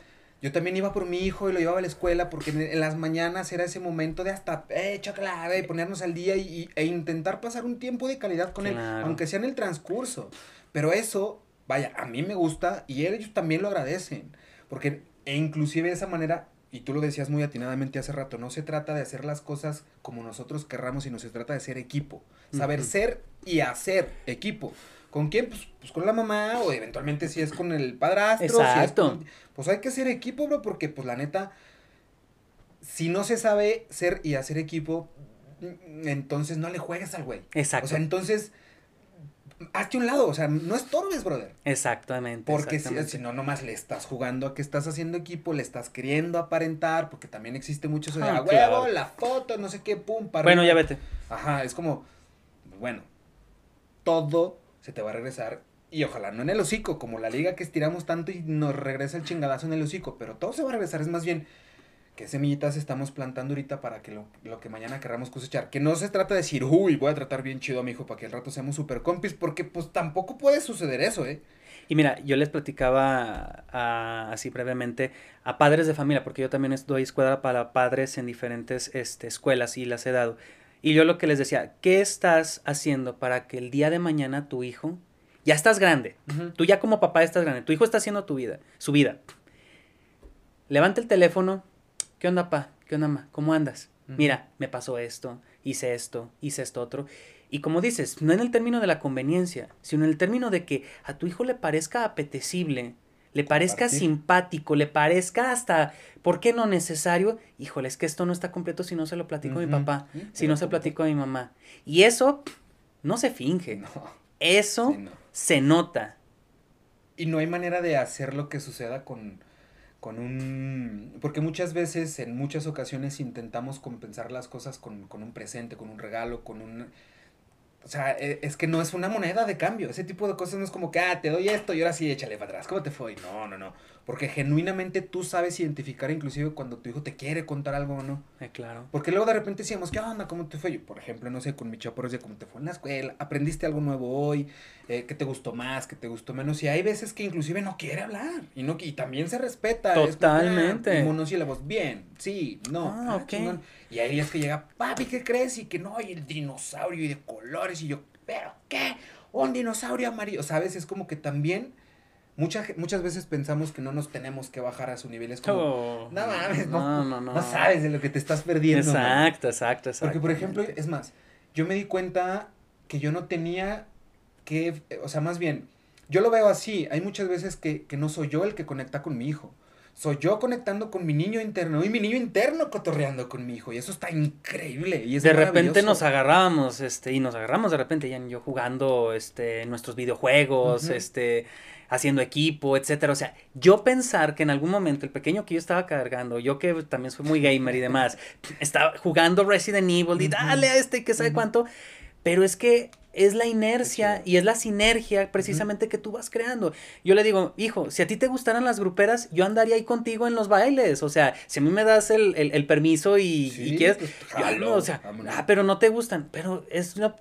yo también iba por mi hijo y lo llevaba a la escuela porque en, las mañanas era ese momento de hasta, eh, clave y ponernos al día y, e intentar pasar un tiempo de calidad con él, aunque sea en el transcurso, pero eso, vaya, a mí me gusta y ellos también lo agradecen, porque e inclusive de esa manera, y tú lo decías muy atinadamente hace rato, no se trata de hacer las cosas como nosotros querramos, sino se trata de ser equipo. Saber ser y hacer equipo. ¿Con quién? Pues, pues, con la mamá o eventualmente si es con el padrastro. Exacto. pues hay que ser equipo, bro, porque pues la neta, si no se sabe ser y hacer equipo, entonces no le juegues al güey. Exacto. O sea, entonces hazte un lado, o sea, no estorbes, brother. Exactamente. Porque Si, no, nomás le estás jugando a que estás haciendo equipo, le estás queriendo aparentar, porque también existe mucho eso de, ah, huevo, la foto, no sé qué, pum, para. Bueno, ya vete. Ajá, es como, bueno, todo se te va a regresar. Y ojalá no en el hocico, como la liga que estiramos tanto y nos regresa el chingadazo en el hocico, pero todo se va a regresar, es más bien qué semillitas estamos plantando ahorita para que lo, que mañana querramos cosechar. Que no se trata de decir, uy, voy a tratar bien chido a mi hijo para que el rato seamos super compis, porque pues tampoco puede suceder eso, ¿eh? Y mira, yo les platicaba así brevemente a padres de familia, porque yo también doy escuela para padres en diferentes este, escuelas y las he dado. Y yo lo que les decía, ¿qué estás haciendo para que el día de mañana tu hijo Ya estás grande. Tú ya como papá estás grande. Tu hijo está haciendo tu vida, su vida. Levanta el teléfono. ¿Qué onda, pa? ¿Qué onda, ma? ¿Cómo andas? Mira, me pasó esto, hice esto, hice esto otro. Y como dices, no en el término de la conveniencia, sino en el término de que a tu hijo le parezca apetecible, le parezca simpático, le parezca hasta, ¿por qué no necesario? Híjole, es que esto no está completo si no se lo platico a mi papá, Sí, si no se lo platico a mi mamá. Y eso no se finge, No, eso sí, no. se nota. Y no hay manera de hacer lo que suceda con, con un... Porque muchas veces, en muchas ocasiones, intentamos compensar las cosas con, con un presente, con un regalo, con un... O sea, e- es que no es una moneda de cambio. Ese tipo de cosas no es como que, ah, te doy esto y ahora sí, échale para atrás. ¿Cómo te fue? No, no, no. Porque genuinamente tú sabes identificar inclusive cuando tu hijo te quiere contar algo o no. Eh, claro. Porque luego de repente decíamos, ¿qué onda? ¿Cómo te fue? Yo, por ejemplo, no sé, con mi chaparro decía, ¿cómo te fue en la escuela? ¿Aprendiste algo nuevo hoy? Eh, ¿Qué te gustó más? ¿Qué te gustó menos? Y hay veces que inclusive no quiere hablar. Y, no, y también se respeta. es ah, Totalmente. y monosílabos, bien, sí, no. Ah, ok. chingón. Y hay días que llega, papi, ¿qué crees? Y que no, y el dinosaurio y de colores. Y yo, ¿pero qué? Un dinosaurio amarillo. ¿Sabes? Es como que también... Mucha, muchas veces pensamos que no nos tenemos que bajar a su nivel. Es como, Oh, no mames, no, no, no. no sabes de lo que te estás perdiendo. man". Exacto, exacto, exacto. Porque, por ejemplo, es más, yo me di cuenta que yo no tenía que, o sea, más bien, yo lo veo así, hay muchas veces que, que no soy yo el que conecta con mi hijo, soy yo conectando con mi niño interno y mi niño interno cotorreando con mi hijo y eso está increíble y es de repente nos agarrábamos, este, y nos agarramos de repente, ya yo jugando, este, nuestros videojuegos, este, haciendo equipo, etcétera. O sea, yo pensar que en algún momento el pequeño que yo estaba cargando, yo que también soy muy gamer y demás, *laughs* estaba jugando Resident Evil y dale a este que sabe cuánto, pero es que es la inercia y es la sinergia precisamente que tú vas creando. Yo le digo, hijo, si a ti te gustaran las gruperas, yo andaría ahí contigo en los bailes. O sea, si a mí me das el, el- el permiso y, Sí, y quieres, pues, yo, jalo, o sea, ah, pero no te gustan, pero es lo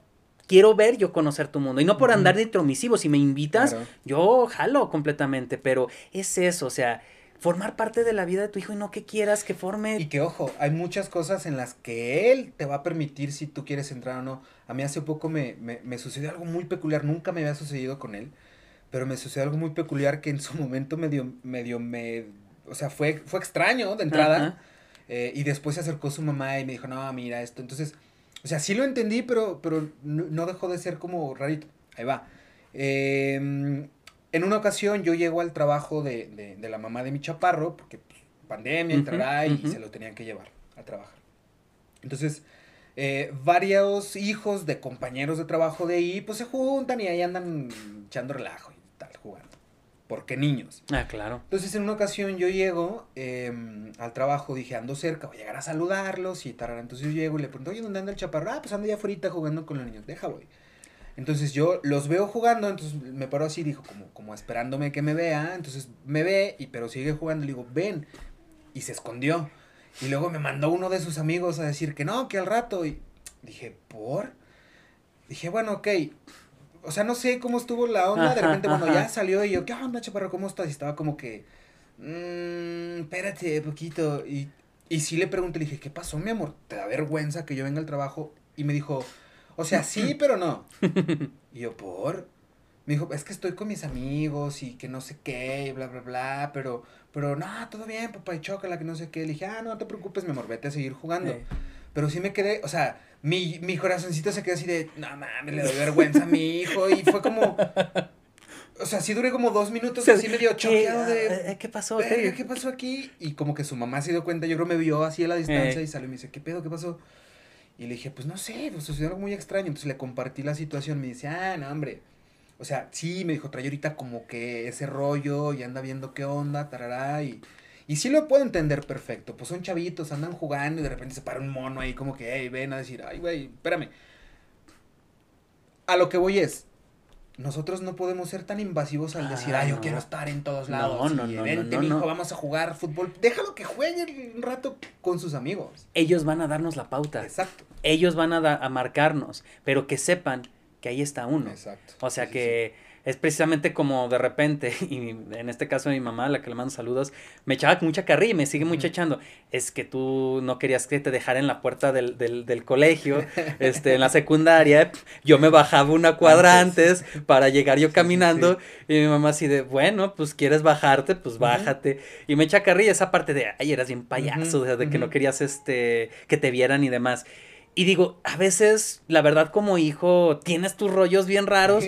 quiero ver yo conocer tu mundo y no por andar de intromisivo, si me invitas, Claro. yo jalo completamente, pero es eso, o sea, formar parte de la vida de tu hijo y no que quieras que forme Y que ojo, hay muchas cosas en las que él te va a permitir si tú quieres entrar o no. A mí hace poco me, me, me sucedió algo muy peculiar, nunca me había sucedido con él, pero me sucedió algo muy peculiar que en su momento medio, medio me, o sea, fue, fue extraño de entrada. Eh, y después se acercó su mamá y me dijo, no, mira esto. Entonces, o sea, sí lo entendí, pero, pero no, dejó de ser como rarito. Ahí va. Eh, en una ocasión yo llego al trabajo de, de, de la mamá de mi chaparro, porque pues, pandemia, Ujú, entrará y se lo tenían que llevar a trabajar. Entonces, eh, varios hijos de compañeros de trabajo de ahí, pues se juntan y ahí andan echando relajo. Porque niños. Ah, claro. Entonces en una ocasión yo llego em, al trabajo, dije, ando cerca, voy a llegar a saludarlos y tal. Entonces yo llego y le pregunto, oye, ¿dónde anda el chaparro? Ah, pues ando allá afuera jugando con los niños, deja, voy. Entonces yo los veo jugando, entonces me paro así, dijo, como, como esperándome que me vea. Entonces me ve, y, pero sigue jugando, le digo, ven. Y se escondió. Y luego me mandó uno de sus amigos a decir que no, que al rato. Y dije, ¿por? Dije, bueno, ok. O sea, no sé cómo estuvo la onda. de Ajá, repente, bueno, ajá. ya salió y yo, ¿qué onda, chaparro? ¿Cómo estás? Y estaba como que, mmm, espérate, poquito. Y, y sí le pregunté, le dije, ¿qué pasó, mi amor? ¿Te da vergüenza que yo venga al trabajo? Y me dijo, o sea, sí, *laughs* pero no. Y yo, ¿por? Me dijo, es que estoy con mis amigos y que no sé qué, y bla, bla, bla, pero, pero, no, todo bien, papá, y chócala, que no sé qué. Le dije, ah, no te preocupes, mi amor, vete a seguir jugando. Eh, Pero sí me quedé, o sea, mi, mi corazoncito se quedó así de, no mames, le doy vergüenza a mi hijo. Y fue como, o sea, sí duré como dos minutos o sea, así medio ¿qué, choqueado de, eh, ¿Qué pasó? "Verga, ¿Qué? ¿qué pasó aquí? Y como que su mamá se dio cuenta, yo creo me vio así a la distancia Eh. y salió y me dice, ¿qué pedo? ¿Qué pasó? Y le dije, pues no sé, pues sucedió algo muy extraño. Entonces le compartí la situación, me dice, ah, no, hombre. O sea, sí, me dijo, trae ahorita como que ese rollo y anda viendo qué onda, tarará, y... Y sí lo puedo entender perfecto, pues son chavitos, andan jugando y de repente se para un mono ahí como que, hey, ven a decir, ay, güey, espérame. A lo que voy es, nosotros no podemos ser tan invasivos al decir, Ah, ay, yo no. quiero estar en todos No, lados. no, y no, vente, no, no, mijo, no. vamos a jugar fútbol. Déjalo que juegue un rato con sus amigos. Ellos van a darnos la pauta. Exacto. Ellos van a, a marcarnos, pero que sepan que ahí está uno. Exacto. O sea Sí, sí, que es precisamente como de repente, *laughs* y en este caso mi mamá, la que le mando saludos, me echaba mucha carrilla y me sigue mucho echando. Es que tú no querías que te dejara en la puerta del, del, del colegio, este, en la secundaria. *laughs* Yo me bajaba una cuadra antes para llegar yo caminando. y mi mamá así de, bueno, pues quieres bajarte, pues bájate. Y me echa carrilla esa parte de, ay, eras bien payaso, de que no querías este, que te vieran y demás. Y digo, a veces, la verdad, como hijo, tienes tus rollos bien raros.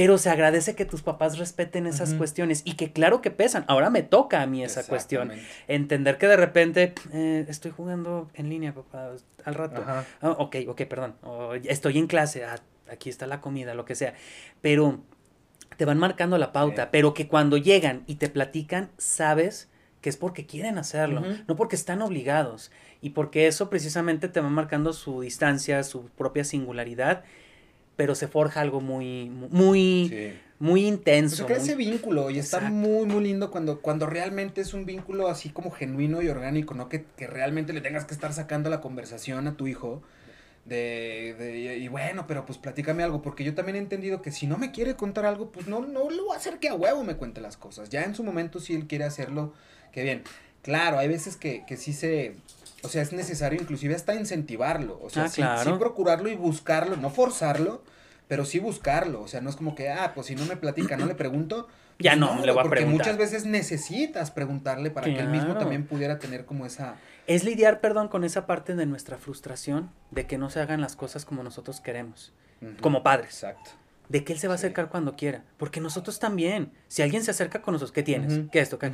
Pero se agradece que tus papás respeten esas cuestiones y que claro que pesan. Ahora me toca a mí esa cuestión. Entender que de repente eh, estoy jugando en línea, papá, al rato. Ah, ok, ok, perdón. estoy en clase, ah, aquí está la comida, lo que sea. Pero te van marcando la pauta, pero que cuando llegan y te platican, sabes que es porque quieren hacerlo, no porque están obligados. Y porque eso precisamente te va marcando su distancia, su propia singularidad pero se forja algo muy, muy, muy intenso. Se crea ese vínculo y está muy, muy lindo cuando, cuando realmente es un vínculo así como genuino y orgánico, ¿no? Que, que realmente le tengas que estar sacando la conversación a tu hijo. De, de, y bueno, pero pues platícame algo, porque yo también he entendido que si no me quiere contar algo, pues no, no lo voy a hacer que a huevo me cuente las cosas. Ya en su momento, si él quiere hacerlo, que bien. Claro, hay veces que, que sí se, o sea, es necesario inclusive hasta incentivarlo. O sea, ah, sí, procurarlo y buscarlo, no forzarlo, pero sí buscarlo. O sea, no es como que, ah, pues si no me platica, no le pregunto. *clears throat* ya pues no, le voy a porque muchas veces necesitas preguntarle para que él mismo también pudiera tener como esa... Es lidiar, perdón, con esa parte de nuestra frustración de que no se hagan las cosas como nosotros queremos, como padres. Exacto. De que él se va a acercar cuando quiera. Porque nosotros también. Si alguien se acerca con nosotros, ¿qué tienes? ¿Qué esto? ¿Qué?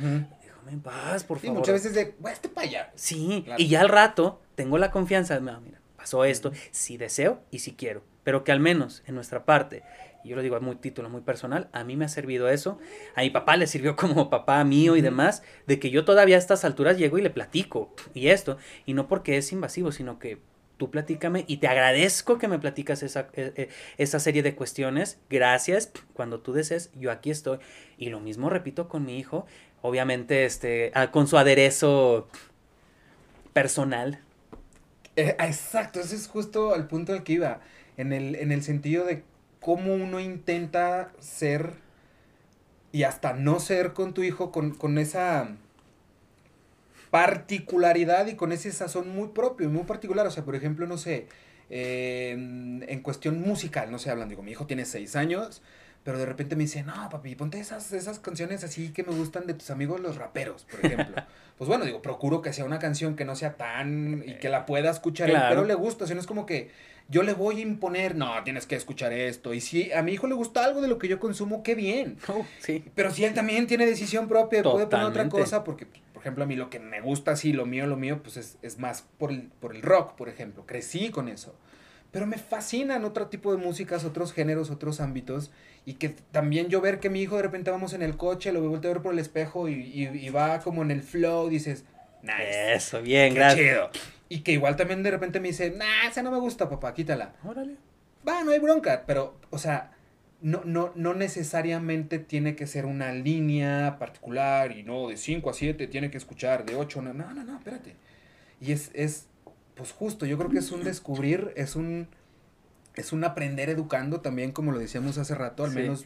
en paz, por favor. muchas veces de, este para allá. Sí, y ya al rato tengo la confianza, mira, pasó esto, si deseo y si quiero, pero que al menos en nuestra parte, y yo lo digo a muy título, muy personal, a mí me ha servido eso, a mi papá le sirvió *laughs* como papá mío y demás, de que yo todavía a estas alturas llego y le platico, y esto, y no porque es invasivo, sino que tú platícame y te agradezco que me platicas esa, e, e, esa serie de cuestiones. Gracias. Cuando tú desees, yo aquí estoy. Y lo mismo repito con mi hijo obviamente este, ah, con su aderezo personal. Eh, exacto, ese es justo el punto al que iba, en el, en el sentido de cómo uno intenta ser y hasta no ser con tu hijo con, esa particularidad y con ese sazón muy propio y muy particular. O sea, por ejemplo, no sé, eh, en cuestión musical, no sé, hablando, digo, mi hijo tiene seis años, pero de repente me dice, no, papi, ponte esas, esas canciones así que me gustan de tus amigos los raperos, por ejemplo. *laughs* pues bueno, digo, procuro que sea una canción que no sea tan y que la pueda escuchar pero le gusta, o sea, no es como que yo le voy a imponer, no, tienes que escuchar esto. Y si a mi hijo le gusta algo de lo que yo consumo, qué bien. Oh, sí. Pero si él también tiene decisión propia, puede poner otra cosa, porque, por ejemplo, a mí lo que me gusta así, lo mío, lo mío, pues es, es más por el, por el rock, por ejemplo. Crecí con eso. Pero me fascinan otro tipo de músicas, otros géneros, otros ámbitos. Y que también yo ver que mi hijo de repente vamos en el coche, lo vuelto a ver por el espejo y, va como en el flow, dices, nice. Eso, bien, gracias. Y que igual también de repente me dice, nah, esa no me gusta, papá, quítala. Órale. Va, no hay bronca. Pero, o sea, no, no, no necesariamente tiene que ser una línea particular y no, de 5 a 7 tiene que escuchar, de 8, no, no, no, no, espérate. Y es, es pues justo, yo creo que es un descubrir, es un, es un aprender educando también, como lo decíamos hace rato, al menos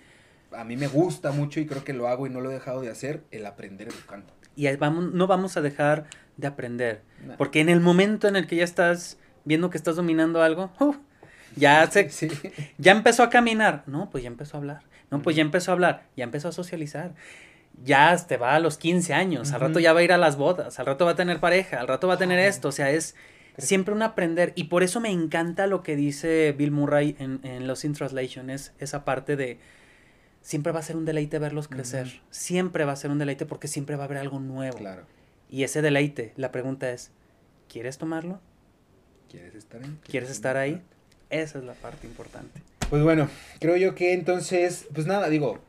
a mí me gusta mucho y creo que lo hago y no lo he dejado de hacer, el aprender educando. Y vamos, no vamos a dejar de aprender, porque en el momento en el que ya estás viendo que estás dominando algo, ya se, ya empezó a caminar, no, pues ya empezó a hablar, no, pues ya empezó a hablar, ya empezó a socializar. Ya te va a los 15 años, al rato ya va a ir a las bodas, al rato va a tener pareja, al rato va a tener esto, o sea, es, Siempre un aprender. Y por eso me encanta lo que dice Bill Murray en, en Los In Translation. Es esa parte de. Siempre va a ser un deleite verlos crecer. Siempre va a ser un deleite porque siempre va a haber algo nuevo. Claro. Y ese deleite, la pregunta es: ¿quieres tomarlo? ¿Quieres estar ahí? ¿Quieres estar ahí? Esa es la parte importante. Pues bueno, creo yo que entonces, pues nada, digo,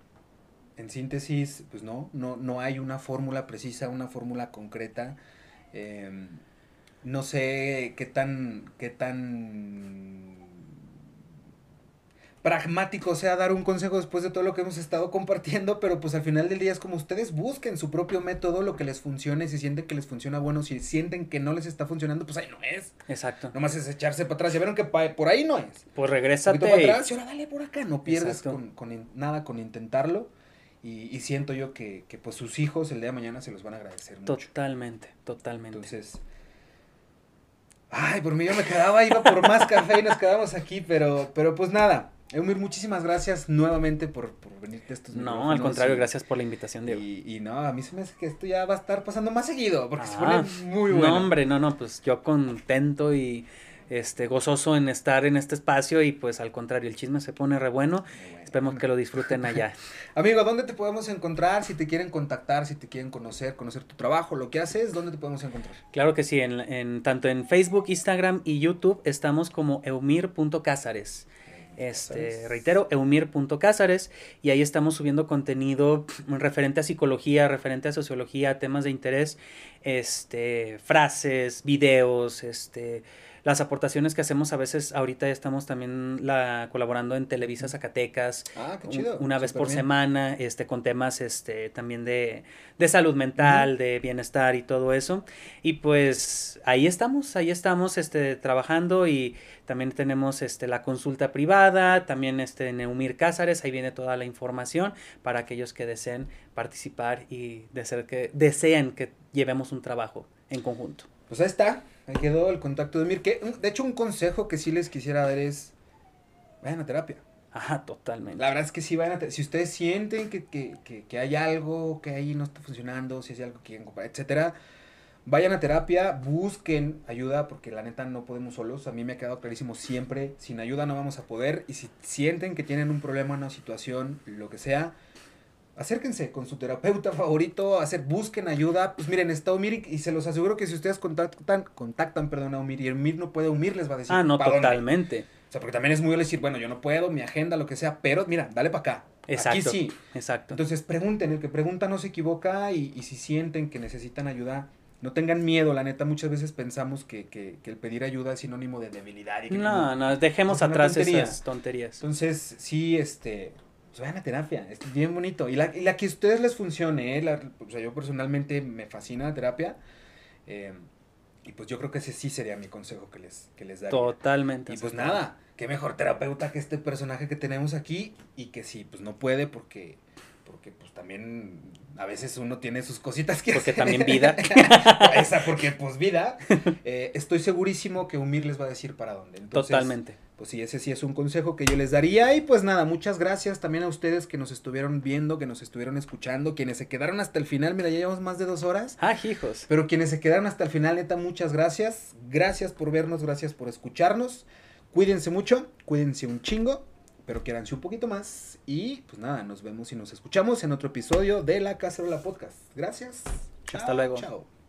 en síntesis, pues no, no, no hay una fórmula precisa, una fórmula concreta. Eh, no sé qué tan, qué tan pragmático sea dar un consejo después de todo lo que hemos estado compartiendo, pero pues al final del día es como ustedes busquen su propio método, lo que les funcione, si sienten que les funciona bueno, si sienten que no les está funcionando, pues ahí no es. Exacto. Nomás es echarse para atrás, ya vieron que por ahí no es. Pues regrésate. para y- atrás y ahora dale por acá, no pierdes con, con nada con intentarlo. Y, y siento yo que, que pues sus hijos el día de mañana se los van a agradecer mucho. Totalmente, totalmente. Entonces, ay, por mí yo me quedaba, iba por más café y nos quedamos aquí, pero, pero pues nada. Eumir, muchísimas gracias nuevamente por, por venirte a estos no, al contrario, y- gracias por la invitación, Diego. Y, y no, a mí se me hace que esto ya va a estar pasando más seguido, porque se Ah, pone muy bueno. No, hombre, no, no, pues yo contento y este gozoso en estar en este espacio y pues al contrario, el chisme se pone re bueno. Esperemos que lo disfruten allá. *laughs* Amigo, ¿dónde te podemos encontrar? Si te quieren contactar, si te quieren conocer, conocer tu trabajo, lo que haces, ¿dónde te podemos encontrar? Claro que sí, en, en- tanto en Facebook, Instagram y YouTube estamos como eumir.cázares. Este, reitero, eumir.cázares y ahí estamos subiendo contenido referente a psicología, referente a sociología, temas de interés, este, frases, videos, este, las aportaciones que hacemos a veces, ahorita ya estamos también la, colaborando en Televisa Zacatecas, Ah, qué un- chido. una vez por bien. semana, este, con temas este, también de, de salud mental, de bienestar y todo eso. Y pues ahí estamos, ahí estamos este, trabajando y también tenemos este, la consulta privada, también este, en Eumir Cázares, ahí viene toda la información para aquellos que deseen participar y desear que, deseen que llevemos un trabajo en conjunto. Pues ahí está, ahí quedó el contacto de Mir. Que, de hecho, un consejo que sí les quisiera dar es, vayan a terapia. Ajá, totalmente. La verdad es que sí vayan a terapia. Si ustedes sienten que, que, que, que hay algo que ahí no está funcionando, si hay algo que quieren comprar, etcétera, vayan a terapia, busquen ayuda, porque la neta no podemos solos. A mí me ha quedado clarísimo siempre, sin ayuda no vamos a poder. Y si sienten que tienen un problema, una situación, lo que sea, acérquense con su terapeuta favorito, hacer, busquen ayuda. Pues miren, está Umir y, se los aseguro que si ustedes contactan, contactan, perdón, a Umir y Umir no puede, Umir les va a decir. Ah, no, totalmente. O sea, porque también es muy decir, bueno, yo no puedo, mi agenda, lo que sea, pero mira, dale para acá. Exacto. Aquí sí. Exacto. Entonces pregunten, el que pregunta no se equivoca y, y si sienten que necesitan ayuda, no tengan miedo, la neta, muchas veces pensamos que, que, que el pedir ayuda es sinónimo de debilidad. Y que No, no, dejemos atrás tontería. esas tonterías. Entonces, sí, este, pues vayan a terapia, es bien bonito. Y la, y la que a ustedes les funcione, ¿eh? La- o sea, yo personalmente me fascina la terapia. eh, y pues yo creo que ese sí sería mi consejo que les, que les daría. Totalmente. Y pues nada, qué mejor terapeuta que este personaje que tenemos aquí y que sí, pues no puede porque, porque pues también a veces uno tiene sus cositas que Porque hacer. también vida. *laughs* Esa, porque pues vida. *laughs* Eh, estoy segurísimo que Umir les va a decir para dónde. Entonces, Totalmente. Pues sí, ese sí es un consejo que yo les daría. Y pues nada, muchas gracias también a ustedes que nos estuvieron viendo, que nos estuvieron escuchando, quienes se quedaron hasta el final. Mira, ya llevamos más de dos horas. Ah, hijos. Pero quienes se quedaron hasta el final, neta, muchas gracias. Gracias por vernos, gracias por escucharnos. Cuídense mucho, cuídense un chingo, pero quiéranse un poquito más. Y pues nada, nos vemos y nos escuchamos en otro episodio de La Cacerola Podcast. Gracias. Hasta luego. Chao.